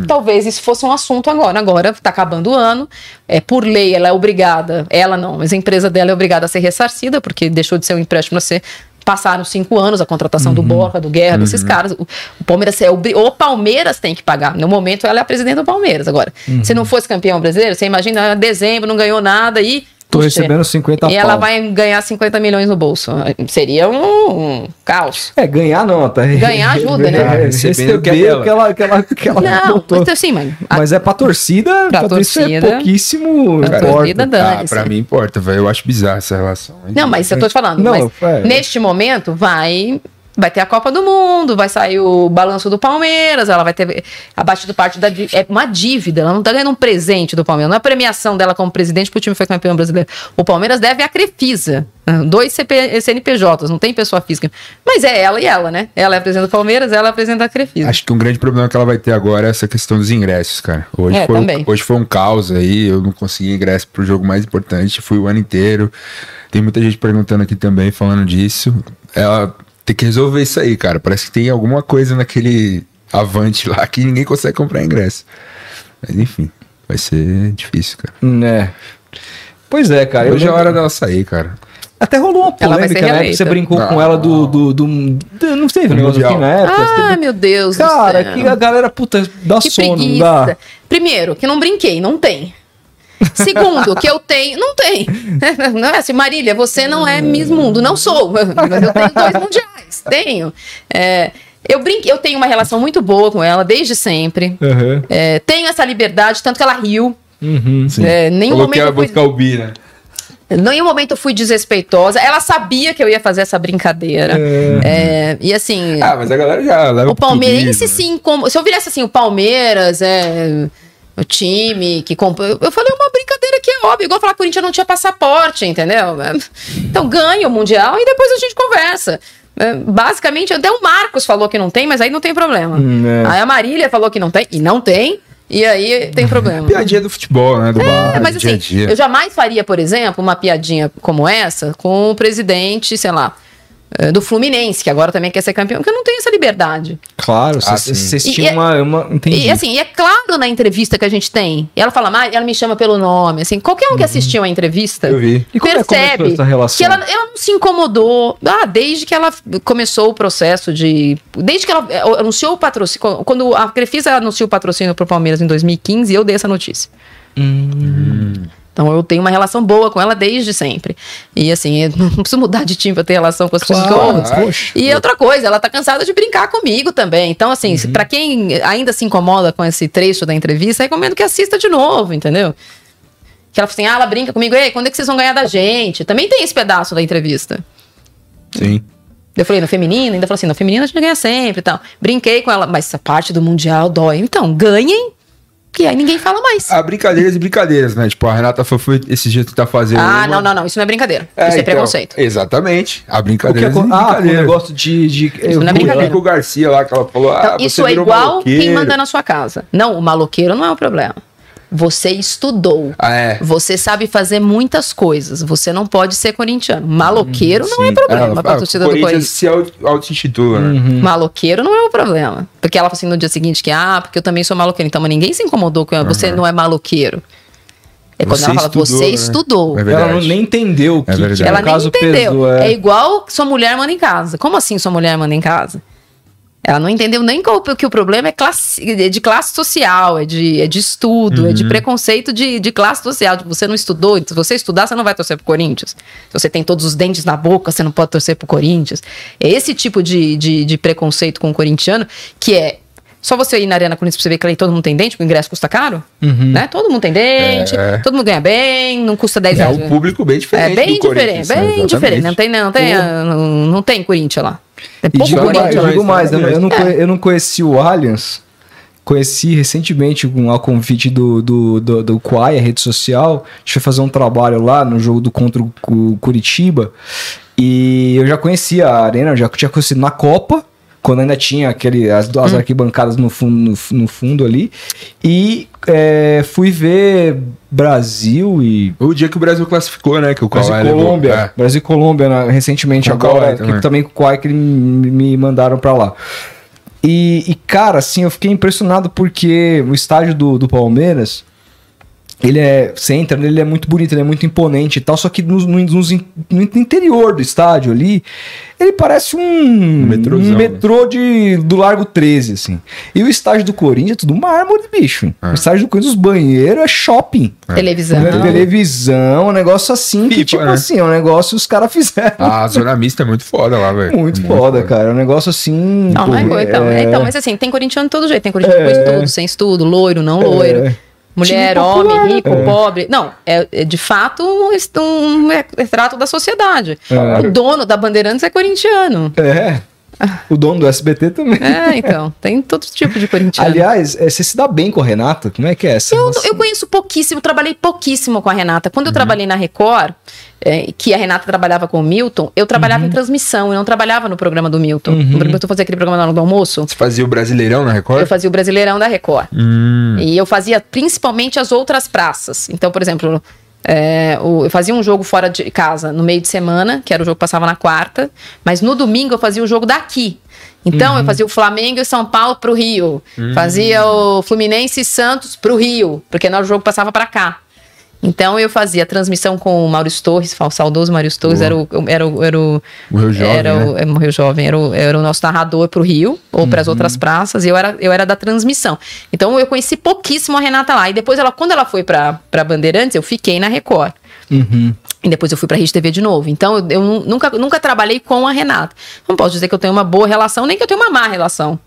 [SPEAKER 3] talvez isso fosse um assunto agora. Agora tá acabando o ano. É, por lei, ela é obrigada, ela não, mas a empresa dela é obrigada a ser ressarcida, porque deixou de ser um empréstimo a ser. Passaram cinco anos a contratação do Borja, do Guerra, desses caras. O, o Palmeiras é obri- o Palmeiras tem que pagar. No momento, ela é a presidente do Palmeiras. Agora, se não fosse campeão brasileiro, você imagina, dezembro, não ganhou nada e.
[SPEAKER 1] Tô recebendo 50
[SPEAKER 3] E ela
[SPEAKER 1] pau.
[SPEAKER 3] vai ganhar 50 milhões no bolso. Seria um, um caos.
[SPEAKER 1] É, ganhar não, tá?
[SPEAKER 3] Ganhar (laughs) ajuda, né?
[SPEAKER 1] É,
[SPEAKER 2] Recebendo o que
[SPEAKER 1] receber o que ela, que ela, que ela
[SPEAKER 3] Não,
[SPEAKER 1] botou.
[SPEAKER 3] mas assim, mãe. a-
[SPEAKER 1] Mas é pra torcida,
[SPEAKER 3] Pra
[SPEAKER 1] pra isso é
[SPEAKER 3] torcida.
[SPEAKER 1] pouquíssimo
[SPEAKER 3] Pra
[SPEAKER 1] importa.
[SPEAKER 3] torcida,
[SPEAKER 2] Ah,
[SPEAKER 3] dane-se.
[SPEAKER 2] pra mim importa, velho. Eu acho bizarra essa relação. hein?
[SPEAKER 3] Não, mas eu tô te falando.
[SPEAKER 1] Não,
[SPEAKER 3] mas
[SPEAKER 1] é.
[SPEAKER 3] neste momento vai. Vai ter a Copa do Mundo, vai sair o balanço do Palmeiras, ela vai ter abatido parte da É uma dívida, ela não tá ganhando um presente do Palmeiras, não é a premiação dela como presidente porque o time foi campeão brasileiro. O Palmeiras deve a Crefisa. ah, Dois CP, CNPJs, não tem pessoa física. Mas é ela e ela, né? Ela é a presidente do Palmeiras, ela é a presidente da Crefisa.
[SPEAKER 2] Acho que um grande problema que ela vai ter agora é essa questão dos ingressos, cara. Hoje,
[SPEAKER 3] É,
[SPEAKER 2] foi, um, hoje foi um caos aí, eu não consegui ingresso pro jogo mais importante, fui o ano inteiro. Tem muita gente perguntando aqui também, falando disso. Ela tem que resolver isso aí, cara. Parece que tem alguma coisa naquele avante lá que ninguém consegue comprar ingresso. Mas enfim, vai ser difícil, cara.
[SPEAKER 1] Né. Pois é, cara. eu
[SPEAKER 2] Hoje é a hora dela sair, cara.
[SPEAKER 1] Até rolou uma polêmica, né? que. Você brincou com ela do. do, do, do- não teve
[SPEAKER 2] Do
[SPEAKER 1] negócio
[SPEAKER 2] Mundial.
[SPEAKER 1] aqui na época?
[SPEAKER 3] Ah,
[SPEAKER 1] teve-
[SPEAKER 3] meu Deus
[SPEAKER 1] Cara,
[SPEAKER 3] do céu.
[SPEAKER 1] que a galera, puta, dá
[SPEAKER 3] Que
[SPEAKER 1] sono, não
[SPEAKER 3] preguiça.
[SPEAKER 1] dá?
[SPEAKER 3] Primeiro, que não brinquei, não tem. Segundo, que eu tenho. Não tem. (laughs) Não é assim, Marília, você não é Miss Mundo. Não sou. Mas eu tenho dois mundiais. Tenho. É, eu brinquei, eu tenho uma relação muito boa com ela desde sempre.
[SPEAKER 1] Aham.
[SPEAKER 3] É, tenho essa liberdade, tanto que ela riu.
[SPEAKER 1] Uhum.
[SPEAKER 3] É, nenhum
[SPEAKER 2] Falou que
[SPEAKER 3] momento
[SPEAKER 2] ia
[SPEAKER 3] fui-
[SPEAKER 2] buscar o Bi, né?
[SPEAKER 3] em nenhum momento eu fui desrespeitosa. Ela sabia que eu ia fazer essa brincadeira. É, e assim.
[SPEAKER 2] Ah, mas a galera já leva
[SPEAKER 3] O palmeirense,
[SPEAKER 2] né?
[SPEAKER 3] sim, como. Se eu virasse assim, o Palmeiras, é. O time que comprou. Eu falei uma brincadeira que é óbvio, igual falar que o Corinthians não tinha passaporte, entendeu? É, Então ganha o Mundial e depois a gente conversa. É, Basicamente, até o Marcos falou que não tem, mas aí não tem problema.
[SPEAKER 1] Hum, é.
[SPEAKER 3] Aí a Marília falou que não tem, e não tem, e aí tem problema. (laughs)
[SPEAKER 2] Piadinha do futebol, né? Do bar,
[SPEAKER 3] É, mas
[SPEAKER 2] do dia
[SPEAKER 3] assim,
[SPEAKER 2] dia.
[SPEAKER 3] eu jamais faria, por exemplo, uma piadinha como essa com o presidente, sei lá, do Fluminense, que agora também quer ser campeão, porque eu não tenho essa liberdade.
[SPEAKER 1] Claro,
[SPEAKER 2] Ah,
[SPEAKER 1] vocês
[SPEAKER 3] E
[SPEAKER 1] tinham
[SPEAKER 3] é-
[SPEAKER 1] uma, uma. Entendi.
[SPEAKER 3] E assim, e é claro na entrevista que a gente tem. E ela fala, Mari, ela me chama pelo nome. Assim, qualquer um que assistiu a entrevista
[SPEAKER 2] Eu vi.
[SPEAKER 1] E como é que começou
[SPEAKER 3] percebe
[SPEAKER 1] essa relação?
[SPEAKER 3] que ela, ela não se incomodou. Ah, desde que ela começou o processo de. Desde que ela eh, anunciou o patrocínio. Quando a Crefisa anunciou o patrocínio pro Palmeiras em 2015, eu dei essa notícia.
[SPEAKER 1] Hum.
[SPEAKER 3] Então eu tenho uma relação boa com ela desde sempre. E assim, eu (laughs) não preciso mudar de time pra ter relação com as
[SPEAKER 1] Claro,
[SPEAKER 3] pessoas.
[SPEAKER 1] poxa.
[SPEAKER 3] E outra coisa, ela tá cansada de brincar comigo também. Então, assim,
[SPEAKER 1] Uhum.
[SPEAKER 3] pra quem ainda se incomoda com esse trecho da entrevista, recomendo que assista de novo, entendeu? Que ela fala assim, ah, ela brinca comigo, ei, quando é que vocês vão ganhar da gente? Também tem esse pedaço da entrevista.
[SPEAKER 2] Sim.
[SPEAKER 3] Eu falei, no feminino, ainda falou assim, no feminino a gente ganha sempre e tal. Brinquei com ela, mas essa parte do Mundial dói. Então, ganhem, que aí ninguém fala mais.
[SPEAKER 2] Há brincadeiras e brincadeiras, né? Tipo, a Renata foi, esse dia tentar fazer.
[SPEAKER 3] Ah,
[SPEAKER 2] uma-
[SPEAKER 3] não, não, não, isso não é brincadeira. isso é
[SPEAKER 2] então,
[SPEAKER 3] preconceito.
[SPEAKER 2] Exatamente. Há
[SPEAKER 1] O que
[SPEAKER 2] brincadeiras
[SPEAKER 1] é,
[SPEAKER 2] e
[SPEAKER 1] ah, o negócio de. de
[SPEAKER 3] Isso não é
[SPEAKER 1] eu-
[SPEAKER 3] brincadeira.
[SPEAKER 2] Com o Garcia lá, que ela falou, ah,
[SPEAKER 3] Então,
[SPEAKER 2] você
[SPEAKER 3] isso é
[SPEAKER 2] virou
[SPEAKER 3] igual
[SPEAKER 2] maloqueiro.
[SPEAKER 3] quem manda na sua casa. Não, o maloqueiro não é o problema. Você estudou.
[SPEAKER 2] Ah, é.
[SPEAKER 3] Você sabe fazer muitas coisas. Você não pode ser corintiano. Maloqueiro não é problema
[SPEAKER 2] Ah,
[SPEAKER 3] pra
[SPEAKER 2] ah,
[SPEAKER 3] torcida
[SPEAKER 2] o
[SPEAKER 3] do
[SPEAKER 2] Corinthians se auto- auto-intitula, né?
[SPEAKER 1] Uhum.
[SPEAKER 3] Maloqueiro não é o problema. Porque ela falou assim no dia seguinte que, ah, porque eu também sou maloqueiro. Então, mas ninguém se incomodou com você não é maloqueiro. É quando
[SPEAKER 2] Você
[SPEAKER 3] ela fala,
[SPEAKER 2] estudou,
[SPEAKER 3] você
[SPEAKER 2] né?
[SPEAKER 3] estudou.
[SPEAKER 2] É.
[SPEAKER 1] Ela não, nem entendeu o que,
[SPEAKER 2] É
[SPEAKER 1] que
[SPEAKER 3] Ela
[SPEAKER 1] no
[SPEAKER 3] nem
[SPEAKER 1] caso
[SPEAKER 3] entendeu.
[SPEAKER 1] pesou.
[SPEAKER 3] É.
[SPEAKER 1] É.
[SPEAKER 3] igual sua mulher manda em casa. Como assim sua mulher manda em casa? Ela não entendeu nem que o problema é, classe, é de classe social, é de, é de estudo, é
[SPEAKER 1] Uhum.
[SPEAKER 3] de preconceito de, de classe social. Tipo, você não estudou, se você estudar, você não vai torcer pro Corinthians. Se você tem todos os dentes na boca, você não pode torcer pro Corinthians. É esse tipo de, de, de preconceito com o corintiano que é. Só você ir na Arena Corinthians pra você ver que ali todo mundo tem dente, porque o ingresso custa caro. Né? Todo mundo tem dente,
[SPEAKER 2] É.
[SPEAKER 3] todo mundo ganha bem, não custa 10
[SPEAKER 2] É
[SPEAKER 3] reais.
[SPEAKER 2] um público bem
[SPEAKER 3] É
[SPEAKER 2] diferente
[SPEAKER 3] bem
[SPEAKER 2] do Corinthians.
[SPEAKER 3] diferente, bem
[SPEAKER 2] Exatamente.
[SPEAKER 3] diferente. Não tem, não tem, não, não tem Corinthians lá.
[SPEAKER 1] E
[SPEAKER 3] pouco
[SPEAKER 1] digo mais, digo mais eu, não- eu não
[SPEAKER 3] É.
[SPEAKER 1] eu não conheci o Allianz. Conheci recentemente com a convite do, do, do, do Quai, a rede social. A gente foi fazer um trabalho lá no jogo do contra o Cu- Curitiba. E eu já conhecia a Arena, já tinha conhecido na Copa, quando ainda tinha aquele, as duas
[SPEAKER 3] Hum.
[SPEAKER 1] arquibancadas no fundo, no, no fundo ali. E é, fui ver Brasil e
[SPEAKER 2] O dia que o Brasil classificou, né? Que o
[SPEAKER 1] Brasil e
[SPEAKER 2] levou.
[SPEAKER 1] Colômbia.
[SPEAKER 2] É.
[SPEAKER 1] Brasil e Colômbia, né, recentemente
[SPEAKER 2] Com
[SPEAKER 1] agora,
[SPEAKER 2] Kawhi
[SPEAKER 1] que
[SPEAKER 2] também.
[SPEAKER 1] também com o Kawhi que me me mandaram pra lá. E, e, cara, assim, eu fiquei impressionado porque o estádio do, do Palmeiras, ele é. Você entra, nele, ele é muito bonito, ele é muito imponente e tal, só que no, in- no interior do estádio ali, ele parece um, um metrô de, do Largo 13, assim. E o estádio do Corinthians é tudo mármore, bicho.
[SPEAKER 2] Ah.
[SPEAKER 1] O estádio do Corinthians, os banheiros é shopping.
[SPEAKER 3] Televisão.
[SPEAKER 1] Né? Televisão, um negócio assim que, tipo
[SPEAKER 2] né?
[SPEAKER 1] assim, é um negócio que os caras fizeram.
[SPEAKER 2] A zona mista é muito foda lá, velho.
[SPEAKER 1] muito, foda, cara. É um negócio assim.
[SPEAKER 3] Não, não é
[SPEAKER 1] pô,
[SPEAKER 3] coisa. Então,
[SPEAKER 1] é-
[SPEAKER 3] então, mas assim, tem corintiano de todo jeito. Tem corintiano
[SPEAKER 1] É.
[SPEAKER 3] com estudo, sem estudo, loiro, não loiro. Mulher,
[SPEAKER 1] popular,
[SPEAKER 3] homem, rico,
[SPEAKER 1] é.
[SPEAKER 3] pobre. Não, é, é de fato um, um retrato da sociedade.
[SPEAKER 1] É.
[SPEAKER 3] O dono da Bandeirantes é corintiano.
[SPEAKER 1] É. O dono do SBT também.
[SPEAKER 3] É, então, tem todo tipo de corintiano.
[SPEAKER 1] Aliás, é, você se dá bem com a Renata? Como é que é essa?
[SPEAKER 3] Eu, eu conheço pouquíssimo, trabalhei pouquíssimo com a Renata. Quando eu
[SPEAKER 1] Uhum.
[SPEAKER 3] trabalhei na Record, é, que a Renata trabalhava com o Milton, eu trabalhava
[SPEAKER 1] Uhum.
[SPEAKER 3] em transmissão, eu não trabalhava no programa do Milton. No Milton fazia aquele programa na hora do almoço.
[SPEAKER 2] Você fazia o Brasileirão na Record?
[SPEAKER 3] Eu fazia o Brasileirão da Record.
[SPEAKER 2] Hum.
[SPEAKER 3] E eu fazia principalmente as outras praças. Então, por exemplo, é, o- eu fazia um jogo fora de casa no meio de semana, que era o jogo que passava na quarta, mas no domingo eu fazia o jogo daqui. Então, eu fazia o Flamengo e São Paulo pro Rio. Fazia o Fluminense e Santos pro Rio, porque no jogo passava para cá. Então eu fazia a transmissão com o Maurício Torres, o saudoso Maurício Torres,
[SPEAKER 2] Boa.
[SPEAKER 3] era o, era o, era o,
[SPEAKER 2] Morreu jovem,
[SPEAKER 3] era o,
[SPEAKER 2] né?
[SPEAKER 3] é, morreu jovem, era o, era o nosso narrador pro Rio, ou para as
[SPEAKER 2] Uhum.
[SPEAKER 3] outras praças, e eu era, eu era da transmissão. Então eu conheci pouquíssimo a Renata lá. E depois, ela, quando ela foi pra Bandeirantes, eu fiquei na Record.
[SPEAKER 1] Uhum.
[SPEAKER 3] E depois eu fui pra Rede TV de novo. Então eu, eu nu- nunca, nunca trabalhei com a Renata. Não posso dizer que eu tenho uma boa relação, nem que eu tenho uma má relação.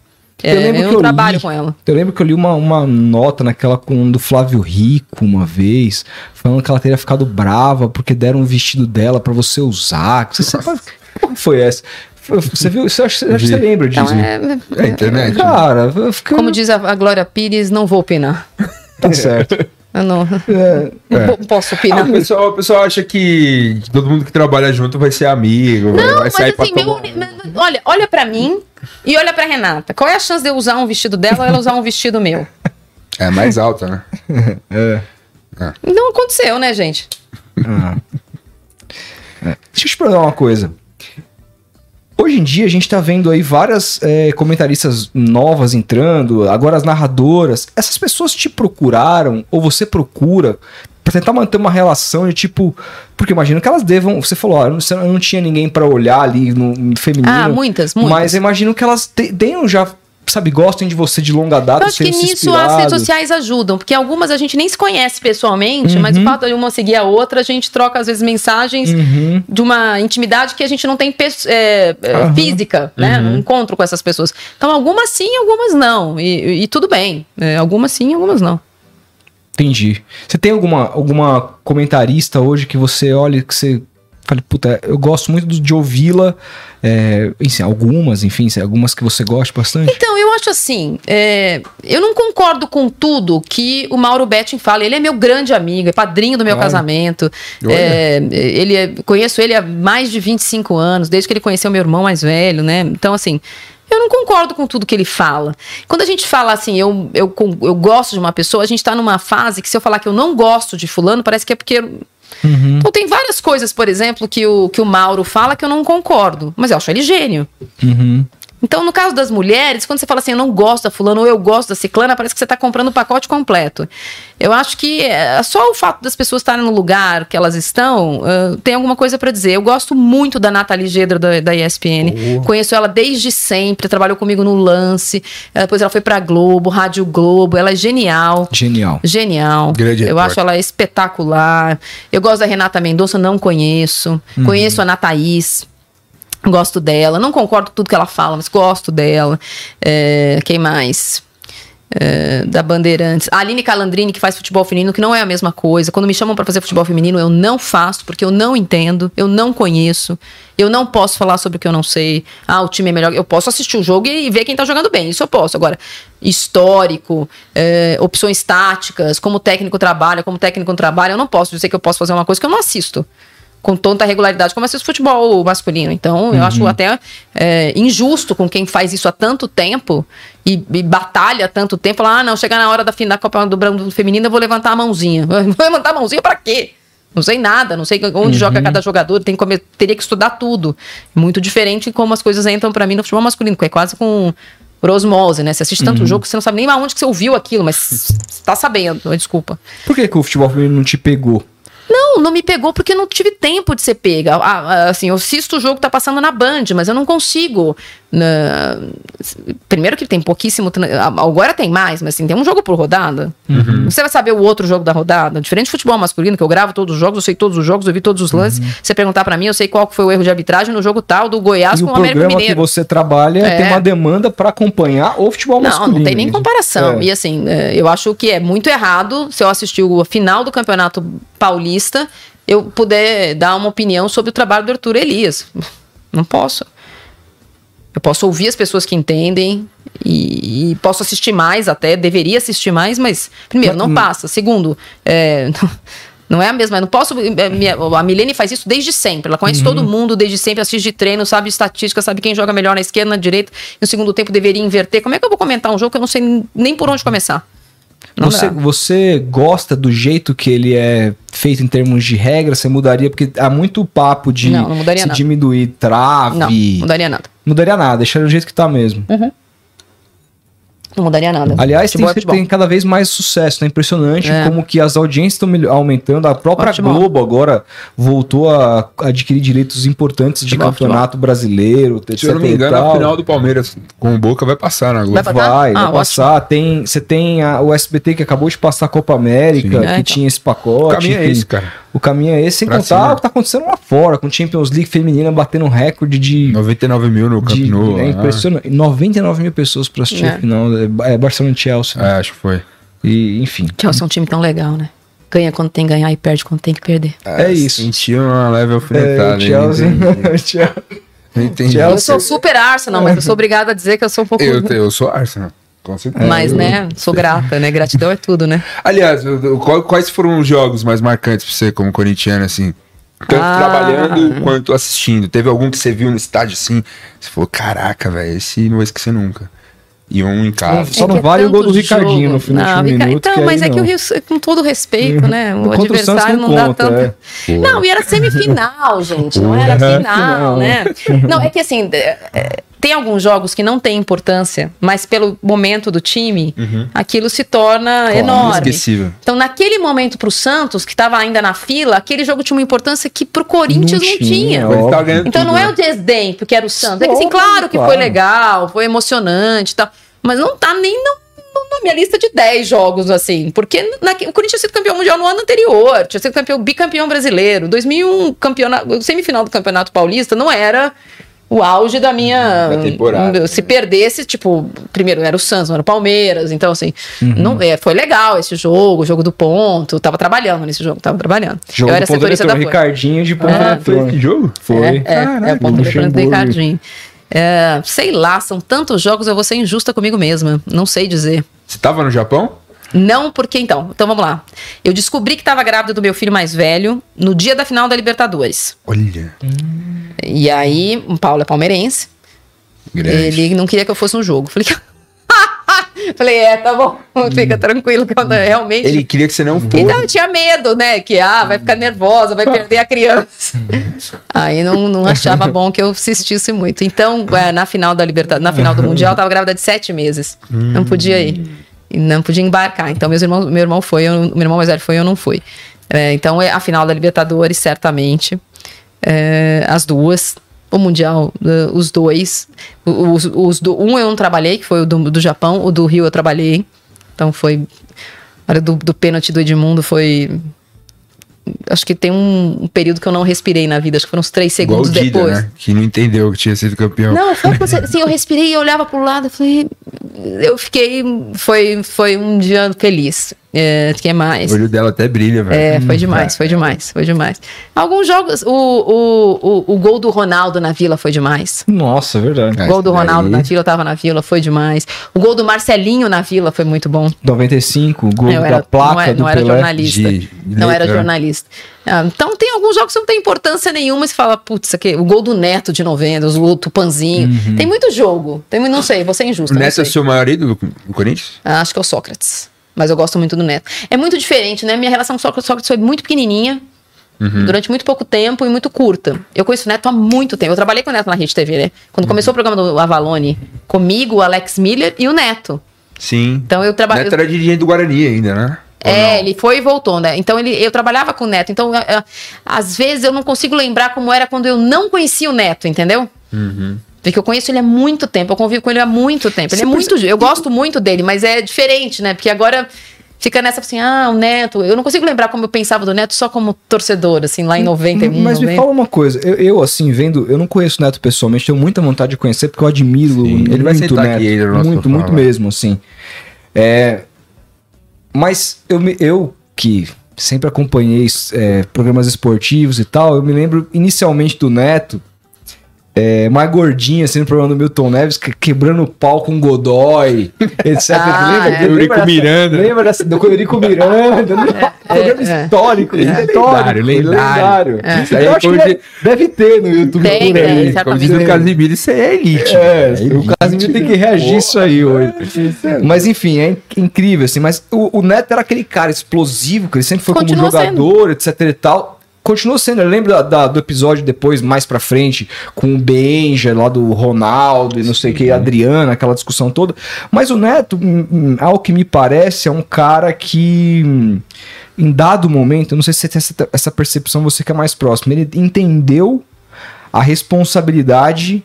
[SPEAKER 3] É, eu,
[SPEAKER 1] lembro que
[SPEAKER 3] não trabalho
[SPEAKER 1] li-
[SPEAKER 3] com ela.
[SPEAKER 1] Eu lembro que eu li uma, uma nota naquela com do Flávio Rico uma vez, falando que ela teria ficado brava porque deram um vestido dela pra você usar. Você sabe como foi essa? Você viu? Você acha, acho que você lembra disso?
[SPEAKER 3] Então, é,
[SPEAKER 2] É internet.
[SPEAKER 1] Cara, eu fiquei.
[SPEAKER 3] como diz a, a Glória Pires, não vou opinar.
[SPEAKER 1] Tá certo.
[SPEAKER 3] Eu não,
[SPEAKER 1] É,
[SPEAKER 3] não po- posso
[SPEAKER 2] Ah,
[SPEAKER 3] opinar.
[SPEAKER 2] o, pessoal, o pessoal acha que todo mundo que trabalha junto vai ser amigo, vai-
[SPEAKER 3] Não,
[SPEAKER 2] vai
[SPEAKER 3] mas
[SPEAKER 2] sair
[SPEAKER 3] assim,
[SPEAKER 2] pra
[SPEAKER 3] meu,
[SPEAKER 2] tomar...
[SPEAKER 3] olha, olha para mim e olha pra Renata. Qual é a chance de eu usar um vestido dela ou ela usar um vestido meu?
[SPEAKER 2] É mais alta, né? (laughs)
[SPEAKER 1] é.
[SPEAKER 3] Não aconteceu, né, gente?
[SPEAKER 1] Ah. É. Deixa eu te perguntar uma coisa. Hoje em dia a gente tá vendo aí várias é, comentaristas novas entrando, agora as narradoras. Essas pessoas te procuraram ou você procura pra tentar manter uma relação de tipo. Porque imagino que elas devam. Você falou, ó, eu não, tinha ninguém pra olhar ali no, no feminino.
[SPEAKER 3] Ah, muitas, muitas.
[SPEAKER 1] Mas imagino que elas te- tenham já sabe, gostem de você de longa data.
[SPEAKER 3] Eu acho que nisso
[SPEAKER 1] inspirados.
[SPEAKER 3] as redes sociais ajudam, porque algumas a gente nem se conhece pessoalmente, mas o
[SPEAKER 1] Uhum.
[SPEAKER 3] fato de uma seguir a outra, a gente troca às vezes mensagens
[SPEAKER 1] Uhum.
[SPEAKER 3] de uma intimidade que a gente não tem é,
[SPEAKER 1] Aham.
[SPEAKER 3] física, né? Um encontro com essas pessoas. Então, algumas sim, algumas não. E, e tudo bem. É, algumas sim, algumas não.
[SPEAKER 1] Entendi. Você tem alguma, alguma comentarista hoje que você olha que você fala, puta, eu gosto muito de ouvi-la, é, enfim, algumas, enfim, algumas que você gosta bastante?
[SPEAKER 3] Então, eu acho assim, é, eu não concordo com tudo que o Mauro Betting fala. Ele é meu grande amigo, é padrinho do meu
[SPEAKER 1] Olha.
[SPEAKER 3] casamento. É, ele é- conheço ele há mais de 25 anos, desde que ele conheceu meu irmão mais velho, né? Então, assim, eu não concordo com tudo que ele fala. Quando a gente fala assim, eu, eu, eu gosto de uma pessoa, a gente tá numa fase que se eu falar que eu não gosto de fulano, parece que é porque
[SPEAKER 1] Uhum.
[SPEAKER 3] então tem várias coisas, por exemplo, que o, que o Mauro fala que eu não concordo. Mas eu acho ele gênio.
[SPEAKER 1] Uhum.
[SPEAKER 3] Então, no caso das mulheres, quando você fala assim, eu não gosto da fulana ou eu gosto da ciclana, parece que você está comprando o pacote completo. Eu acho que é, só o fato das pessoas estarem no lugar que elas estão ah, tem alguma coisa para dizer. Eu gosto muito da Nathalie Gedra da, da ESPN. Conheço ela desde sempre, trabalhou comigo no Lance. Depois ela foi para Globo, Rádio Globo. Ela é genial.
[SPEAKER 1] Genial.
[SPEAKER 3] Genial.
[SPEAKER 2] Grande
[SPEAKER 3] eu acho ela espetacular. Eu gosto da Renata Mendonça, não conheço. Conheço a Ana Thaís. Gosto dela. Não concordo com tudo que ela fala, mas gosto dela. É, quem mais? É, da Bandeirantes. A Aline Calandrini, que faz futebol feminino, que não é a mesma coisa. Quando me chamam para fazer futebol feminino, eu não faço, porque eu não entendo, eu não conheço. Eu não posso falar sobre o que eu não sei. Ah, o time é melhor. Eu posso assistir o jogo e ver quem tá jogando bem. Isso eu posso. Agora, histórico, é, opções táticas, como o técnico trabalha, como o técnico não trabalha, eu não posso dizer que eu posso fazer uma coisa que eu não assisto com tanta regularidade como assisto futebol masculino. Então, eu acho até é, injusto com quem faz isso há tanto tempo e, e batalha há tanto tempo. Falar, ah, não, chegar na hora da da Copa do Branco Feminino, eu vou levantar a mãozinha. (laughs) Vou levantar a mãozinha pra quê? Não sei nada, não sei onde joga cada jogador, tem que teria que estudar tudo. Muito diferente como as coisas entram pra mim no futebol masculino, que é quase com por osmose, né? Você assiste tanto jogo que você não sabe nem aonde que você ouviu aquilo, mas (laughs) tá sabendo, desculpa.
[SPEAKER 1] Por que, que o futebol feminino não te pegou?
[SPEAKER 3] Não, não me pegou porque não tive tempo de ser pega. Ah, ah, assim, eu assisto o jogo que tá passando na Band, mas eu não consigo. Na- Primeiro que tem pouquíssimo. Agora tem mais, mas assim, tem um jogo por rodada. Você vai saber o outro jogo da rodada. Diferente do futebol masculino, que eu gravo todos os jogos, eu sei todos os jogos, eu vi todos os lances. Você perguntar pra mim, eu sei qual que foi o erro de arbitragem no jogo tal do Goiás
[SPEAKER 1] e o
[SPEAKER 3] com o América
[SPEAKER 1] programa que
[SPEAKER 3] Mineiro.
[SPEAKER 1] você trabalha
[SPEAKER 3] É.
[SPEAKER 1] tem uma demanda pra acompanhar o futebol
[SPEAKER 3] Não,
[SPEAKER 1] masculino.
[SPEAKER 3] não tem nem comparação.
[SPEAKER 1] É.
[SPEAKER 3] E assim, é, eu acho que é muito errado se eu assistir a final do Campeonato Paulista, eu puder dar uma opinião sobre o trabalho do Arthur Elias. Não posso. Eu posso ouvir as pessoas que entendem e, e posso assistir mais até, deveria assistir mais, mas, primeiro, não passa. Segundo, é, (laughs) não é a mesma. eu Não posso. é, A Milene faz isso desde sempre. Ela conhece todo mundo desde sempre, assiste de treino, sabe estatística, sabe quem joga melhor na esquerda, na direita. No segundo tempo deveria inverter. Como é que eu vou comentar um jogo que eu não sei nem por onde começar? Não
[SPEAKER 1] Você,
[SPEAKER 3] dá.
[SPEAKER 1] você gosta do jeito que ele é feito em termos de regra? Você mudaria? Porque há muito papo de
[SPEAKER 3] Não, não
[SPEAKER 1] se
[SPEAKER 3] nada.
[SPEAKER 1] diminuir trave.
[SPEAKER 3] Não, mudaria nada.
[SPEAKER 1] Mudaria nada, deixaria do jeito que tá mesmo.
[SPEAKER 3] Não mudaria nada.
[SPEAKER 1] Aliás, tem,
[SPEAKER 3] Futebol é futebol.
[SPEAKER 1] tem cada vez mais sucesso, né? Impressionante
[SPEAKER 3] É.
[SPEAKER 1] como que as audiências estão aumentando. A própria
[SPEAKER 3] Futebol.
[SPEAKER 1] Globo agora voltou a adquirir direitos importantes de
[SPEAKER 3] Futebol,
[SPEAKER 1] campeonato brasileiro, etc.
[SPEAKER 2] Se eu não me engano, a
[SPEAKER 1] tal.
[SPEAKER 2] final do Palmeiras com o Boca vai passar na Globo.
[SPEAKER 3] Vai passar?
[SPEAKER 1] Vai,
[SPEAKER 3] Ah,
[SPEAKER 1] vai passar. Tem, você tem a- o SBT que acabou de passar a Copa América,
[SPEAKER 2] Sim.
[SPEAKER 1] que
[SPEAKER 3] É, então.
[SPEAKER 1] tinha esse
[SPEAKER 2] O
[SPEAKER 1] pacote.
[SPEAKER 2] caminho é esse, cara.
[SPEAKER 1] O caminho é esse, sem
[SPEAKER 2] Pra
[SPEAKER 1] contar
[SPEAKER 2] cima.
[SPEAKER 1] o que tá acontecendo lá fora, com Champions League feminina batendo um recorde de.
[SPEAKER 2] 99 mil no Camp
[SPEAKER 1] de
[SPEAKER 2] Nou.
[SPEAKER 1] é
[SPEAKER 2] lá.
[SPEAKER 1] impressionante. 99 mil pessoas pra assistir
[SPEAKER 3] É.
[SPEAKER 1] a final. É, é Barcelona e Chelsea.
[SPEAKER 2] É, acho que foi.
[SPEAKER 1] E, enfim.
[SPEAKER 3] Chelsea é um time tão legal, né? Ganha quando tem que ganhar e perde quando tem que perder.
[SPEAKER 1] É isso.
[SPEAKER 2] Sentiu uma leve
[SPEAKER 1] É,
[SPEAKER 2] alfinetada. hein?
[SPEAKER 1] Chelsea.
[SPEAKER 2] Entendi. (laughs)
[SPEAKER 1] Chelsea.
[SPEAKER 2] Entendi.
[SPEAKER 1] Chelsea-
[SPEAKER 3] Eu sou super Arsenal, mas eu sou obrigada a dizer que eu sou um pouco.
[SPEAKER 2] Eu, eu sou Arsenal. Com certeza.
[SPEAKER 3] Mas, né, sou grata, né? Gratidão é tudo, né? (laughs)
[SPEAKER 2] Aliás, quais foram os jogos mais marcantes pra você como corintiano, assim? Tanto
[SPEAKER 3] Ah.
[SPEAKER 2] trabalhando quanto assistindo. Teve algum que você viu no estádio assim? Você falou, caraca, velho, esse não vou esquecer nunca. E um em casa.
[SPEAKER 1] Só
[SPEAKER 3] É
[SPEAKER 1] não
[SPEAKER 3] que é
[SPEAKER 1] vale o gol do Ricardinho
[SPEAKER 3] jogo.
[SPEAKER 1] no final
[SPEAKER 3] Não,
[SPEAKER 1] de um
[SPEAKER 3] Rica-
[SPEAKER 1] minuto.
[SPEAKER 3] Então, mas
[SPEAKER 1] aí
[SPEAKER 3] é que o
[SPEAKER 1] não.
[SPEAKER 3] Rio, com todo respeito, né? O
[SPEAKER 1] Contra o
[SPEAKER 3] adversário
[SPEAKER 1] não
[SPEAKER 3] não, dá
[SPEAKER 1] conta,
[SPEAKER 3] tanto.
[SPEAKER 1] é.
[SPEAKER 3] Não, e era semifinal, gente. Não era
[SPEAKER 1] Uhum.
[SPEAKER 3] final,
[SPEAKER 1] Final.
[SPEAKER 3] né? (laughs) Não, é que assim, é, é, tem alguns jogos que não têm importância, mas pelo momento do time, aquilo se torna enorme.
[SPEAKER 2] Inesquecível.
[SPEAKER 3] Então, naquele momento pro Santos, que estava ainda na fila, aquele jogo tinha uma importância que pro Corinthians não,
[SPEAKER 1] Não
[SPEAKER 3] tinha.
[SPEAKER 1] tinha,
[SPEAKER 2] tava ganhando
[SPEAKER 3] Então
[SPEAKER 2] tudo,
[SPEAKER 3] não é
[SPEAKER 2] né?
[SPEAKER 3] o desdém, porque era o Santos. É que assim, claro que foi legal, foi emocionante e tal. Mas não tá nem no, no- na minha lista de 10 jogos, assim. Porque na- o Corinthians tinha sido campeão mundial no ano anterior, tinha sido campeão, bicampeão brasileiro. 2001, campeonato, semifinal do Campeonato Paulista, não era o auge da minha.
[SPEAKER 2] Da temporada.
[SPEAKER 3] Se perdesse, tipo, primeiro era o Santos, não era o Palmeiras. Então, assim, não, é, foi legal esse jogo, o jogo do ponto. Eu tava trabalhando nesse jogo, tava trabalhando.
[SPEAKER 1] Jogo
[SPEAKER 3] eu era setorista da.
[SPEAKER 1] Ricardinho de ponto
[SPEAKER 3] Ah,
[SPEAKER 2] Foi esse jogo?
[SPEAKER 1] Foi.
[SPEAKER 3] É, é, é o ponto
[SPEAKER 1] do.
[SPEAKER 3] Ricardinho. É, sei lá, são tantos jogos, eu vou ser injusta comigo mesma. Não sei dizer.
[SPEAKER 2] Você tava no Japão?
[SPEAKER 3] Não, porque então. Então vamos lá. Eu descobri que estava grávida do meu filho mais velho no dia da final da Libertadores.
[SPEAKER 2] Olha.
[SPEAKER 3] E aí, o Paulo é palmeirense.
[SPEAKER 2] Grande.
[SPEAKER 3] Ele não queria que eu fosse no jogo. Falei, (laughs) Falei, é, tá bom, (laughs) fica tranquilo, que eu realmente.
[SPEAKER 2] Ele queria que você não fosse.
[SPEAKER 3] Então eu tinha medo, né? Que ah, vai ficar nervosa, vai perder a criança. (laughs) Aí não, não achava bom que eu assistisse muito. Então, é, na final da Libertadores, na final do Mundial, eu tava grávida de sete meses. Não podia ir. E não podia embarcar. Então, meus irmãos, meu irmão foi, eu, meu irmão mais velho foi, eu não fui. É, então, é a final da Libertadores, certamente. É, as duas. O Mundial, eh, os dois. Os, os do, um eu não trabalhei, que foi o do, do Japão. O do Rio eu trabalhei. Então foi. A hora do, do pênalti do Edmundo foi. Acho que tem um, um período que eu não respirei na vida. Acho que foram uns três
[SPEAKER 2] Igual o
[SPEAKER 3] segundos
[SPEAKER 2] Dida,
[SPEAKER 3] depois.
[SPEAKER 2] né? Que não entendeu que tinha sido campeão.
[SPEAKER 3] Não, foi você, assim, eu respirei e olhava pro lado, eu falei, eu fiquei, foi, foi um dia feliz. É, que mais?
[SPEAKER 2] O olho dela até brilha, velho.
[SPEAKER 3] É, foi demais, foi demais, foi demais. Alguns jogos, o, o, o, o gol do Ronaldo na Vila foi demais.
[SPEAKER 1] Nossa, é verdade.
[SPEAKER 2] É.
[SPEAKER 3] O gol do Ronaldo na Vila, eu tava na Vila, foi demais. O gol do Marcelinho na Vila foi muito bom.
[SPEAKER 1] 95, gol
[SPEAKER 3] Eu
[SPEAKER 1] da
[SPEAKER 3] era,
[SPEAKER 1] placa
[SPEAKER 3] não era,
[SPEAKER 1] do
[SPEAKER 3] não era
[SPEAKER 1] Pelé.
[SPEAKER 3] jornalista.
[SPEAKER 2] De- de
[SPEAKER 3] não era
[SPEAKER 2] letra.
[SPEAKER 3] jornalista. Ah, então tem alguns jogos que não tem importância nenhuma. e Você fala, putz, aqui, o gol do Neto de 90, o gol do Tupanzinho. Tem muito jogo. Tem, não sei, vou ser
[SPEAKER 2] O
[SPEAKER 3] injusta. não
[SPEAKER 2] Neto é seu maior ídolo no Corinthians?
[SPEAKER 3] Ah, Acho que é o Sócrates. Mas eu gosto muito do Neto. É muito diferente, né? Minha relação com o Sócrates, Sócrates foi muito pequenininha. Durante muito pouco tempo e muito curta. Eu conheço o Neto há muito tempo. Eu trabalhei com o Neto na Rede TV, né? Quando começou o programa do Avalone, comigo, o Alex Miller e o Neto.
[SPEAKER 2] Sim.
[SPEAKER 3] Então eu trabalhei.
[SPEAKER 2] Neto era dirigente do Guarani ainda, né?
[SPEAKER 3] É,
[SPEAKER 2] não?
[SPEAKER 3] ele foi e voltou, né? Então ele, eu trabalhava com o Neto. Então, eu- eu- às vezes eu não consigo lembrar como era quando eu não conhecia o Neto, entendeu?
[SPEAKER 2] Uhum.
[SPEAKER 3] Porque eu conheço ele há muito tempo, eu convivo com ele há muito tempo. Ele é
[SPEAKER 1] Você
[SPEAKER 3] muito. Eu gosto muito dele, mas é diferente, né? Porque agora fica nessa assim, ah, o Neto. Eu não consigo lembrar como eu pensava do Neto só como torcedor, assim, lá em 91.
[SPEAKER 1] Mas me
[SPEAKER 3] 90.
[SPEAKER 1] fala uma coisa, eu, eu, assim, vendo, eu não conheço o Neto pessoalmente, tenho muita vontade de conhecer, porque eu admiro
[SPEAKER 2] Sim,
[SPEAKER 1] muito
[SPEAKER 2] ele vai
[SPEAKER 1] o
[SPEAKER 2] sentar
[SPEAKER 1] Neto.
[SPEAKER 2] aqui nosso
[SPEAKER 1] muito, muito
[SPEAKER 2] vai.
[SPEAKER 1] mesmo, assim. É, mas eu, eu que sempre acompanhei é, programas esportivos e tal, eu me lembro inicialmente do Neto, é, mais gordinho, assim, no programa do Milton Neves, que- quebrando o pau com Godoy, (laughs) etc.
[SPEAKER 3] Ah,
[SPEAKER 1] lembra?
[SPEAKER 3] é.
[SPEAKER 1] Lembra
[SPEAKER 2] Eurico
[SPEAKER 1] dessa-
[SPEAKER 2] Miranda.
[SPEAKER 1] Lembra dessa, do Eurico Miranda? né? programa
[SPEAKER 3] é.
[SPEAKER 1] histórico,
[SPEAKER 2] Lendário,
[SPEAKER 1] histórico,
[SPEAKER 2] lendário.
[SPEAKER 3] É.
[SPEAKER 2] Isso aí
[SPEAKER 1] Eu acho que deve,
[SPEAKER 2] de-
[SPEAKER 1] deve ter no YouTube
[SPEAKER 3] Tem,
[SPEAKER 1] por aí.
[SPEAKER 3] tem,
[SPEAKER 2] Como
[SPEAKER 3] certamente.
[SPEAKER 2] diz o Casimiro, isso aí é elite.
[SPEAKER 1] É,
[SPEAKER 2] velho.
[SPEAKER 1] o Casimiro tem que reagir isso aí hoje. Mas enfim, é inc- incrível, assim. Mas o, o Neto era aquele cara explosivo, que ele sempre foi
[SPEAKER 3] Continua
[SPEAKER 1] como jogador, etc e tal. Continuou sendo, eu lembro da- da- do episódio depois, mais pra frente, com o Benja, lá do Ronaldo e não sei o que, Adriana, aquela discussão toda. Mas o Neto, ao que me parece, é um cara que, hum, em dado momento, eu não sei se você tem essa, essa percepção, você que é mais próximo, ele entendeu a responsabilidade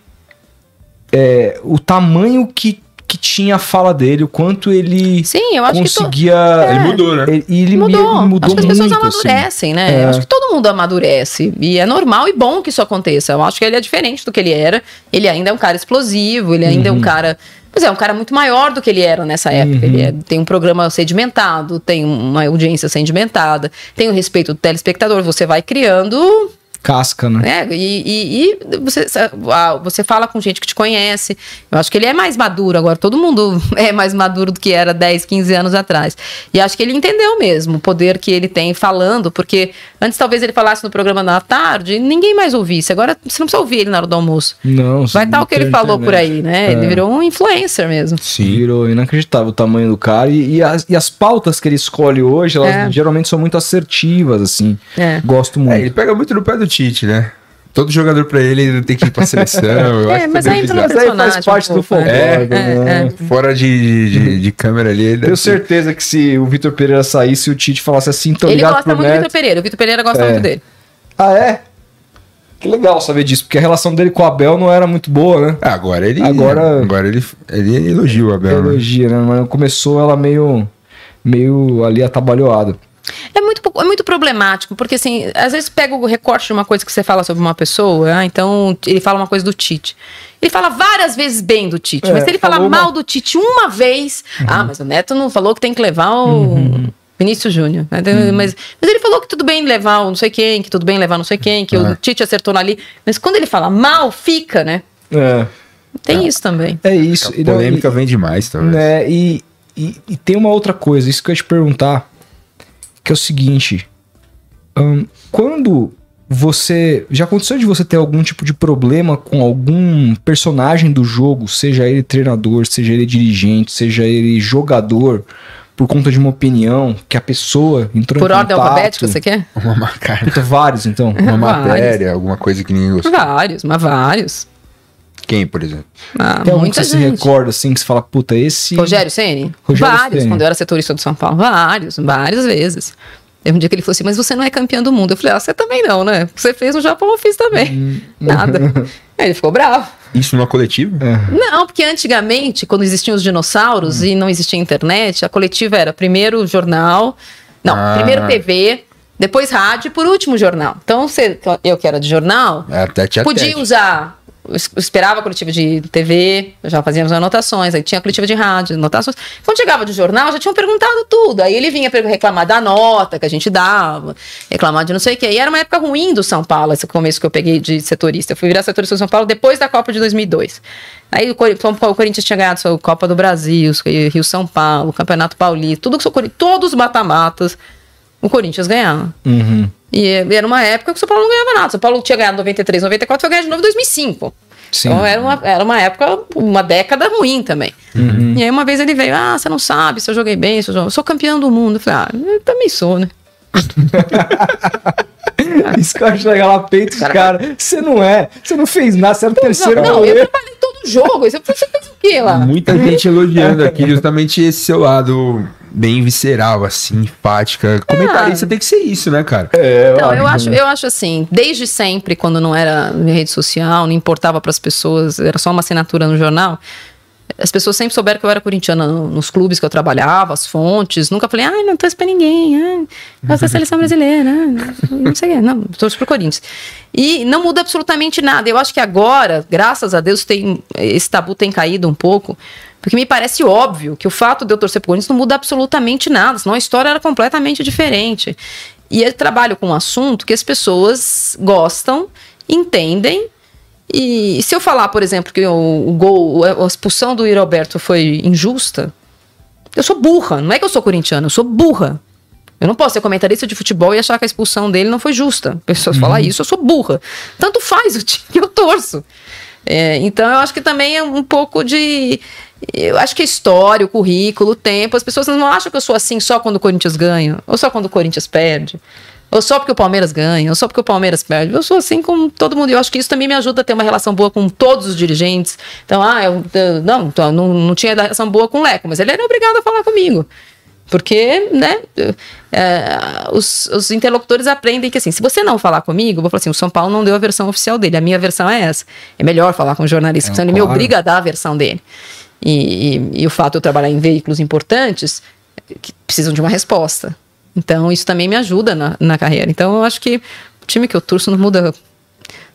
[SPEAKER 1] é, o tamanho que, que tinha a fala dele, o quanto ele
[SPEAKER 3] Sim, eu acho que. to-
[SPEAKER 1] conseguia.
[SPEAKER 2] Ele mudou, né?
[SPEAKER 1] Ele, e ele me-
[SPEAKER 3] Mudou.
[SPEAKER 1] ele mudou
[SPEAKER 3] acho que as pessoas
[SPEAKER 1] muito, assim.
[SPEAKER 3] amadurecem, né?
[SPEAKER 1] É.
[SPEAKER 3] Acho que todo mundo amadurece. E é normal e bom que isso aconteça. Eu acho que ele é diferente do que ele era. Ele ainda é um cara explosivo, ele ainda é
[SPEAKER 1] Uhum.
[SPEAKER 3] um cara. Pois é, um cara muito maior do que ele era nessa época. Ele é- tem um programa sedimentado, tem uma audiência sedimentada, tem o respeito do telespectador. Você vai criando
[SPEAKER 1] Casca, né?
[SPEAKER 3] né? E, e- e você, você fala com gente que te conhece. Eu acho que ele é mais maduro agora. Todo mundo (laughs) é mais maduro do que era 10, 15 anos atrás. E acho que ele entendeu mesmo o poder que ele tem falando, porque antes talvez ele falasse no programa na tarde e ninguém mais ouvisse. Agora você não precisa ouvir ele na hora do almoço.
[SPEAKER 1] Não,
[SPEAKER 3] Vai estar o que ele falou por
[SPEAKER 1] internet.
[SPEAKER 3] aí, né? Ele
[SPEAKER 1] É.
[SPEAKER 3] virou um influencer mesmo.
[SPEAKER 2] Sim.
[SPEAKER 1] Virou inacreditável o tamanho do cara. E, e as, e as pautas que ele escolhe hoje, elas
[SPEAKER 3] É.
[SPEAKER 1] geralmente são muito assertivas, assim.
[SPEAKER 3] É.
[SPEAKER 1] Gosto muito.
[SPEAKER 2] É, ele pega muito no pé do Tite, né? Todo jogador pra ele ele tem que ir pra seleção. eu (laughs)
[SPEAKER 3] É,
[SPEAKER 2] acho que
[SPEAKER 3] mas aí.
[SPEAKER 1] Mas aí faz parte
[SPEAKER 3] um
[SPEAKER 1] do folclore,
[SPEAKER 3] é.
[SPEAKER 1] né?
[SPEAKER 3] É,
[SPEAKER 2] Fora de, de, de câmera ali.
[SPEAKER 1] Tenho certeza que se o Vitor Pereira saísse e o Tite falasse assim, tô
[SPEAKER 3] Ele gosta muito do. Vitor Pereira. O Vitor Pereira gosta
[SPEAKER 1] É.
[SPEAKER 3] muito dele.
[SPEAKER 1] Ah, é? Que legal saber disso, porque a relação dele com o Abel não era muito boa, né?
[SPEAKER 2] Ah, agora ele.
[SPEAKER 1] Agora-
[SPEAKER 2] agora ele, ele elogia o Abel. né?
[SPEAKER 1] Elogia, né? Mas começou ela meio, meio ali atabalhoada.
[SPEAKER 3] É muito, é muito problemático, porque assim, às vezes pega o recorte de uma coisa que você fala sobre uma pessoa, ah, então ele fala uma coisa do Tite. Ele fala várias vezes bem do Tite,
[SPEAKER 1] É,
[SPEAKER 3] mas se ele falar
[SPEAKER 1] falou uma-
[SPEAKER 3] mal do Tite uma vez, ah, mas o Neto não falou que tem que levar o Vinícius Júnior. né? Mas, mas ele falou que tudo bem levar o não sei quem, que tudo bem levar não sei quem, que o Tite acertou ali. Mas quando ele fala mal, fica, né?
[SPEAKER 1] É,
[SPEAKER 3] Tem isso também.
[SPEAKER 1] é isso.
[SPEAKER 2] A
[SPEAKER 1] E
[SPEAKER 2] polêmica vem demais,
[SPEAKER 1] e,
[SPEAKER 2] talvez.
[SPEAKER 1] né, e, e, e tem uma outra coisa, isso que eu ia te perguntar, que é o seguinte. ahn, quando você. Já aconteceu de você ter algum tipo de problema com algum personagem do jogo, seja ele treinador, seja ele dirigente, seja ele jogador, por conta de uma opinião que a pessoa entrou
[SPEAKER 3] Por
[SPEAKER 1] em
[SPEAKER 3] ordem
[SPEAKER 1] contato?
[SPEAKER 3] alfabética, você quer?
[SPEAKER 2] Uma, maca- (laughs)
[SPEAKER 1] Puta, vários, então. (laughs)
[SPEAKER 2] uma
[SPEAKER 3] Vários.
[SPEAKER 2] matéria, alguma coisa que ninguém gostou.
[SPEAKER 3] Vários, mas vários.
[SPEAKER 2] Quem, por exemplo?
[SPEAKER 3] Ah,
[SPEAKER 1] Tem que
[SPEAKER 3] muita
[SPEAKER 1] você se
[SPEAKER 3] gente.
[SPEAKER 1] recorda, assim, que você fala, puta, esse.
[SPEAKER 3] Rogério Ceni?
[SPEAKER 1] Rogério
[SPEAKER 3] vários,
[SPEAKER 1] Ceni.
[SPEAKER 3] quando eu era setorista do São Paulo. Vários, várias vezes. Teve um dia que ele falou assim, mas você não é campeão do mundo. Eu falei, ah, você também não, né? Você fez no Japão, eu fiz também.
[SPEAKER 1] Hum.
[SPEAKER 3] Nada. (laughs) Aí ele ficou bravo.
[SPEAKER 2] Isso numa coletiva?
[SPEAKER 1] É.
[SPEAKER 3] Não, porque antigamente, quando existiam os dinossauros e não existia internet, a coletiva era primeiro jornal, não,
[SPEAKER 2] Ah.
[SPEAKER 3] primeiro TV, depois rádio e por último jornal. Então, você, eu que era de jornal,
[SPEAKER 2] É tete
[SPEAKER 3] Podia usar. Eu es- Esperava a coletiva de TV, já fazíamos anotações, aí tinha a coletiva de rádio, anotações. Quando chegava de jornal, já tinham perguntado tudo. Aí ele vinha reclamar da nota que a gente dava, reclamar de não sei o quê. E era uma época ruim do São Paulo, esse começo que eu peguei de setorista. Eu fui virar setorista do São Paulo depois da Copa de 2002. Aí o, Cori- o Corinthians tinha ganhado a Copa do Brasil, Rio São Paulo, Campeonato Paulista, tudo que todos os mata-matas, o Corinthians ganhava.
[SPEAKER 1] Uhum.
[SPEAKER 3] E era uma época que o São Paulo não ganhava nada. O São Paulo tinha ganhado 93, 94, foi ganhar de novo em 2005.
[SPEAKER 1] Sim.
[SPEAKER 3] Então era uma, era uma época, uma década ruim também. E aí uma vez ele veio, ah, você não sabe se eu joguei bem, se eu, eu sou campeão do mundo. Eu falei, ah, eu também sou, né? (laughs)
[SPEAKER 1] Isso que eu acho legal, os caras. Você não é, você não fez nada, você era o terceiro
[SPEAKER 3] não, não, eu trabalhei todo jogo. Você você fez o quê lá?
[SPEAKER 2] Muita gente elogiando aqui justamente esse seu lado bem visceral, assim, enfática. Comentarista tem que ser isso, né, cara?
[SPEAKER 1] É,
[SPEAKER 3] Então, eu acho,
[SPEAKER 1] né?
[SPEAKER 3] eu acho assim, desde sempre, quando não era em rede social, não importava para as pessoas, era só uma assinatura no jornal. As pessoas sempre souberam que eu era corintiana no- nos clubes que eu trabalhava, as fontes. Nunca falei, ai, não torço pra ninguém, ai, gosto da (laughs) seleção brasileira, não sei o quê. Não, torço pro Corinthians. E não muda absolutamente nada. Eu acho que agora, graças a Deus, tem, esse tabu tem caído um pouco. Porque me parece óbvio que o fato de eu torcer pro Corinthians não muda absolutamente nada, senão a história era completamente diferente. E eu trabalho com um assunto que as pessoas gostam, entendem. E se eu falar, por exemplo, que o, o gol, a expulsão do Roberto foi injusta, eu sou burra. Não é que eu sou corintiana, eu sou burra. Eu não posso ser comentarista de futebol e achar que a expulsão dele não foi justa. Pessoas falam isso, eu sou burra. Tanto faz o (laughs) time que eu torço. É, então eu acho que também é um pouco de. Eu acho que a história, o currículo, o tempo, as pessoas não acham que eu sou assim só quando o Corinthians ganha, ou só quando o Corinthians perde, ou só porque o Palmeiras ganha, ou só porque o Palmeiras perde. Eu sou assim com todo mundo. E eu acho que isso também me ajuda a ter uma relação boa com todos os dirigentes. Então, ah, eu, eu- não, então, não, não tinha relação boa com o Leco, mas ele era obrigado a falar comigo. Porque, né, é, os, os interlocutores aprendem que, assim, se você não falar comigo, eu vou falar assim, o São Paulo não deu a versão oficial dele, a minha versão é essa. É melhor falar com o jornalista,
[SPEAKER 1] É,
[SPEAKER 3] porque senão ele me
[SPEAKER 1] claro.
[SPEAKER 3] obriga a dar a versão dele. E, e- e o fato de eu trabalhar em veículos importantes, que precisam de uma resposta. Então, isso também me ajuda na, na carreira. Então, eu acho que o time que eu torço não muda,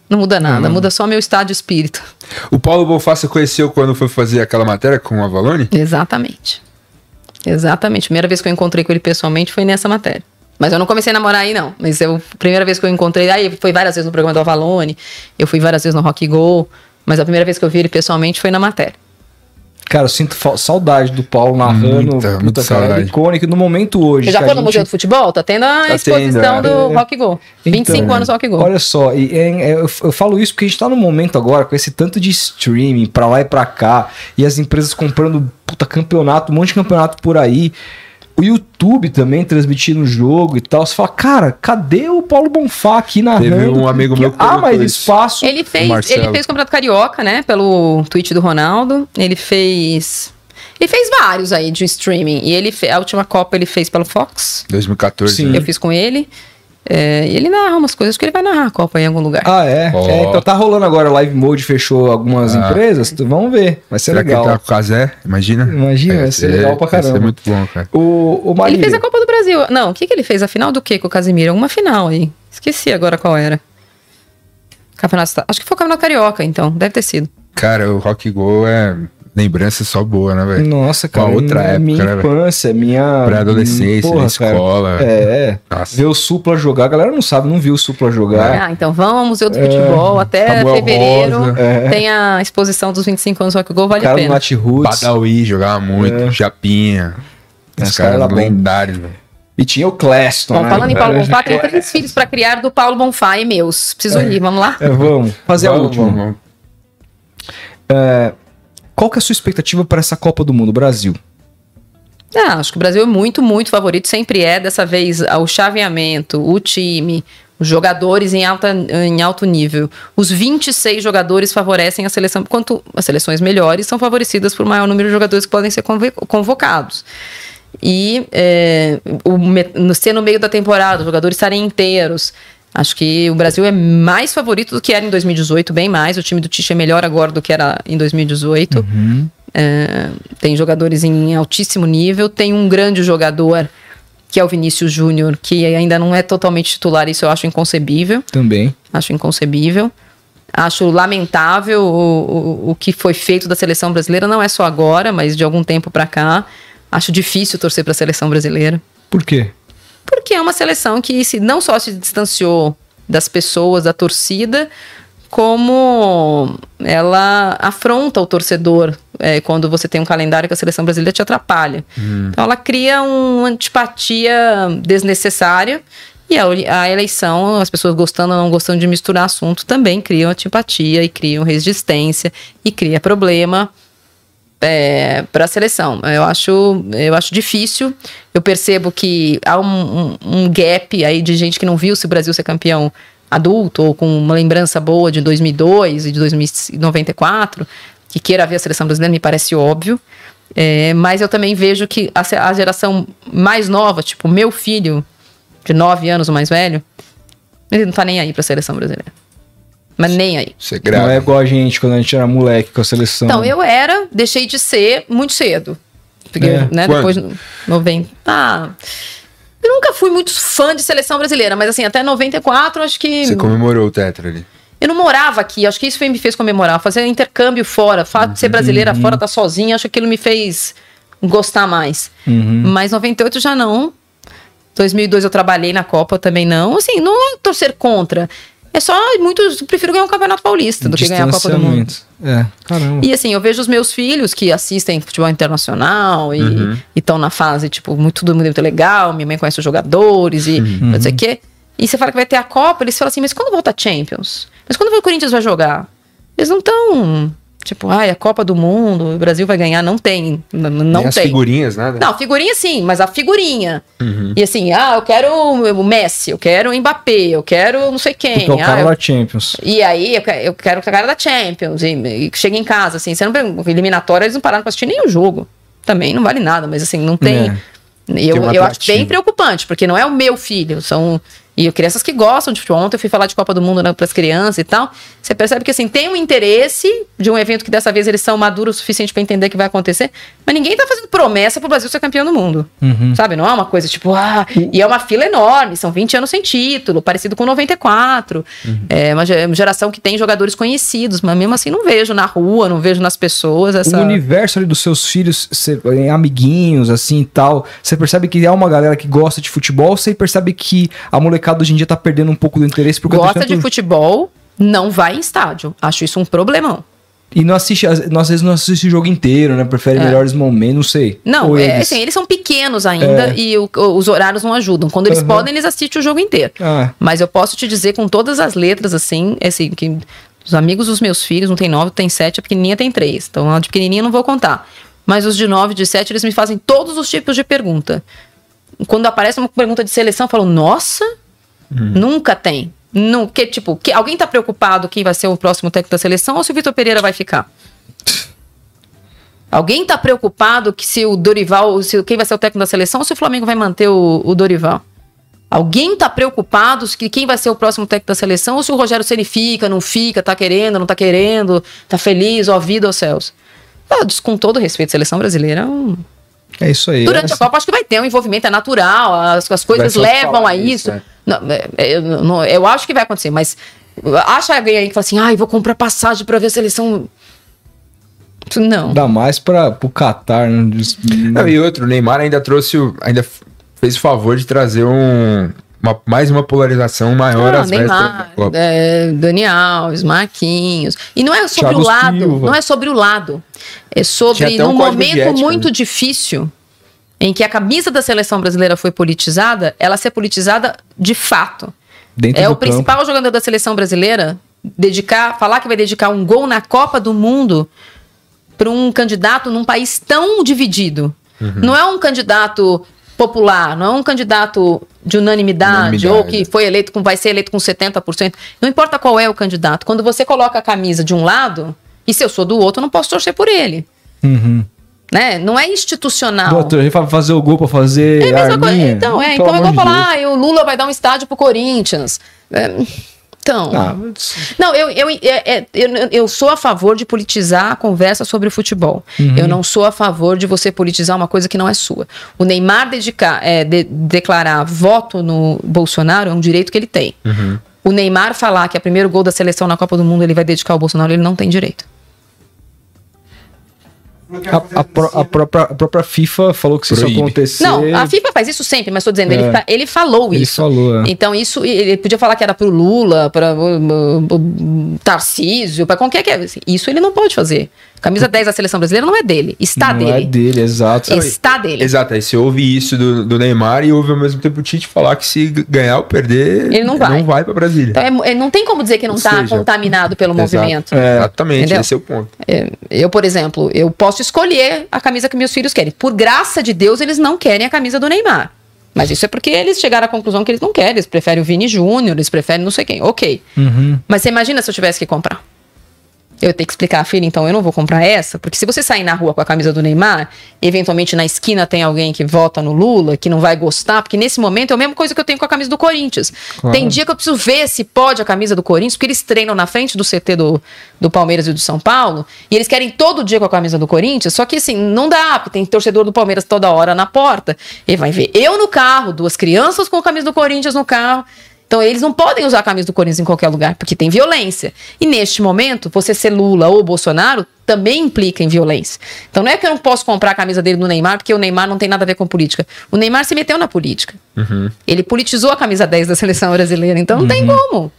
[SPEAKER 3] não muda nada, muda só meu estado de espírito.
[SPEAKER 2] O Paulo Bonfá você conheceu quando foi fazer aquela matéria com o Avalone?
[SPEAKER 3] Exatamente. Exatamente. A primeira vez que eu encontrei com ele pessoalmente foi nessa matéria. Mas eu não comecei a namorar aí, não. Mas eu, a primeira vez que eu encontrei, aí foi várias vezes no programa do Avalone, eu fui várias vezes no Rock Go, mas a primeira vez que eu vi ele pessoalmente foi na matéria.
[SPEAKER 1] Cara, eu sinto saudade do Paulo narrando.
[SPEAKER 2] Muita,
[SPEAKER 1] puta,
[SPEAKER 2] muita
[SPEAKER 1] cara,
[SPEAKER 2] saudade.
[SPEAKER 1] é icônico no momento hoje.
[SPEAKER 3] Você já foi no
[SPEAKER 1] gente-
[SPEAKER 3] Museu do Futebol? Tá tendo a
[SPEAKER 2] Tá
[SPEAKER 3] exposição
[SPEAKER 2] tendo,
[SPEAKER 3] do
[SPEAKER 1] é.
[SPEAKER 3] Rock Go. 25
[SPEAKER 1] Então,
[SPEAKER 3] anos Rock Go.
[SPEAKER 1] Olha só, e é- é- eu, eu falo isso porque a gente tá num momento agora com esse tanto de streaming pra lá e pra cá, e as empresas comprando puta campeonato, um monte de campeonato por aí. O YouTube também transmitindo o jogo e tal. Você fala, cara, cadê o Paulo Bonfá aqui narrando?
[SPEAKER 2] Teve um amigo meu que
[SPEAKER 1] mais
[SPEAKER 2] isso.
[SPEAKER 1] espaço.
[SPEAKER 3] Ele fez,
[SPEAKER 2] Marcelo.
[SPEAKER 3] ele fez o Campeonato Carioca, né? Pelo tweet do Ronaldo. Ele fez. Ele fez vários aí de streaming. E ele fe- a última Copa ele fez pelo Fox.
[SPEAKER 2] 2014.
[SPEAKER 1] Sim.
[SPEAKER 2] né?
[SPEAKER 3] Eu fiz com ele. É, e ele narra umas coisas que ele vai narrar a Copa em algum lugar.
[SPEAKER 1] Ah, é?
[SPEAKER 2] Ó.
[SPEAKER 1] É, Então tá rolando agora. Live Mode fechou algumas
[SPEAKER 2] Ah.
[SPEAKER 1] empresas. Vamos ver. Vai ser
[SPEAKER 2] Será que
[SPEAKER 1] legal.
[SPEAKER 2] ele tá com o Casé? Imagina?
[SPEAKER 1] Imagina, vai ser legal pra
[SPEAKER 2] Vai
[SPEAKER 1] caramba.
[SPEAKER 2] ser muito bom, cara.
[SPEAKER 1] O, o
[SPEAKER 3] ele fez a Copa do Brasil. Não, o que, que ele fez? A final do que com o Casimiro? Alguma final aí. Esqueci agora qual era. Campeonato, acho que foi o Campeonato Carioca, então. Deve ter sido.
[SPEAKER 2] Cara, o Rock Go é lembrança só boa, né, velho?
[SPEAKER 1] Nossa, cara.
[SPEAKER 2] Uma outra
[SPEAKER 1] minha,
[SPEAKER 2] época,
[SPEAKER 1] minha
[SPEAKER 2] né,
[SPEAKER 1] infância, minha.
[SPEAKER 2] Pré-adolescência, na escola.
[SPEAKER 1] Cara. É.
[SPEAKER 2] Nossa.
[SPEAKER 1] Ver o Supla jogar. A galera não sabe, não viu o Supla jogar.
[SPEAKER 3] Ah, então vamos, Museu do Futebol. Até
[SPEAKER 2] Samuel
[SPEAKER 3] fevereiro
[SPEAKER 2] Rosa.
[SPEAKER 1] É.
[SPEAKER 3] tem a exposição dos 25 anos do Rock Go, vale a
[SPEAKER 1] cara do
[SPEAKER 3] pena.
[SPEAKER 1] Nat Roots.
[SPEAKER 2] Badawi jogava muito,
[SPEAKER 1] É.
[SPEAKER 2] Japinha. Os
[SPEAKER 1] cara
[SPEAKER 2] caras
[SPEAKER 1] bom.
[SPEAKER 2] lendários, velho.
[SPEAKER 1] E tinha o Cleston.
[SPEAKER 3] Bom,
[SPEAKER 1] né?
[SPEAKER 3] falando em Paulo Bonfá, tenho três filhos para criar do Paulo Bonfá e meus. Preciso ir, vamos lá?
[SPEAKER 1] É, vamos. Fazer a
[SPEAKER 2] Vamos,
[SPEAKER 1] última.
[SPEAKER 2] vamos, vamos.
[SPEAKER 1] É, qual que é a sua expectativa para essa Copa do Mundo, Brasil?
[SPEAKER 3] Ah, acho que o Brasil é muito, muito favorito, sempre é. Dessa vez, o chaveamento, o time, os jogadores em, alta, em alto nível. Os 26 jogadores favorecem a seleção, quanto as seleções melhores são favorecidas por maior número de jogadores que podem ser convo- convocados. E é, o, no, ser no meio da temporada, os jogadores estarem inteiros. Acho que o Brasil é mais favorito do que era em 2018, bem mais. O time do Tite é melhor agora do que era em 2018. É, tem jogadores em altíssimo nível. Tem um grande jogador, que é o Vinícius Júnior, que ainda não é totalmente titular. Isso eu acho inconcebível.
[SPEAKER 1] Também.
[SPEAKER 3] Acho inconcebível. Acho lamentável o, o, o que foi feito da seleção brasileira, não é só agora, mas de algum tempo pra cá. Acho difícil torcer para a seleção brasileira.
[SPEAKER 1] Por quê?
[SPEAKER 3] Porque é uma seleção que se, não só se distanciou das pessoas, da torcida, como ela afronta o torcedor é, quando você tem um calendário que a seleção brasileira te atrapalha. Então ela cria uma antipatia desnecessária. E a, a eleição, as pessoas gostando ou não gostando de misturar assunto, também criam antipatia e criam resistência e cria problema para a seleção. Eu acho, eu acho difícil. Eu percebo que há um, um- um gap aí de gente que não viu se o Brasil ser campeão adulto ou com uma lembrança boa de 2002 e de 2094 que queira ver a seleção brasileira me parece óbvio. É, mas eu também vejo que a, a geração mais nova, tipo meu filho de 9 anos, o mais velho, ele não tá nem aí para a seleção brasileira. Mas nem aí.
[SPEAKER 2] Isso é
[SPEAKER 1] Não
[SPEAKER 2] grave.
[SPEAKER 1] é igual a gente quando a gente era moleque com a seleção.
[SPEAKER 3] Então, eu era, deixei de ser muito cedo. Porque,
[SPEAKER 1] É.
[SPEAKER 3] né,
[SPEAKER 2] Quando?
[SPEAKER 3] depois, no- 90. Ah, eu nunca fui muito fã de seleção brasileira, mas assim, até 94, acho que.
[SPEAKER 2] Você comemorou o Tetra ali.
[SPEAKER 3] Eu não morava aqui, acho que isso foi- me fez comemorar. Fazer intercâmbio fora, o fato de ser brasileira
[SPEAKER 1] Uhum.
[SPEAKER 3] fora, tá sozinha, acho que aquilo me fez gostar mais.
[SPEAKER 1] Uhum.
[SPEAKER 3] Mas 98 já não. 2002 eu trabalhei na Copa também não. Assim, não é torcer contra. É só muito. eu Prefiro ganhar o Campeonato Paulista do que ganhar a Copa do Mundo.
[SPEAKER 1] É, caramba.
[SPEAKER 3] E assim, eu vejo os meus filhos que assistem futebol internacional e estão na fase, tipo, muito, tudo muito legal, minha mãe conhece os jogadores e não sei o quê. E você fala que vai ter a Copa, eles falam assim, mas quando volta a Champions? Mas quando o Corinthians vai jogar? Eles não estão, tipo, ai, a Copa do Mundo, o Brasil vai ganhar. Não tem. Não
[SPEAKER 2] Nem as
[SPEAKER 3] tem.
[SPEAKER 2] figurinhas, nada.
[SPEAKER 3] Não, figurinha sim, mas a figurinha.
[SPEAKER 2] Uhum.
[SPEAKER 3] E assim, ah, eu quero o Messi, eu quero o Mbappé, eu quero não sei quem.
[SPEAKER 1] Porque o
[SPEAKER 3] ah,
[SPEAKER 1] cara
[SPEAKER 3] eu
[SPEAKER 1] da Champions.
[SPEAKER 3] e aí, eu que- eu quero que a cara da Champions. E, e chega em casa, assim, você não eliminatória, eles não pararam pra assistir nenhum jogo. Também não vale nada, mas assim, não tem.
[SPEAKER 1] É.
[SPEAKER 3] Eu,
[SPEAKER 2] Tem
[SPEAKER 3] eu acho bem preocupante, porque não é o meu filho, são. E crianças que gostam de futebol. Ontem eu fui falar de Copa do Mundo né, para as crianças e tal. Você percebe que assim, tem um interesse de um evento que dessa vez eles são maduros o suficiente para entender que vai acontecer, mas ninguém tá fazendo promessa pro Brasil ser campeão do mundo.
[SPEAKER 1] Uhum.
[SPEAKER 3] Sabe? Não é uma coisa tipo, ah, e é uma fila enorme, são 20 anos sem título, parecido com 94.
[SPEAKER 1] Uhum.
[SPEAKER 3] É uma ge- uma geração que tem jogadores conhecidos, mas mesmo assim não vejo na rua, não vejo nas pessoas essa.
[SPEAKER 1] O universo ali dos seus filhos, cê- em amiguinhos, assim e tal, você percebe que há uma galera que gosta de futebol, você percebe que a molecada hoje em dia tá perdendo um pouco do interesse por
[SPEAKER 3] Gosta
[SPEAKER 1] tanto-
[SPEAKER 3] de futebol, não vai em estádio. Acho isso um problemão.
[SPEAKER 1] E não assiste, às vezes não assiste o jogo inteiro, né? Prefere melhores momentos, não sei.
[SPEAKER 3] Não,
[SPEAKER 1] Ou
[SPEAKER 3] é,
[SPEAKER 1] eles-
[SPEAKER 3] assim, eles são pequenos ainda
[SPEAKER 1] É.
[SPEAKER 3] e o- os horários não ajudam. Quando eles
[SPEAKER 1] Aham.
[SPEAKER 3] podem, eles assistem o jogo inteiro.
[SPEAKER 1] Ah,
[SPEAKER 3] Mas eu posso te dizer com todas as letras, assim, assim, que os amigos dos meus filhos, um tem nove, tem sete, a pequenininha tem três. Então, a de pequenininha eu não vou contar. Mas os de nove, de sete, eles me fazem todos os tipos de pergunta. Quando aparece uma pergunta de seleção, eu falo, nossa, nunca tem. Não, que, tipo, que, alguém tá preocupado quem vai ser o próximo técnico da seleção ou se o Vitor Pereira vai ficar? Alguém tá preocupado que se o Dorival, se quem vai ser o técnico da seleção ou se o Flamengo vai manter o, o Dorival? Alguém tá preocupado que quem vai ser o próximo técnico da seleção ou se o Rogério Ceni fica, não fica, tá querendo, não tá querendo, tá feliz, ó vida, ó céus. Ah, com todo respeito, seleção brasileira é um
[SPEAKER 1] é isso aí.
[SPEAKER 3] Durante a Copa, acho que vai ter um envolvimento, é natural, as, as coisas levam a isso. isso não, é, é, eu, não, eu acho que vai acontecer, mas acha alguém aí que fala assim, ai, ah, vou comprar passagem para ver a seleção. Não.
[SPEAKER 1] Dá mais para o Qatar. Não,
[SPEAKER 2] não, e outro, o Neymar ainda trouxe, ainda fez o favor de trazer um, uma, mais uma polarização maior
[SPEAKER 3] ah, às Neymar, é, Dani Alves, Marquinhos. E não é sobre Thiago o lado, Silva. não é sobre o lado. É sobre num um momento ética, muito né? difícil em que a camisa da seleção brasileira foi politizada, ela ser politizada de fato. Dentro é o campo. principal jogador da seleção brasileira dedicar, falar que vai dedicar um gol na Copa do Mundo para um candidato num país tão dividido. Uhum. Não é um candidato popular, não é um candidato de unanimidade, unanimidade, ou que foi eleito com vai ser eleito com 70%. Não importa qual é o candidato. Quando você coloca a camisa de um lado, e se eu sou do outro, eu não posso torcer por ele.
[SPEAKER 1] Uhum.
[SPEAKER 3] Né? Não é institucional.
[SPEAKER 1] Doutor, ele vai fazer o gol para fazer.
[SPEAKER 3] É a mesma coisa. Então, é, então eu vou falar, ah, o Lula vai dar um estádio pro Corinthians. É, então. Ah, não, eu, eu, é, é, eu, eu, sou a favor de politizar a conversa sobre o futebol. Uhum. Eu não sou a favor de você politizar uma coisa que não é sua. O Neymar dedicar, é, de, declarar voto no Bolsonaro é um direito que ele tem. Uhum. O Neymar falar que é o primeiro gol da seleção na Copa do Mundo ele vai dedicar ao Bolsonaro, ele não tem direito.
[SPEAKER 1] A, a, pro, a, própria, a própria FIFA falou que se Proíbe. isso acontecer.
[SPEAKER 3] Não, a FIFA faz isso sempre, mas estou dizendo, é. ele, ele falou
[SPEAKER 1] ele
[SPEAKER 3] isso.
[SPEAKER 1] Falou,
[SPEAKER 3] é. Então, isso, ele podia falar que era pro Lula, para o Tarcísio, para qualquer que. É, isso ele não pode fazer. Camisa 10 da seleção brasileira não é dele, está
[SPEAKER 1] não
[SPEAKER 3] dele.
[SPEAKER 1] é dele, exato.
[SPEAKER 3] Está dele.
[SPEAKER 2] Exato, aí você ouve isso do, do, Neymar e ouve ao mesmo tempo o Tite falar que se ganhar ou perder,
[SPEAKER 3] ele não vai,
[SPEAKER 2] não vai para Brasília.
[SPEAKER 3] Então é, não tem como dizer que não está contaminado pelo exato. movimento.
[SPEAKER 2] É, exatamente, Entendeu? esse é o ponto.
[SPEAKER 3] É, eu, por exemplo, eu posso escolher a camisa que meus filhos querem. Por graça de Deus, eles não querem a camisa do Neymar. Mas isso é porque eles chegaram à conclusão que eles não querem. Eles preferem o Vini Júnior, eles preferem não sei quem. Ok.
[SPEAKER 1] Uhum.
[SPEAKER 3] Mas você imagina se eu tivesse que comprar eu tenho que explicar filha, então eu não vou comprar essa, porque se você sair na rua com a camisa do Neymar, eventualmente na esquina tem alguém que vota no Lula, que não vai gostar, porque nesse momento é a mesma coisa que eu tenho com a camisa do Corinthians. Claro. Tem dia que eu preciso ver se pode a camisa do Corinthians, porque eles treinam na frente do CT do, do Palmeiras e do São Paulo, e eles querem todo dia com a camisa do Corinthians, só que assim, não dá, porque tem torcedor do Palmeiras toda hora na porta, e vai ver eu no carro, duas crianças com a camisa do Corinthians no carro, então, eles não podem usar a camisa do Corinthians em qualquer lugar, porque tem violência. E neste momento, você ser Lula ou Bolsonaro também implica em violência. Então, não é que eu não posso comprar a camisa dele do Neymar, porque o Neymar não tem nada a ver com política. O Neymar se meteu na política.
[SPEAKER 2] Uhum.
[SPEAKER 3] Ele politizou a camisa 10 da seleção brasileira. Então, não uhum. tem como.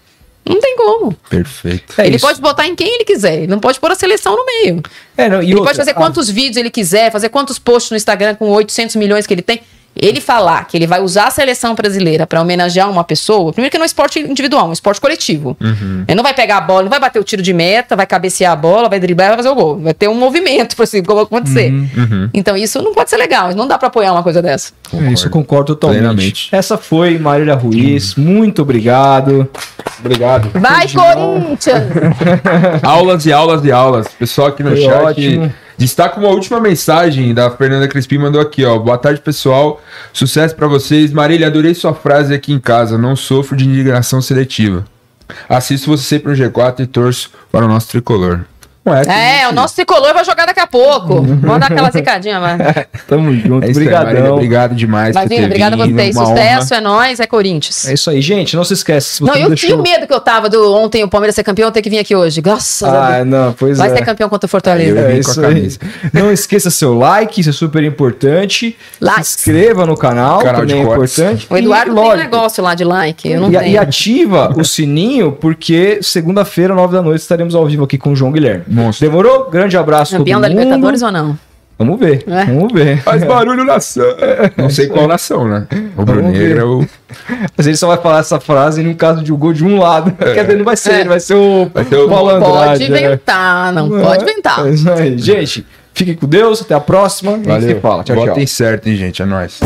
[SPEAKER 3] Não tem como.
[SPEAKER 2] Perfeito.
[SPEAKER 3] É ele isso. pode botar em quem ele quiser. Ele não pode pôr a seleção no meio.
[SPEAKER 1] É, não,
[SPEAKER 3] ele outra, pode fazer quantos vídeos ele quiser, fazer quantos posts no Instagram com 800 milhões que ele tem. Ele falar que ele vai usar a seleção brasileira para homenagear uma pessoa, primeiro que não é um esporte individual, é um esporte coletivo.
[SPEAKER 2] Uhum.
[SPEAKER 3] Ele não vai pegar a bola, não vai bater o tiro de meta, vai cabecear a bola, vai driblar, vai fazer o gol. Vai ter um movimento para assim, como acontecer.
[SPEAKER 2] Uhum. Uhum.
[SPEAKER 3] Então isso não pode ser legal, não dá para apoiar uma coisa dessa.
[SPEAKER 1] Concordo. Isso eu concordo totalmente. Plenamente. Essa foi Marília Ruiz, muito obrigado.
[SPEAKER 2] Obrigado.
[SPEAKER 3] Vai, Corinthians! (laughs)
[SPEAKER 2] aulas e aulas e aulas. Pessoal aqui no foi chat.
[SPEAKER 1] Ótimo.
[SPEAKER 2] Destaca uma última mensagem da Fernanda Crispim, mandou aqui, ó. Boa tarde, pessoal. Sucesso para vocês. Marília, adorei sua frase aqui em casa. Não sofro de indignação seletiva. Assisto você sempre no G4 e torço para o nosso tricolor.
[SPEAKER 3] É, é o nosso tricolor vai jogar daqui a pouco. Vamos dar aquela zicadinha, mas. (laughs)
[SPEAKER 1] Tamo junto.
[SPEAKER 2] É
[SPEAKER 1] Obrigadão.
[SPEAKER 2] obrigado demais.
[SPEAKER 3] Imagina, obrigado a vocês. Sucesso honra. é nós, é Corinthians.
[SPEAKER 1] É isso aí, gente. Não se esquece.
[SPEAKER 3] não, eu deixou... tinha medo que eu tava do ontem o Palmeiras ser campeão, ter que vir aqui hoje. Graças
[SPEAKER 1] ah, a Deus. não, pois
[SPEAKER 3] vai
[SPEAKER 1] é.
[SPEAKER 3] ser campeão contra o Fortaleza.
[SPEAKER 1] É, isso aí. Não esqueça seu like, isso é super importante. Like. Se inscreva no canal, canal também é importante.
[SPEAKER 3] O Eduardo e, tem um negócio lá de like. Eu não
[SPEAKER 1] e,
[SPEAKER 3] tenho.
[SPEAKER 1] e ativa o sininho, porque segunda-feira, nove da noite, estaremos ao vivo aqui com o João Guilherme.
[SPEAKER 2] Monstro.
[SPEAKER 1] Demorou? Grande abraço.
[SPEAKER 3] Campeão da Libertadores ou não?
[SPEAKER 1] Vamos ver, é. vamos ver.
[SPEAKER 2] Faz barulho nação. Não sei qual nação, né? O Bruno Negra é o.
[SPEAKER 1] Mas ele só vai falar essa frase no caso de um gol de um lado. É. Quer dizer, não vai ser é. ele, vai ser o.
[SPEAKER 2] Vai ser o
[SPEAKER 3] Não pode inventar, não é. pode inventar. É.
[SPEAKER 1] Gente, fiquem com Deus, até a próxima.
[SPEAKER 2] Valeu.
[SPEAKER 1] fala. Tchau,
[SPEAKER 2] Botem tchau. certo, hein, gente? É nóis.